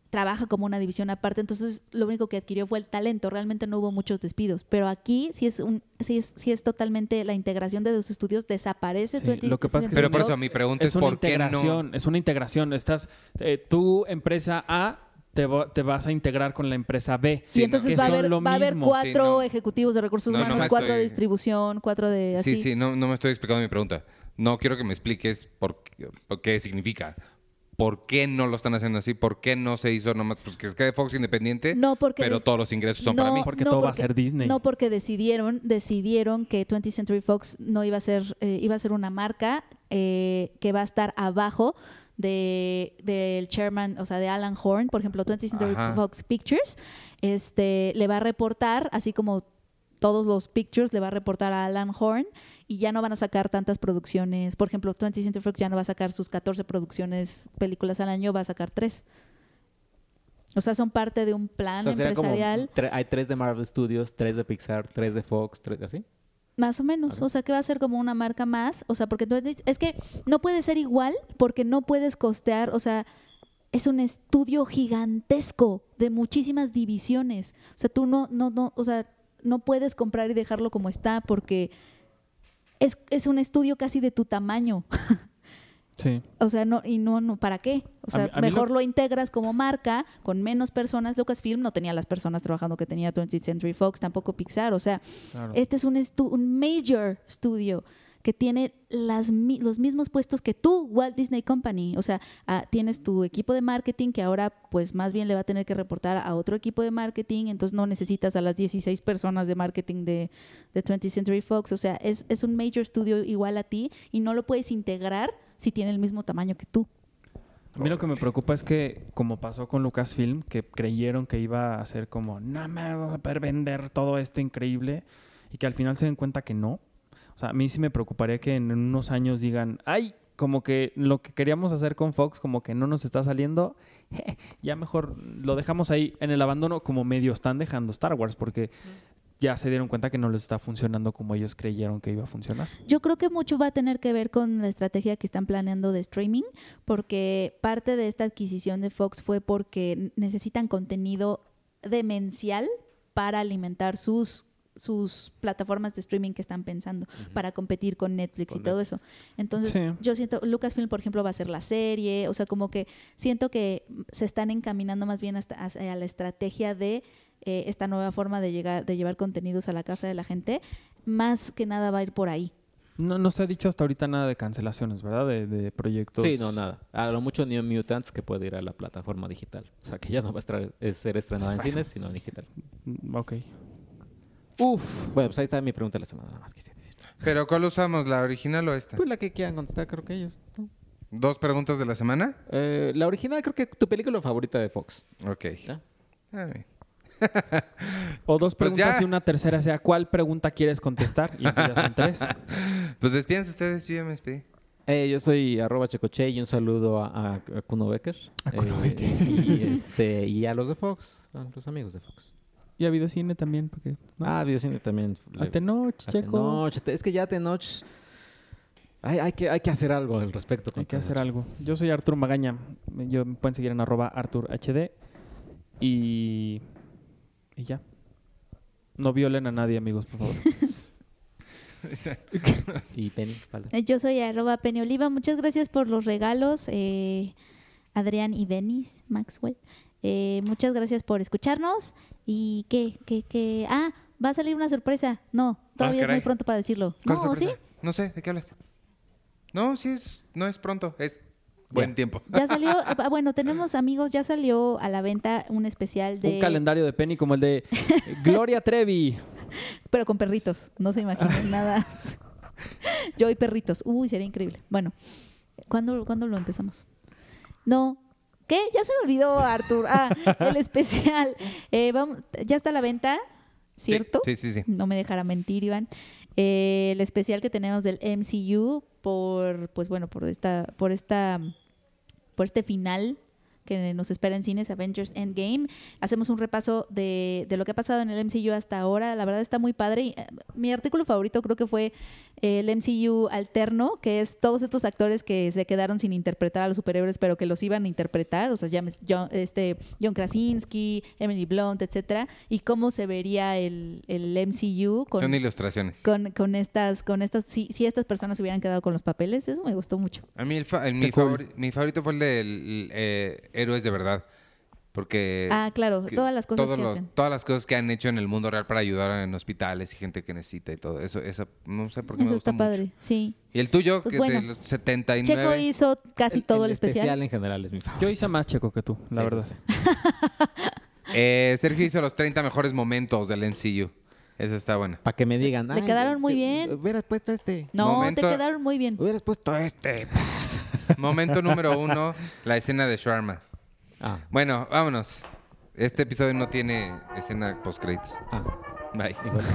trabaja como una división aparte, entonces lo único que adquirió fue el talento, realmente no hubo muchos despidos, pero aquí sí es un sí es, sí es totalmente la integración de los estudios, desaparece Sí, 20 lo que pasa es que Pero por eso mi pregunta es, Es una ¿por qué no? es una integración. Estás, eh, tu empresa A te, te vas a integrar con la empresa B. Sí, y no, entonces que va haber, lo va a haber cuatro Sí, no. ejecutivos de recursos No, no humanos, cuatro de estoy- distribución, cuatro de así. Sí, sí, no, no me estoy explicando mi pregunta. No quiero que me expliques por qué, por qué significa. ¿Por qué no lo están haciendo así? ¿Por qué no se hizo nomás? Pues que es que de Fox independiente, No, porque pero todos los ingresos son para No, mí. Porque todo va a ser Disney. No, porque decidieron, decidieron que 20th Century Fox no iba a ser, eh, iba a ser una marca eh, que va a estar abajo de del chairman, o sea, de Alan Horn, por ejemplo, 20th Century Ajá. Fox Pictures, este, le va a reportar, así como todos los pictures le va a reportar a Alan Horn y ya no van a sacar tantas producciones. Por ejemplo, 20th Century Fox ya no va a sacar sus 14 producciones, películas al año, va a sacar tres. O sea, son parte de un plan O sea, empresarial. tre- hay tres de Marvel Studios, tres de Pixar, tres de Fox, tres así. Más o menos, o sea que va a ser como una marca más, o sea, porque entonces es que no puede ser igual porque no puedes costear, o sea, es un estudio gigantesco de muchísimas divisiones. O sea, tú no no no, o sea, no puedes comprar y dejarlo como está porque es, es un estudio casi de tu tamaño. Sí. O sea, no, y no, no, ¿para qué? O sea, mí- a mí mejor lo- lo... integras como marca, con menos personas. Lucasfilm no tenía las personas trabajando que tenía 20th Century Fox, tampoco Pixar. O sea, Claro. este es un, estu- un major studio que tiene las, mi- los mismos puestos que tú, Walt Disney Company. O sea, ah, tienes tu equipo de marketing que ahora pues más bien le va a tener que reportar a otro equipo de marketing, entonces no necesitas a las 16 personas de marketing de, de 20th Century Fox. O sea, es, es un major studio igual a ti y no lo puedes integrar si tiene el mismo tamaño que tú. A mí lo que me preocupa es que, como pasó con Lucasfilm, que creyeron que iba a ser como, no me vamos a poder vender todo esto increíble, y que al final se den cuenta que no. O sea, a mí sí me preocuparía que en unos años digan, ay, como que lo que queríamos hacer con Fox, como que no nos está saliendo, ya mejor lo dejamos ahí en el abandono, como medio están dejando Star Wars, porque ya se dieron cuenta que no les está funcionando como ellos creyeron que iba a funcionar. Yo creo que mucho va a tener que ver con la estrategia que están planeando de streaming, porque parte de esta adquisición de Fox fue porque necesitan contenido demencial para alimentar sus sus plataformas de streaming que están pensando para competir con Netflix Con y todo eso. Entonces, Sí. yo siento, Lucasfilm, por ejemplo, va a ser la serie, o sea, como que siento que se están encaminando más bien hasta hacia la estrategia de eh, esta nueva forma de llegar, de llevar contenidos a la casa de la gente, más que nada va a ir por ahí. No, no se ha dicho hasta ahorita nada de cancelaciones, ¿verdad? De, de proyectos. Sí, no, nada. A lo mucho New Mutants que puede ir a la plataforma digital. O sea, que ya no va a estar, es- ser estrenada en cines, sino en digital. Mm, Ok. Uf. Bueno, pues ahí está mi pregunta de la semana, nada más quise decir. ¿Pero cuál usamos, la original o esta? Pues la que quieran contestar, creo que ellos. ¿no? ¿Dos preguntas de la semana? Eh, la original, creo que tu película favorita de Fox. Ok. ¿ya? Ah, bien. O dos Pues preguntas y una tercera sea ¿cuál pregunta quieres contestar? Y entonces ya son tres. Pues despídense ustedes, yo ya me despedí. Eh, yo soy arroba checoche y un saludo a, a- a Kuno Becker. A Kuno Eh, y, este, y a los de Fox, a los amigos de Fox. Y a videocine también, porque... ¿no? Ah, videocine también. a Tenoch, A Checo. Tenoch, te- Es que ya Tenoch... Hay, hay, que, hay que hacer algo al respecto. Hay que hacer algo. Yo soy Artur Magaña. Yo, me pueden seguir en arroba ArturHD. Y... Y ya. No violen a nadie, amigos, por favor. Y Penny, vale. Eh, Yo soy arroba Penny Oliva. Muchas gracias por los regalos, eh, Adrián y Denis Maxwell. Eh, muchas gracias por escucharnos. ¿Y qué? ¿Qué? ¿Qué? Ah, va a salir una sorpresa. No, todavía es caray. muy pronto para decirlo. ¿Cuál No, ¿sí? No sé, ¿de qué hablas? No, sí es, no es pronto, es buen Ya. tiempo. Ya salió, ah, bueno, tenemos amigos, ya salió a la venta un especial de... Un calendario de Penny como el de Gloria Trevi. Pero con perritos, no se imaginen nada. Yo y perritos. Uy, sería increíble. Bueno, ¿cuándo, ¿cuándo lo empezamos? No. ¿Qué? Ya se me olvidó, Artur. Ah, el especial. Eh, vamos, ya está a la venta, ¿cierto? Sí, sí, sí. No me dejará mentir, Iván. Eh, el especial que tenemos del MCU por, pues bueno, por esta, por esta, por este final que nos espera en cines, Avengers Endgame. Hacemos un repaso de, de lo que ha pasado en el MCU hasta ahora. La verdad está muy padre. Y, eh, mi artículo favorito creo que fue eh, el MCU alterno, que es todos estos actores que se quedaron sin interpretar a los superhéroes, pero que los iban a interpretar. O sea, llames John, este, John Krasinski, Emily Blunt, etcétera. Y cómo se vería el, el MCU con, Son ilustraciones. con, con estas, con estas, si, si estas personas hubieran quedado con los papeles, eso me gustó mucho. A mí el fa- el- mi, favorito fue el de Héroes de Verdad. Porque ah, claro, que todas las cosas que los- hacen. todas las cosas que han hecho en el mundo real para ayudar en hospitales y gente que necesita y todo eso, eso no sé por qué me Eso gustó está padre, mucho. sí. Y el tuyo, Pues que bueno, de los 79. Checo hizo casi todo el, especial. en general es mi favorito. Yo hice más checo que tú, la Sí, verdad. sí, sí. Eh, Sergio hizo los 30 mejores momentos del MCU. Eso está bueno. Para que me digan. Le "Ay, quedaron muy te- bien". Hubieras puesto este. No, Momento- te quedaron muy bien. Hubieras puesto este. Momento número uno, la escena de Sharma. Ah, Bueno, vámonos. Este episodio no tiene escena post créditos. ah, Bye. igual.